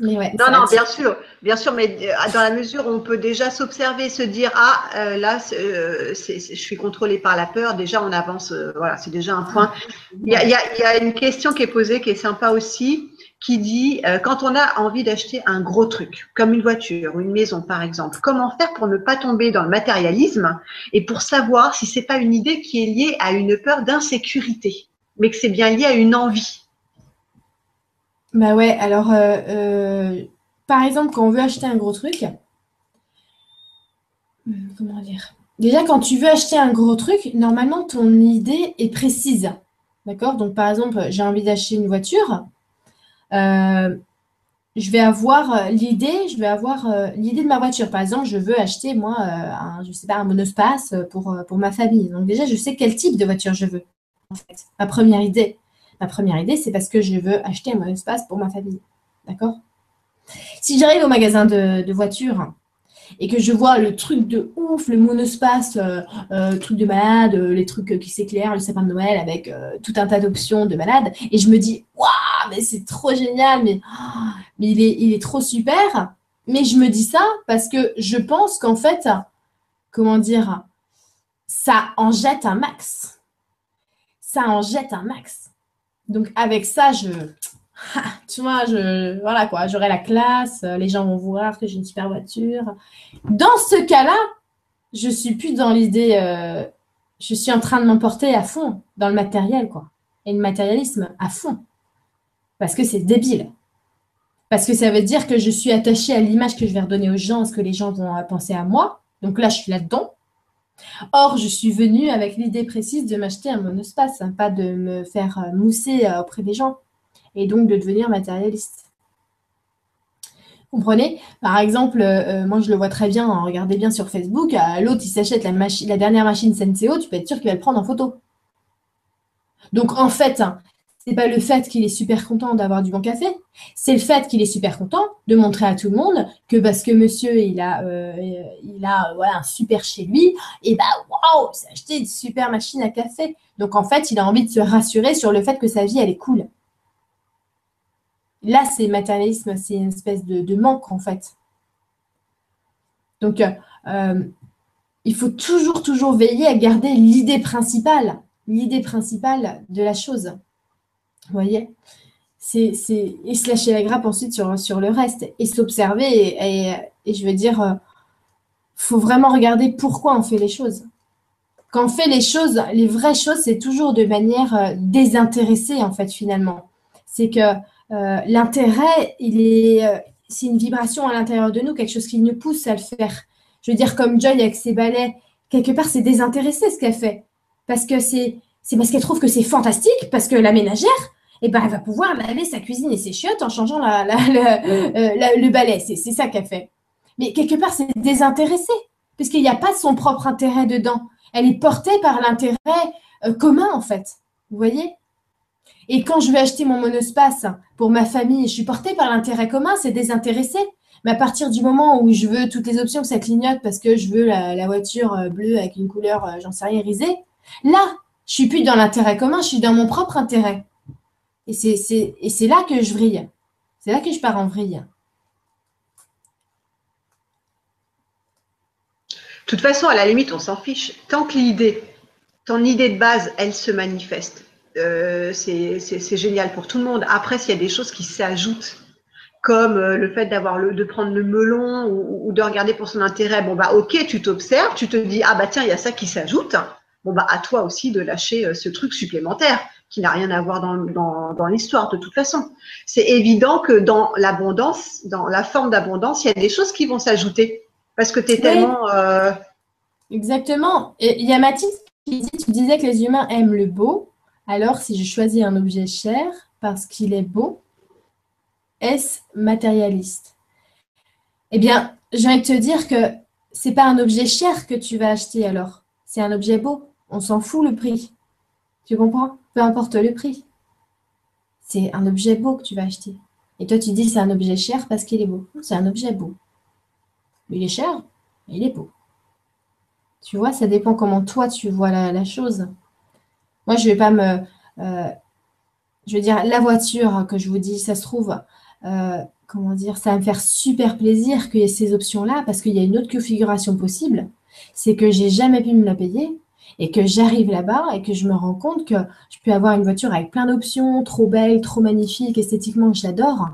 non, non, bien sûr, bien sûr, mais euh, dans la mesure où on peut déjà s'observer, se dire ah euh, là, euh, je suis contrôlé par la peur, déjà on avance, voilà, c'est déjà un point. Il y, a, une question qui est posée qui est sympa aussi, qui dit quand on a envie d'acheter un gros truc, comme une voiture ou une maison par exemple, comment faire pour ne pas tomber dans le matérialisme et pour savoir si c'est pas une idée qui est liée à une peur d'insécurité, mais que c'est bien lié à une envie? Bah ouais, alors, euh, euh, par exemple, quand on veut acheter un gros truc, hmm, comment dire? Déjà, quand tu veux acheter un gros truc, normalement, ton idée est précise. D'accord? Donc, par exemple, j'ai envie d'acheter une voiture. Euh, je vais avoir l'idée, je vais avoir l'idée de ma voiture. Par exemple, je veux acheter, moi, un, je sais pas, un monospace pour, pour ma famille. Donc, déjà, je sais quel type de voiture je veux, en fait. Ma première idée. Ma première idée, c'est parce que je veux acheter un espace pour ma famille. D'accord? Si j'arrive au magasin de, voitures et que je vois le truc de ouf, le monospace, euh, euh truc de malade, euh, les trucs qui s'éclairent, le sapin de Noël avec euh, tout un tas d'options de malade, et je me dis, waouh, mais c'est trop génial, mais, oh, mais il, est, il est trop super. Mais je me dis ça parce que je pense qu'en fait, comment dire, ça en jette un max. Ça en jette un max. Donc avec ça, je, tu vois, je, voilà quoi, j'aurai la classe, les gens vont voir que j'ai une super voiture. Dans ce cas-là, je suis plus dans l'idée, euh, je suis en train de m'emporter à fond dans le matériel quoi, et le matérialisme à fond, parce que c'est débile. Parce que ça veut dire que je suis attachée à l'image que je vais redonner aux gens, ce que les gens vont penser à moi. Donc là, je suis là-dedans. Or, je suis venue avec l'idée précise de m'acheter un monospace, pas de me faire euh, mousser euh, auprès des gens et donc de devenir matérialiste. Comprenez? Par exemple, euh, moi je le vois très bien, regardez bien sur Facebook, l'autre il s'achète la, la, dernière machine Senseo, tu peux être sûr qu'il va le prendre en photo. Donc en fait, hein, c'est pas le fait qu'il est super content d'avoir du bon café, c'est le fait qu'il est super content de montrer à tout le monde que parce que monsieur il a, euh, il a voilà, un super chez lui, et bah waouh, s'est acheté une super machine à café. Donc en fait, il a envie de se rassurer sur le fait que sa vie elle est cool. Là, c'est matérialisme, c'est une espèce de, manque en fait. Donc euh, il faut toujours, toujours veiller à garder l'idée principale, l'idée principale de la chose. Vous voyez? C'est, Et se lâcher la grappe ensuite sur, sur le reste et s'observer. Et, et, je veux dire, euh, faut vraiment regarder pourquoi on fait les choses. Quand on fait les choses, les vraies choses, c'est toujours de manière euh, désintéressée, en fait, finalement. C'est que euh, l'intérêt, il est, c'est une vibration à l'intérieur de nous, quelque chose qui nous pousse à le faire. Je veux dire, comme Joy avec ses balais, quelque part, c'est désintéressé ce qu'elle fait. Parce que c'est, c'est parce qu'elle trouve que c'est fantastique, parce que la ménagère, eh ben, elle va pouvoir laver sa cuisine et ses chiottes en changeant la, euh, le balai. C'est ça qu'elle fait. Mais quelque part, c'est désintéressé, puisqu'il n'y a pas son propre intérêt dedans. Elle est portée par l'intérêt euh, commun, en fait. Vous voyez? Et quand je vais acheter mon monospace pour ma famille, je suis portée par l'intérêt commun, c'est désintéressé. Mais à partir du moment où je veux toutes les options que ça clignote parce que je veux la, voiture euh, bleue avec une couleur, j'en sais rien, irisée, là, je suis plus dans l'intérêt commun, je suis dans mon propre intérêt. Et c'est là que je vrille. C'est là que je pars en vrille. De toute façon, à la limite, on s'en fiche. Tant que l'idée, ton idée de base, elle se manifeste, euh, c'est génial pour tout le monde. Après, s'il y a des choses qui s'ajoutent, comme euh, le fait d'avoir de prendre le melon ou, de regarder pour son intérêt, bon bah ok, tu t'observes, tu te dis ah bah tiens, il y a ça qui s'ajoute. Bon bah à toi aussi de lâcher euh, ce truc supplémentaire qui n'a rien à voir dans, dans, dans l'histoire de toute façon. C'est évident que dans l'abondance, dans la forme d'abondance, il y a des choses qui vont s'ajouter parce que tu es tellement. Euh... Exactement. Et il y a Mathilde qui dit tu disais que les humains aiment le beau. Alors, si je choisis un objet cher parce qu'il est beau, est-ce matérialiste? Eh bien, j'ai envie de te dire que c'est pas un objet cher que tu vas acheter alors. C'est un objet beau. On s'en fout le prix. Tu comprends? Peu importe le prix. C'est un objet beau que tu vas acheter. Et toi, tu dis c'est un objet cher parce qu'il est beau. C'est un objet beau. Il est cher, mais il est beau. Tu vois, ça dépend comment toi tu vois la, chose. Moi, je ne vais pas me. Euh, je veux dire, la voiture que je vous dis, ça se trouve, euh, comment dire, ça va me faire super plaisir qu'il y ait ces options-là parce qu'il y a une autre configuration possible. C'est que j'ai jamais pu me la payer et que j'arrive là-bas et que je me rends compte que je peux avoir une voiture avec plein d'options, trop belle, trop magnifique, esthétiquement, je l'adore.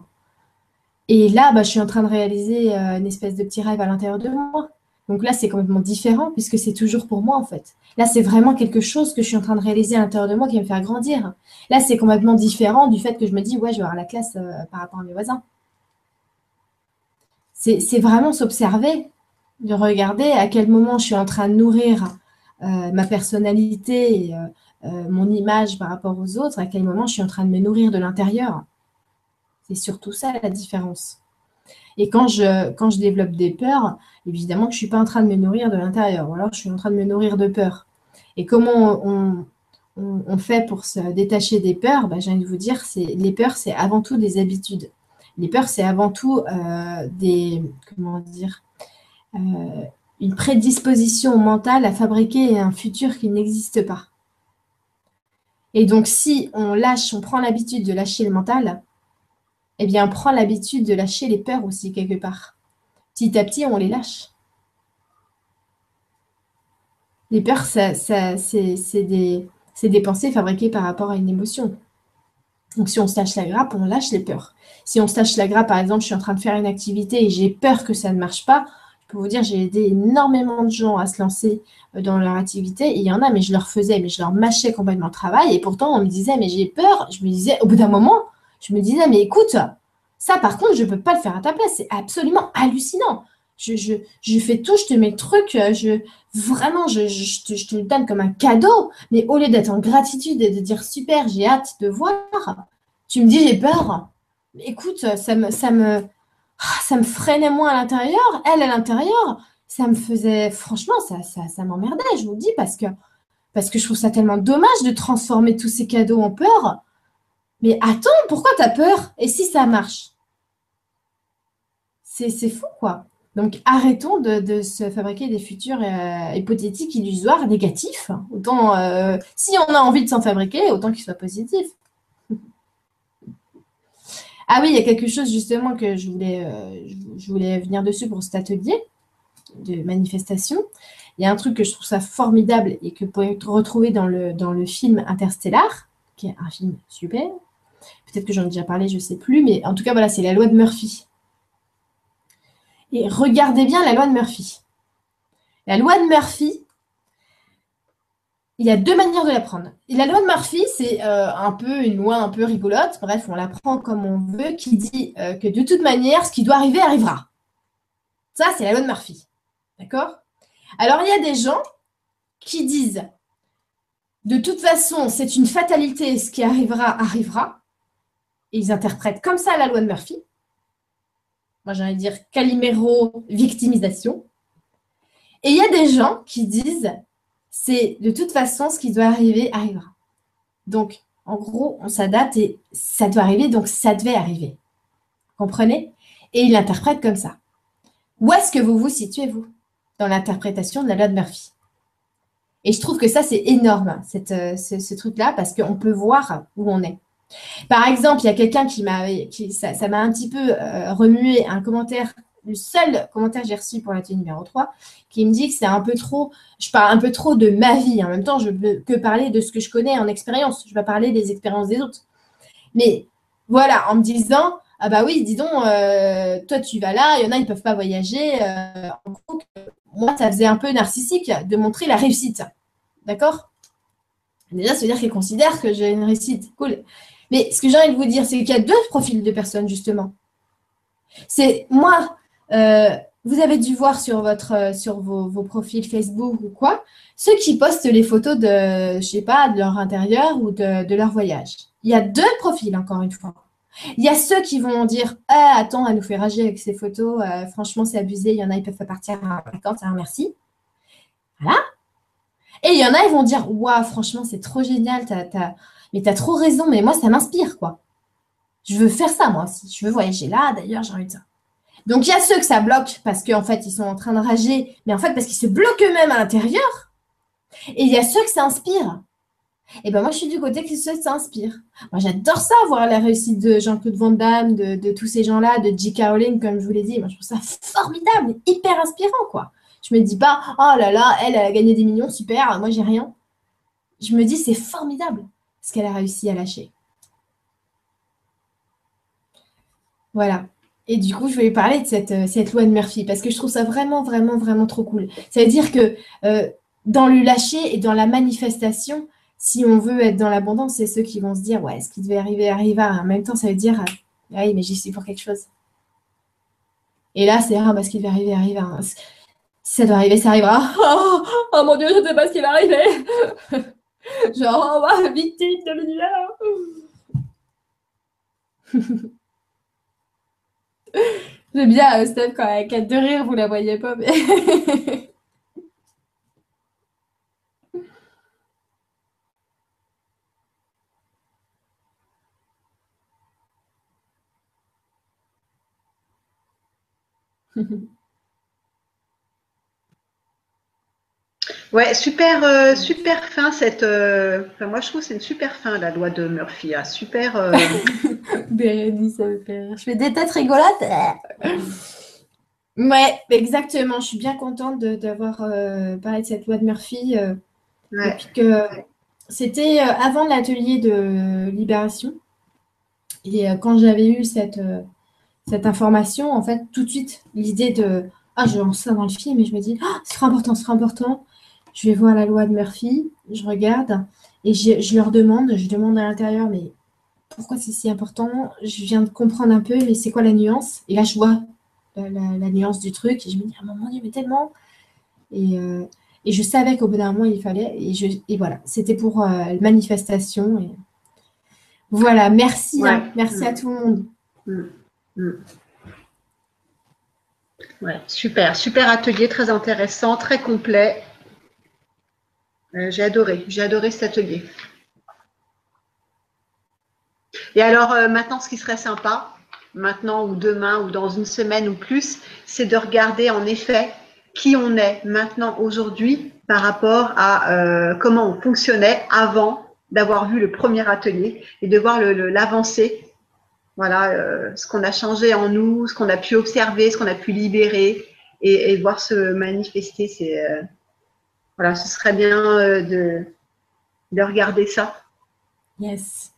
Et là, bah, je suis en train de réaliser euh, une espèce de petit rêve à l'intérieur de moi. Donc là, c'est complètement différent puisque c'est toujours pour moi en fait. Là, c'est vraiment quelque chose que je suis en train de réaliser à l'intérieur de moi qui va me faire grandir. Là, c'est complètement différent du fait que je me dis, ouais, je vais avoir la classe euh, par rapport à mes voisins. C'est vraiment s'observer, de regarder à quel moment je suis en train de nourrir ma personnalité et mon image par rapport aux autres, à quel moment je suis en train de me nourrir de l'intérieur. C'est surtout ça la différence. Et quand je, quand je développe des peurs, évidemment que je ne suis pas en train de me nourrir de l'intérieur, ou alors je suis en train de me nourrir de peur. Et comment on, fait pour se détacher des peurs? Ben, J'ai envie de vous dire, les peurs, c'est avant tout des habitudes. Les peurs, c'est avant tout euh, des, comment dire, euh, une prédisposition mentale à fabriquer un futur qui n'existe pas. Et donc, si on lâche, on prend l'habitude de lâcher le mental, eh bien, on prend l'habitude de lâcher les peurs aussi quelque part. Petit à petit, on les lâche. Les peurs, ça, c'est des, des, pensées fabriquées par rapport à une émotion. Donc, si on se lâche la grappe, on lâche les peurs. Si on se lâche la grappe, par exemple, je suis en train de faire une activité et j'ai peur que ça ne marche pas, je peux vous dire, j'ai aidé énormément de gens à se lancer euh, dans leur activité. il y en a, mais je leur faisais, mais je leur mâchais complètement le travail. Et pourtant, on me disait, mais j'ai peur. Je me disais, au bout d'un moment, je me disais, mais écoute, ça par contre, je ne peux pas le faire à ta place. C'est absolument hallucinant. Je, fais tout, je te mets le truc, je, vraiment, je, te, te, le donne comme un cadeau. Mais au lieu d'être en gratitude et de dire super, j'ai hâte de voir, tu me dis j'ai peur. Écoute, ça me, ça me, ça me freinait moins à l'intérieur. Elle, à l'intérieur, ça me faisait, franchement, ça, ça, m'emmerdait, je vous le dis, parce que, parce que je trouve ça tellement dommage de transformer tous ces cadeaux en peur. Mais attends, pourquoi tu as peur? Et si ça marche? C'est fou, quoi. Donc arrêtons de, se fabriquer des futurs euh, hypothétiques illusoires négatifs. Autant, euh, si on a envie de s'en fabriquer, autant qu'ils soient positifs. Ah oui, il y a quelque chose justement que je voulais, euh, je voulais venir dessus pour cet atelier de manifestation. Il y a un truc que je trouve ça formidable et que vous pouvez retrouver dans le, dans le film Interstellar, qui est un film super, Peut-être que j'en ai déjà parlé, je ne sais plus, mais en tout cas, voilà, c'est la loi de Murphy. Et regardez bien la loi de Murphy. La loi de Murphy, il y a deux manières de la prendre. la loi de Murphy, c'est euh, un peu une loi un peu rigolote, bref, on la prend comme on veut, qui dit euh, que de toute manière, ce qui doit arriver arrivera. Ça, c'est la loi de Murphy. D'accord? Alors, il y a des gens qui disent, de toute façon, c'est une fatalité, ce qui arrivera, arrivera ils interprètent comme ça la loi de Murphy. Moi, j'ai envie dire Calimero, victimisation. Et il y a des gens qui disent c'est de toute façon ce qui doit arriver arrivera. Donc, en gros, on s'adapte et ça doit arriver, donc ça devait arriver. Comprenez? Et il l'interprète comme ça. Où est-ce que vous vous situez, vous, dans l'interprétation de la loi de Murphy? Et je trouve que ça, c'est énorme, cette, euh, ce, truc-là, parce qu'on peut voir où on est. Par exemple, il y a quelqu'un qui m'a, ça m'a un petit peu euh, remué un commentaire, le seul commentaire que j'ai reçu pour l'atelier numéro 3, qui me dit que c'est un peu trop, je parle un peu trop de ma vie. En même temps, je ne peux que parler de ce que je connais en expérience. Je vais parler des expériences des autres. Mais voilà, en me disant, ah bah oui, dis donc, euh, toi tu vas là, il y en a, ils ne peuvent pas voyager. Euh, moi, ça faisait un peu narcissique de montrer la réussite. D'accord? Déjà, ça veut dire qu'ils considèrent que j'ai une réussite. Cool. Mais ce que j'ai envie de vous dire, c'est qu'il y a deux profils de personnes, justement. C'est moi, euh, vous avez dû voir sur, votre, sur vos, profils Facebook ou quoi, ceux qui postent les photos de, je sais pas, de leur intérieur ou de, leur voyage. Il y a deux profils, encore une fois. Il y a ceux qui vont dire ah, Attends, elle nous fait rager avec ces photos. Euh, franchement, c'est abusé. Il y en a, ils peuvent pas partir à vacances. un merci. Voilà. Et il y en a, ils vont dire Waouh, franchement, c'est trop génial. Mais tu as trop raison. Mais moi, ça m'inspire, quoi. Je veux faire ça, moi aussi. Je veux voyager là. D'ailleurs, j'ai envie de ça. Donc, il y a ceux que ça bloque parce qu'en fait, ils sont en train de rager. Mais en fait, parce qu'ils se bloquent eux-mêmes à l'intérieur. Et il y a ceux que ça inspire. Et ben moi, je suis du côté qui se s'inspire. Moi, j'adore ça, voir la réussite de Jean-Claude Van Damme, de, tous ces gens-là, de J.K. Rowling, comme je vous l'ai dit. Moi, je trouve ça formidable, hyper inspirant, quoi. Je me dis pas, oh là là, elle, elle a gagné des millions, super, moi, j'ai rien. Je me dis, c'est formidable ce qu'elle a réussi à lâcher. Voilà. Et du coup, je vais parler de cette, euh, cette loi de Murphy parce que je trouve ça vraiment, vraiment, vraiment trop cool. C'est-à-dire que euh, dans le lâcher et dans la manifestation, si on veut être dans l'abondance, c'est ceux qui vont se dire, ouais, ce qui devait arriver arriva. En même temps, ça veut dire, ah oui, mais j'y suis pour quelque chose. Et là, c'est, ah, bah, ce qui devait arriver arriva. Si ça doit arriver, ça arrivera. Oh, oh, mon Dieu, je ne sais pas ce qui va arriver. Genre, oh, victime de l'univers. J'aime bien euh, Steph quand elle a de rire, vous la voyez pas, mais. Ouais, super, euh, super fin cette. Euh, moi, je trouve que c'est une super fin la loi de Murphy. Hein. super. Euh, Je fais des têtes rigolotes. ouais, exactement. Je suis bien contente d'avoir parlé de cette loi de Murphy. que c'était avant l'atelier de libération. Et quand j'avais eu cette cette information, en fait, tout de suite, l'idée de Ah, je lance ça dans le film et je me dis Ah, ce sera important, ce sera important. Je vais voir la loi de Murphy, je regarde et je, leur demande, je demande à l'intérieur, mais pourquoi c'est si important Je viens de comprendre un peu, mais c'est quoi la nuance? Et là, je vois la, nuance du truc et je me dis Ah, mon Dieu, mais tellement et, euh, et je savais qu'au bout d'un moment, il fallait. Et, je, et voilà, c'était pour euh, manifestation. Et... Voilà, merci. Hein. merci à tout le monde. Mm. Mm. Ouais, super, super atelier, très intéressant, très complet. Euh, j'ai adoré, j'ai adoré cet atelier. Et alors euh, maintenant, ce qui serait sympa, maintenant ou demain ou dans une semaine ou plus, c'est de regarder en effet qui on est maintenant aujourd'hui par rapport à euh, comment on fonctionnait avant d'avoir vu le premier atelier et de voir l'avancée voilà, euh, ce qu'on a changé en nous, ce qu'on a pu observer, ce qu'on a pu libérer et, voir se manifester. Voilà, ce serait bien de, de regarder ça. Yes.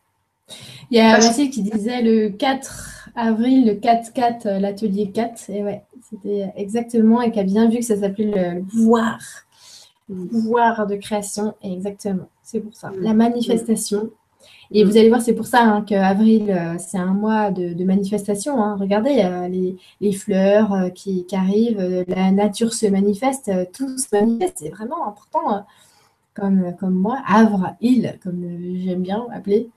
Il y a Vassile qui disait le 4 avril, le 4-4, l'atelier 4. Et ouais, c'était exactement, et qui a bien vu que ça s'appelait le pouvoir. Le pouvoir de création. Et exactement, c'est pour ça. La manifestation, et vous allez voir, c'est pour ça hein, qu'avril, euh, c'est un mois de, manifestation. Hein. Regardez, les, les, fleurs euh, qui, arrivent, euh, la nature se manifeste, tout se manifeste. C'est vraiment important, comme, comme moi. Havre, île, comme j'aime bien appeler.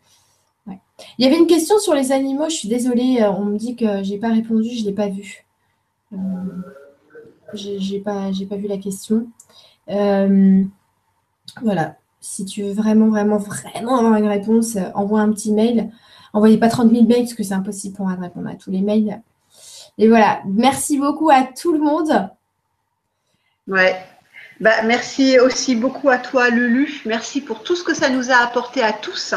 Il y avait une question sur les animaux. Je suis désolée, on me dit que je n'ai pas répondu, je ne l'ai pas vu. Je n'ai pas, vu la question. voilà si tu veux vraiment, vraiment, vraiment avoir une réponse, euh, envoie un petit mail. envoyez pas 30 000 mails parce que c'est impossible pour moi de répondre à tous les mails. Et voilà, merci beaucoup à tout le monde. Ouais. Bah, merci aussi beaucoup à toi, Lulu. Merci pour tout ce que ça nous a apporté à tous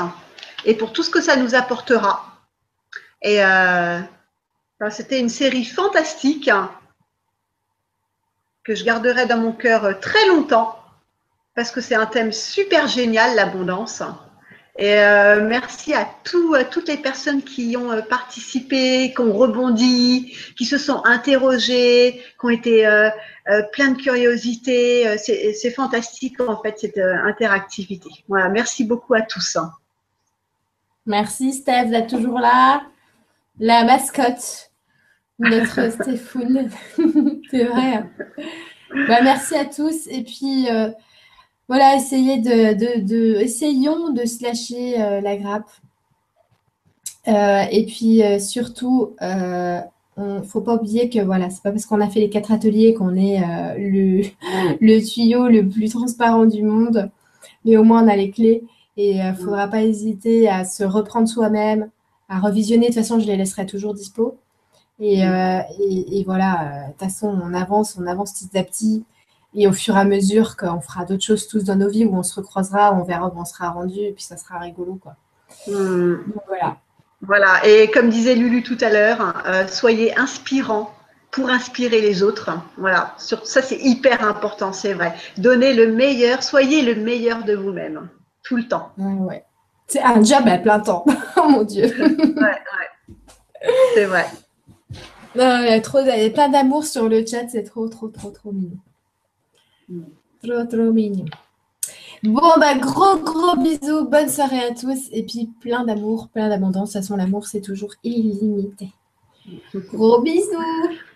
et pour tout ce que ça nous apportera. Et euh, c'était une série fantastique que je garderai dans mon cœur très longtemps parce que c'est un thème super génial, l'abondance. Et euh, merci à, toutes les personnes qui ont euh, participé, qui ont rebondi, qui se sont interrogées, qui ont été euh, plein de curiosité. C'est fantastique en fait cette interactivité. Voilà, merci beaucoup à tous. Merci Steph d'être toujours là. La mascotte, notre Stéphane. C'est vrai. Bah, merci à tous. Et puis, voilà, essayez de, essayons de se lâcher euh, la grappe. Euh, et puis euh, surtout, il ne faut pas oublier que voilà, c'est pas parce qu'on a fait les quatre ateliers qu'on est le, le, tuyau le plus transparent du monde, mais au moins on a les clés et il ne faudra pas hésiter à se reprendre soi-même, à revisionner. De toute façon, je les laisserai toujours dispo. Et, et, et voilà, de toute façon, on avance, on avance petit à petit. Et au fur et à mesure qu'on fera d'autres choses tous dans nos vies, où on se recroisera, on verra où on sera rendu, et puis ça sera rigolo. Quoi. Hmm. voilà. Voilà, et comme disait Lulu tout à l'heure, euh, soyez inspirants pour inspirer les autres. Voilà, ça c'est hyper important, c'est vrai. Donnez le meilleur, soyez le meilleur de vous-même, tout le temps. Ouais, C'est un job à plein temps, oh mon Dieu. ouais, ouais. C'est vrai. il, y a trop, il y a plein d'amour sur le chat, c'est trop, trop, trop, trop mignon. Trop, trop mignon. Bon, bah, gros, gros bisous. Bonne soirée à tous. Et puis, plein d'amour, plein d'abondance. De toute façon, l'amour, c'est toujours illimité. Gros bisous.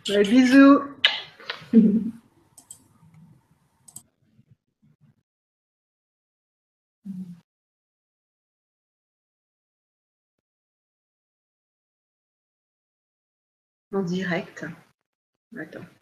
bisous. en direct. Attends.